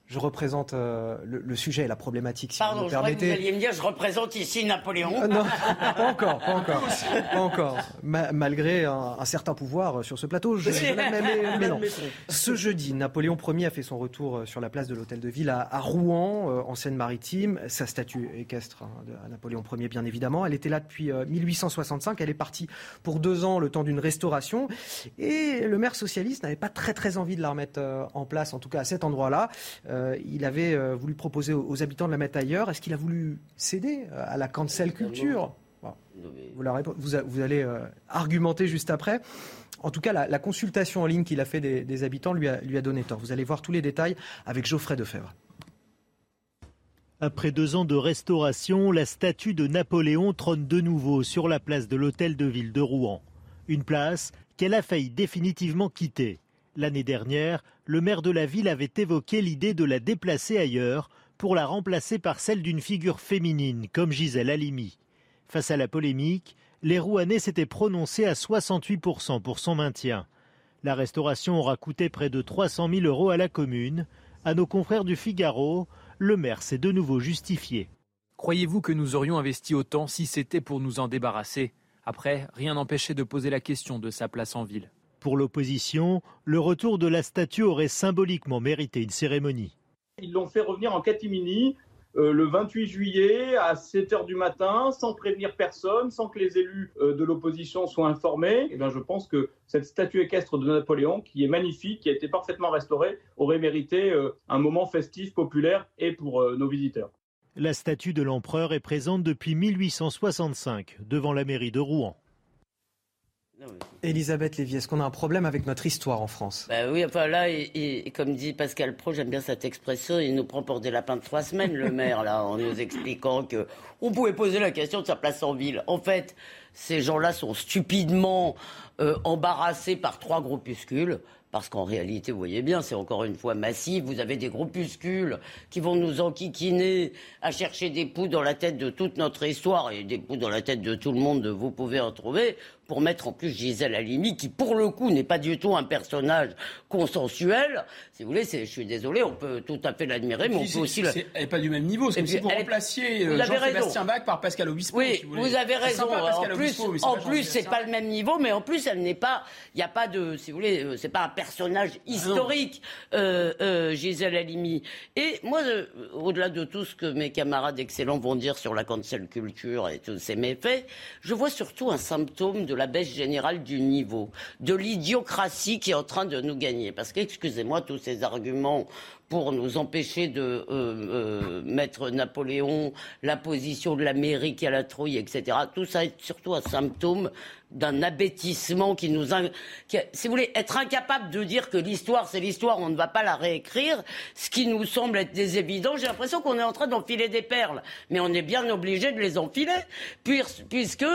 je, représente euh, le, sujet et la problématique, si Pardon, vous me permettez. je que vous alliez me dire, je représente ici Napoléon. Euh, non, pas encore, pas encore, pas encore. malgré un, certain pouvoir sur ce plateau, je, mais, non. Ce jeudi, Napoléon Ier a fait son retour sur la place de l'Hôtel de Ville à, Rouen, euh, en Seine-Maritime. Sa statue équestre hein, de Napoléon Ier, bien évidemment. Elle était là depuis 1865. Elle est partie pour deux ans, le temps d'une restauration. Et le maire socialiste n'avait pas très très envie de la remettre en place, en tout cas à cet endroit-là. Il avait voulu proposer aux, habitants de la mettre ailleurs. Est-ce qu'il a voulu céder à la cancel culture? Vous, allez argumenter juste après. En tout cas, la, consultation en ligne qu'il a fait des, habitants lui a, lui a donné tort. Vous allez voir tous les détails avec Geoffrey Defebvre. Après deux ans de restauration, la statue de Napoléon trône de nouveau sur la place de l'hôtel de ville de Rouen. Une place qu'elle a failli définitivement quitter. L'année dernière, le maire de la ville avait évoqué l'idée de la déplacer ailleurs pour la remplacer par celle d'une figure féminine comme Gisèle Halimi. Face à la polémique, les Rouennais s'étaient prononcés à 68% pour son maintien. La restauration aura coûté près de 300 000 euros à la commune. À nos confrères du Figaro, le maire s'est de nouveau justifié. Croyez-vous que nous aurions investi autant si c'était pour nous en débarrasser? Après, rien n'empêchait de poser la question de sa place en ville. Pour l'opposition, le retour de la statue aurait symboliquement mérité une cérémonie. Ils l'ont fait revenir en catimini euh, le 28 juillet à 7 h du matin, sans prévenir personne, sans que les élus euh, de l'opposition soient informés. Et eh bien, je pense que cette statue équestre de Napoléon, qui est magnifique, qui a été parfaitement restaurée, aurait mérité euh, un moment festif, populaire et pour nos visiteurs. La statue de l'empereur est présente depuis 1865 devant la mairie de Rouen. Elisabeth Lévy, est-ce qu'on a un problème avec notre histoire en France? Bah Oui, enfin là, comme dit Pascal Pro, j'aime bien cette expression, il nous prend pour des lapins de trois semaines, le maire, là, en nous expliquant que on pouvait poser la question de sa place en ville. En fait, ces gens-là sont stupidement euh, embarrassés par trois groupuscules. Parce qu'en réalité, vous voyez bien, c'est encore une fois massif. Vous avez des groupuscules qui vont nous enquiquiner à chercher des poux dans la tête de toute notre histoire et des poux dans la tête de tout le monde, vous pouvez en trouver pour mettre en plus Gisèle Halimi, qui pour le coup n'est pas du tout un personnage consensuel. Si vous voulez, je suis désolé, on peut tout à fait l'admirer, mais on peut aussi. Elle n'est pas du même niveau. C'est si vous remplaciez euh, Jean-Sébastien Bach par Pascal Obispo. Oui, vous, avez raison. en plus, en plus, c'est pas le même niveau, mais en plus, elle n'est pas. Il n'y a pas de, si vous voulez, euh, c'est pas un personnage ah historique, euh, Gisèle Halimi. Et moi, au-delà de tout ce que mes camarades excellents vont dire sur la cancel culture et tous ces méfaits, je vois surtout un symptôme de la baisse générale du niveau, de l'idiocratie qui est en train de nous gagner. Parce que, excusez-moi, tous ces arguments pour nous empêcher de euh, euh, mettre Napoléon, la position de l'Amérique à la trouille, etc. Tout ça est surtout un symptôme d'un abêtissement qui nous... si vous voulez, être incapable de dire que l'histoire, c'est l'histoire, on ne va pas la réécrire, ce qui nous semble être des évidents, j'ai l'impression qu'on est en train d'enfiler des perles. Mais on est bien obligé de les enfiler, puisque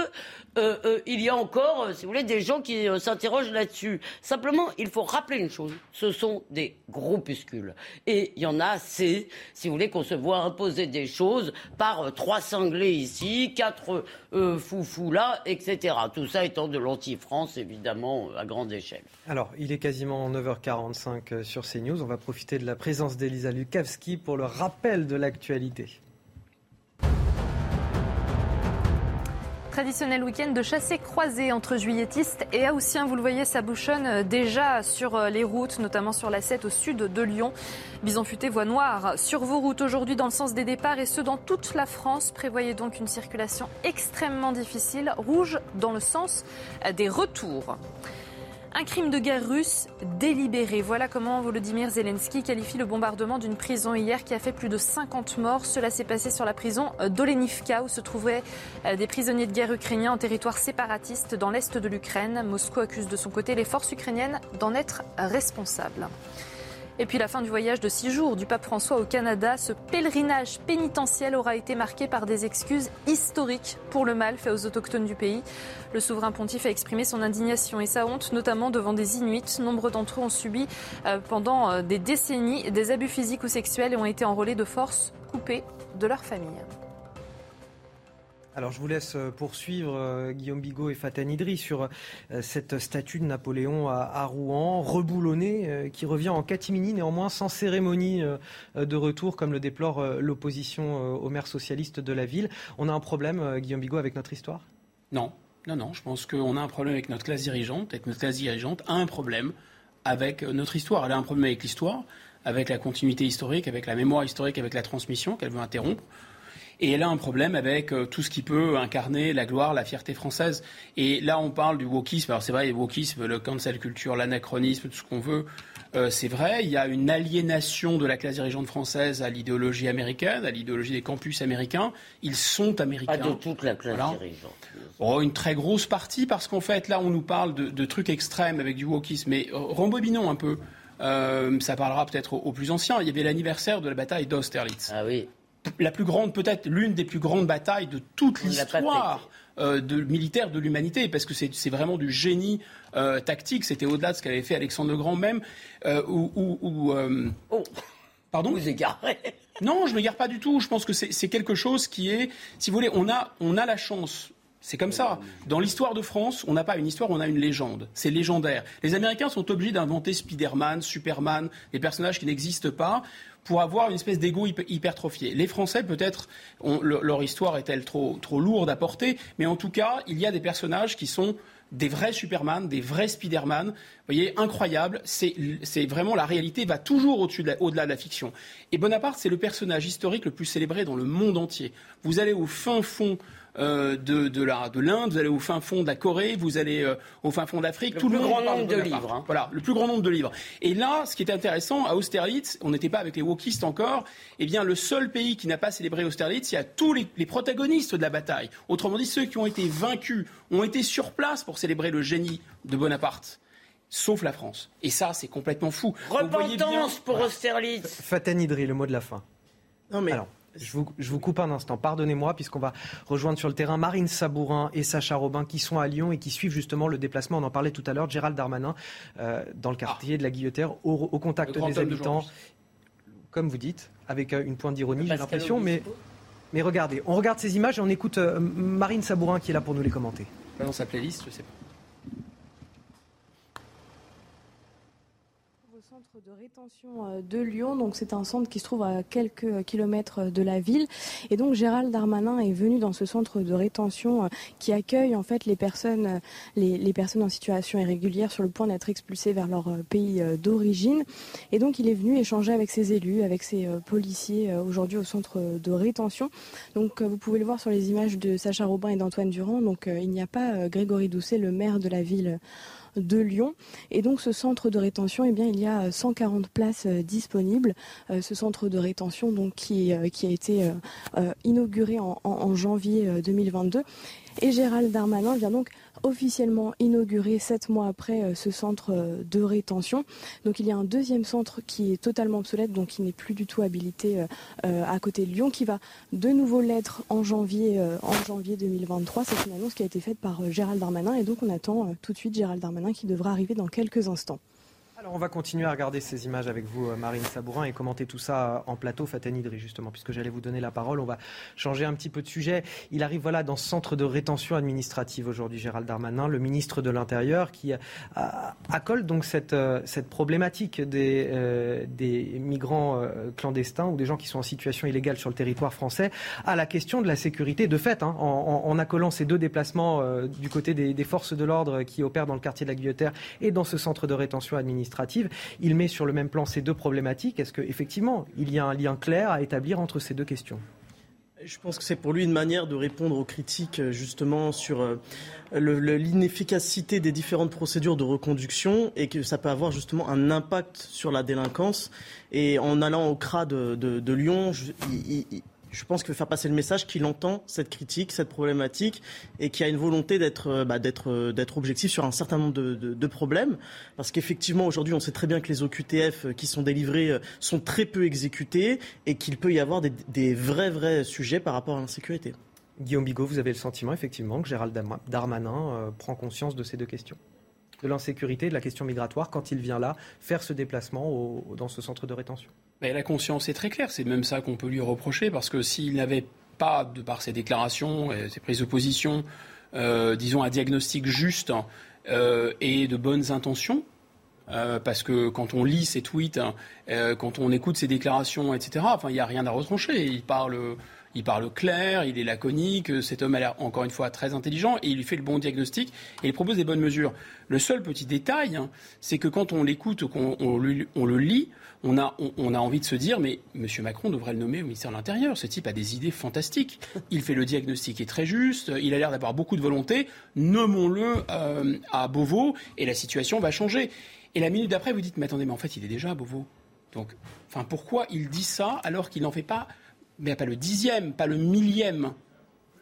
euh, euh, il y a encore, euh, si vous voulez, des gens qui s'interrogent là-dessus. Simplement, il faut rappeler une chose ce sont des groupuscules. Et il y en a assez, si vous voulez, qu'on se voit imposer des choses par trois cinglés ici, quatre foufous là, etc. Tout ça étant de l'anti-France, évidemment, à grande échelle. Alors, il est quasiment 9h45 sur CNews. On va profiter de la présence d'Elisa Lukavski pour le rappel de l'actualité. Traditionnel week-end de chassé croisé entre juilletistes et haussiens. Vous le voyez, ça bouchonne euh, déjà sur euh, les routes, notamment sur la 7 au sud de Lyon. Bison futé, voie noire sur vos routes aujourd'hui dans le sens des départs et ce dans toute la France. Prévoyez donc une circulation extrêmement difficile. Rouge dans le sens euh, des retours. Un crime de guerre russe délibéré. Voilà comment Volodymyr Zelensky qualifie le bombardement d'une prison hier qui a fait plus de 50 morts. Cela s'est passé sur la prison d'Olenivka où se trouvaient euh, des prisonniers de guerre ukrainiens en territoire séparatiste dans l'est de l'Ukraine. Moscou accuse de son côté les forces ukrainiennes d'en être responsables. Et puis la fin du voyage de six jours du pape François au Canada, ce pèlerinage pénitentiel aura été marqué par des excuses historiques pour le mal fait aux autochtones du pays. Le souverain pontife a exprimé son indignation et sa honte, notamment devant des Inuits. Nombre d'entre eux ont subi euh, pendant euh, des décennies des abus physiques ou sexuels et ont été enrôlés de force, coupés de leur famille. Alors je vous laisse euh, poursuivre euh, Guillaume Bigot et Fatah Idri sur euh, cette statue de Napoléon à, Rouen, reboulonnée, qui revient en catimini, néanmoins sans cérémonie de retour, comme le déplore l'opposition au maire socialiste de la ville. On a un problème, Guillaume Bigot, avec notre histoire? Non, non, non. Je pense qu'on a un problème avec notre classe dirigeante, et que notre classe dirigeante a un problème avec notre histoire. Elle a un problème avec l'histoire, avec la continuité historique, avec la mémoire historique, avec la transmission qu'elle veut interrompre. Et elle a un problème avec euh, tout ce qui peut incarner la gloire, la fierté française. Et là, on parle du wokisme. Alors c'est vrai, le wokisme, le cancel culture, l'anachronisme, tout ce qu'on veut. Euh, c'est vrai, il y a une aliénation de la classe dirigeante française à l'idéologie américaine, à l'idéologie des campus américains. Ils sont américains. Pas de toute la classe dirigeante. Oh, une très grosse partie, parce qu'en fait, là, on nous parle de, trucs extrêmes avec du wokisme. Mais euh, rembobinons un peu. Euh, ça parlera peut-être aux, plus anciens. Il y avait l'anniversaire de la bataille d'Austerlitz. Ah oui. La plus grande, peut-être l'une des plus grandes batailles de toute l'histoire euh, de, militaire de l'humanité, parce que c'est vraiment du génie euh, tactique. C'était au-delà de ce qu'avait fait Alexandre le Grand même. Euh, oh. Pardon? Vous égarez Non, je ne m'égare pas du tout. Je pense que c'est quelque chose qui est, si vous voulez, on a, on a la chance c'est comme ça. Dans l'histoire de France, on n'a pas une histoire, on a une légende. C'est légendaire. Les Américains sont obligés d'inventer Spider-Man, Superman, des personnages qui n'existent pas pour avoir une espèce d'ego hypertrophié. Les Français, peut-être, leur histoire est-elle trop, trop lourde à porter, mais en tout cas, il y a des personnages qui sont des vrais Superman, des vrais Spider-Man. Vous voyez, incroyable. C'est vraiment la réalité va toujours au-delà au de la fiction. Et Bonaparte, c'est le personnage historique le plus célébré dans le monde entier. Vous allez au fin fond euh, de, de l'Inde, vous allez au fin fond de la Corée, vous allez euh, au fin fond d'Afrique. Le tout plus le grand nombre de livres. Hein. Voilà, le plus grand nombre de livres. Et là, ce qui est intéressant, à Austerlitz, on n'était pas avec les wokistes encore, eh bien, le seul pays qui n'a pas célébré Austerlitz, il y a tous les, les, protagonistes de la bataille. Autrement dit, ceux qui ont été vaincus ont été sur place pour célébrer le génie de Bonaparte sauf la France. Et ça, c'est complètement fou. Repentance pour Austerlitz. Faten Idri, le mot de la fin. Non mais je vous, coupe un instant, pardonnez-moi, puisqu'on va rejoindre sur le terrain Marine Sabourin et Sacha Robin qui sont à Lyon et qui suivent justement le déplacement, on en parlait tout à l'heure, Gérald Darmanin, euh, dans le quartier de la Guillotière, au, contact des habitants, comme vous dites, avec euh, une pointe d'ironie, j'ai l'impression, mais, mais regardez, on regarde ces images et on écoute euh, Marine Sabourin qui est là pour nous les commenter. Dans sa playlist, je sais pas. centre de rétention euh, de Lyon. Donc c'est un centre qui se trouve à quelques kilomètres de la ville. Et donc Gérald Darmanin est venu dans ce centre de rétention euh, qui accueille en fait les personnes, euh, les, personnes en situation irrégulière sur le point d'être expulsées vers leur pays d'origine. Et donc il est venu échanger avec ses élus, avec ses policiers aujourd'hui au centre de rétention. Donc vous pouvez le voir sur les images de Sacha Robin et d'Antoine Durand. Donc il n'y a pas Grégory Doucet, le maire de la ville de Lyon. Et donc ce centre de rétention, eh bien, il y a 140 places euh, disponibles. Euh, ce centre de rétention donc, qui, euh, qui a été inauguré en, en janvier 2022. Et Gérald Darmanin vient donc officiellement inauguré sept mois après euh, ce centre euh, de rétention. Donc il y a un deuxième centre qui est totalement obsolète, donc qui n'est plus du tout habilité euh, à côté de Lyon, qui va de nouveau l'être en janvier, en janvier 2023. C'est une annonce qui a été faite par Gérald Darmanin et donc on attend tout de suite Gérald Darmanin qui devra arriver dans quelques instants. Alors on va continuer à regarder ces images avec vous, euh, Marine Sabourin, et commenter tout ça euh, en plateau, Fatanidri, justement, puisque j'allais vous donner la parole. On va changer un petit peu de sujet. Il arrive voilà dans ce centre de rétention administrative aujourd'hui, Gérald Darmanin, le ministre de l'Intérieur, qui accole donc cette, euh, problématique des, migrants clandestins ou des gens qui sont en situation illégale sur le territoire français à la question de la sécurité. De fait, hein, en, accolant ces deux déplacements du côté des, des forces de l'ordre qui opèrent dans le quartier de la Guillotière et dans ce centre de rétention administrative, il met sur le même plan ces deux problématiques. Est-ce qu'effectivement, il y a un lien clair à établir entre ces deux questions? Je pense que c'est pour lui une manière de répondre aux critiques euh, justement sur euh, l'inefficacité des différentes procédures de reconduction et que ça peut avoir justement un impact sur la délinquance. Et en allant au CRA de, Lyon, pense qu'il veut faire passer le message qu'il entend cette critique, cette problématique, et qu'il a une volonté d'être euh, bah, euh, d'être objectif sur un certain nombre de, problèmes. Parce qu'effectivement, aujourd'hui, on sait très bien que les OQTF euh, qui sont délivrés sont très peu exécutés et qu'il peut y avoir des, vrais, vrais sujets par rapport à l'insécurité. Guillaume Bigot, vous avez le sentiment effectivement que Gérald Darmanin prend conscience de ces deux questions? De l'insécurité, de la question migratoire, quand il vient là faire ce déplacement dans ce centre de rétention? La conscience est très claire, c'est même ça qu'on peut lui reprocher, parce que s'il n'avait pas, de par ses déclarations ses prises de position, euh, disons un diagnostic juste euh, et de bonnes intentions, euh, parce que quand on lit ses tweets, quand on écoute ses déclarations, etc., enfin, il n'y a rien à retrancher. Il parle, Il parle clair, il est laconique, cet homme a l'air encore une fois très intelligent et il lui fait le bon diagnostic et il propose des bonnes mesures. Le seul petit détail, hein, c'est que quand on l'écoute, qu'on on, le lit, on a, envie de se dire, mais M. Macron devrait le nommer au ministère de l'Intérieur. Ce type a des idées fantastiques. Il fait le diagnostic est très juste, il a l'air d'avoir beaucoup de volonté. Nommons-le euh, à Beauvau et la situation va changer. Et la minute d'après, vous dites, mais attendez, mais en fait, il est déjà à Beauvau. Donc, enfin, pourquoi il dit ça alors qu'il n'en fait pas, mais pas le dixième, pas le millième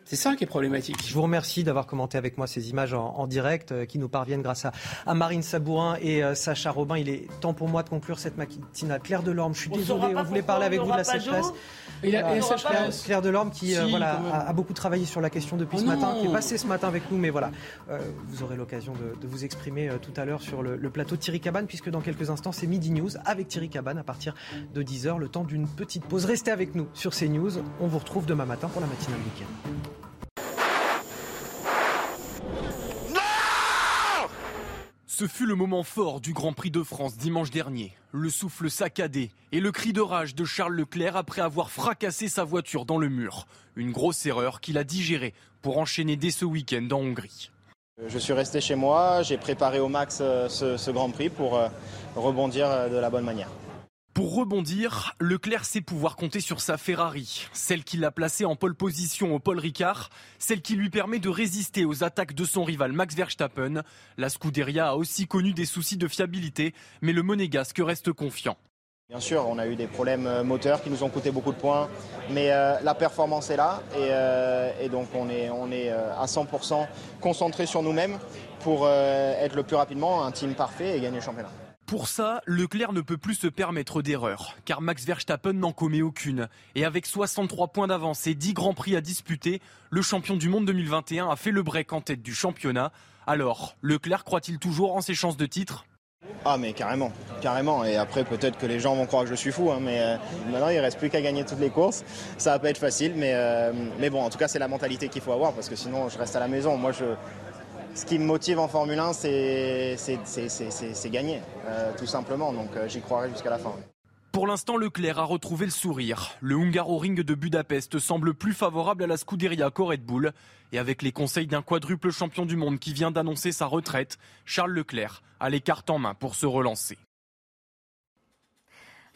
c'est ça qui est problématique. Je vous remercie d'avoir commenté avec moi ces images en, direct euh, qui nous parviennent grâce à, Marine Sabourin et euh, Sacha Robin. Il est temps pour moi de conclure cette matinale. Claire Delorme, je suis désolé, on voulait parler avec vous de la sécheresse. Il a, Claire, Delorme qui euh, voilà, a, beaucoup travaillé sur la question depuis oh ce matin, qui est passée ce matin avec nous, mais voilà, vous aurez l'occasion de, vous exprimer tout à l'heure sur le, le, plateau de Thierry Cabane, puisque dans quelques instants c'est Midi News avec Thierry Cabane à partir de 10h, le temps d'une petite pause. Restez avec nous sur CNews. On vous retrouve demain matin pour la matinale week-end. Ce fut le moment fort du Grand Prix de France dimanche dernier. Le souffle saccadé et le cri de rage de Charles Leclerc après avoir fracassé sa voiture dans le mur. Une grosse erreur qu'il a digérée pour enchaîner dès ce week-end en Hongrie. Je suis resté chez moi, j'ai préparé au max euh, ce, Grand Prix pour euh, rebondir euh, de la bonne manière. Pour rebondir, Leclerc sait pouvoir compter sur sa Ferrari, celle qui l'a placé en pole position au Paul Ricard, celle qui lui permet de résister aux attaques de son rival Max Verstappen. La Scuderia a aussi connu des soucis de fiabilité, mais le monégasque reste confiant. Bien sûr, on a eu des problèmes euh, moteurs qui nous ont coûté beaucoup de points, mais euh, la performance est là et, euh, donc on est, on est à 100% concentré sur nous-mêmes pour être le plus rapidement un team parfait et gagner le championnat. Pour ça, Leclerc ne peut plus se permettre d'erreur, car Max Verstappen n'en commet aucune. Et avec 63 points d'avance et 10 grands prix à disputer, le champion du monde 2021 a fait le break en tête du championnat. Alors, Leclerc croit-il toujours en ses chances de titre? Ah mais carrément, carrément. Et après peut-être que les gens vont croire que je suis fou, hein, mais euh, maintenant il reste plus qu'à gagner toutes les courses. Ça va pas être facile, mais, euh, mais bon, en tout cas c'est la mentalité qu'il faut avoir parce que sinon je reste à la maison. Moi je, ce qui me motive en Formule 1, c'est gagner, euh, tout simplement. Donc euh, j'y croirai jusqu'à la fin. Pour l'instant, Leclerc a retrouvé le sourire. Le Ring de Budapest semble plus favorable à la Scuderia qu'au Red Bull. Et avec les conseils d'un quadruple champion du monde qui vient d'annoncer sa retraite, Charles Leclerc a les cartes en main pour se relancer.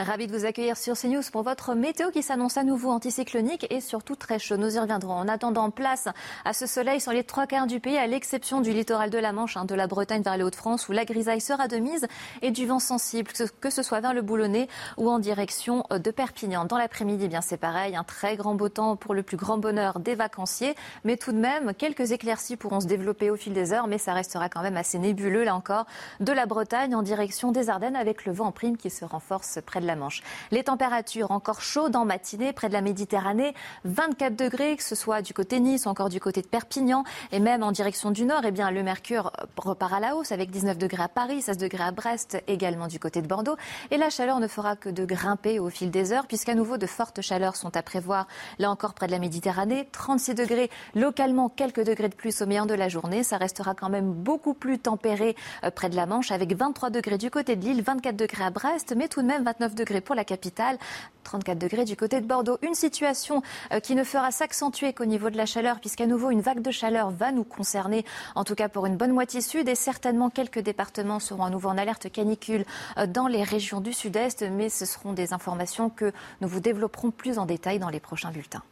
Ravi de vous accueillir sur CNews pour votre météo qui s'annonce à nouveau anticyclonique et surtout très chaud. Nous y reviendrons. En attendant, place à ce soleil sur les trois quarts du pays, à l'exception du littoral de la Manche, hein, de la Bretagne vers les Hauts-de-France, où la grisaille sera de mise et du vent sensible, que ce soit vers le Boulonnais ou en direction euh, de Perpignan. Dans l'après-midi, bien c'est pareil, un très grand beau temps pour le plus grand bonheur des vacanciers, mais tout de même, quelques éclaircies pourront se développer au fil des heures, mais ça restera quand même assez nébuleux, là encore, de la Bretagne en direction des Ardennes, avec le vent en prime qui se renforce près de la Manche. Les températures encore chaudes en matinée près de la Méditerranée, 24 degrés, que ce soit du côté Nice ou encore du côté de Perpignan, et même en direction du nord, eh bien, le mercure repart à la hausse avec 19 degrés à Paris, 16 degrés à Brest, également du côté de Bordeaux. Et la chaleur ne fera que de grimper au fil des heures, puisqu'à nouveau de fortes chaleurs sont à prévoir, là encore près de la Méditerranée. 36 degrés, localement quelques degrés de plus au meilleur de la journée. Ça restera quand même beaucoup plus tempéré euh, près de la Manche, avec 23 degrés du côté de l'île, 24 degrés à Brest, mais tout de même 29 degrés pour la capitale. 34 degrés du côté de Bordeaux. Une situation euh, qui ne fera s'accentuer qu'au niveau de la chaleur, puisqu'à nouveau une vague de chaleur va nous concerner, en tout cas pour une bonne moitié sud, et certainement quelques départements seront à nouveau en alerte canicule euh, dans les régions du sud-est, mais ce seront des informations que nous vous développerons plus en détail dans les prochains bulletins.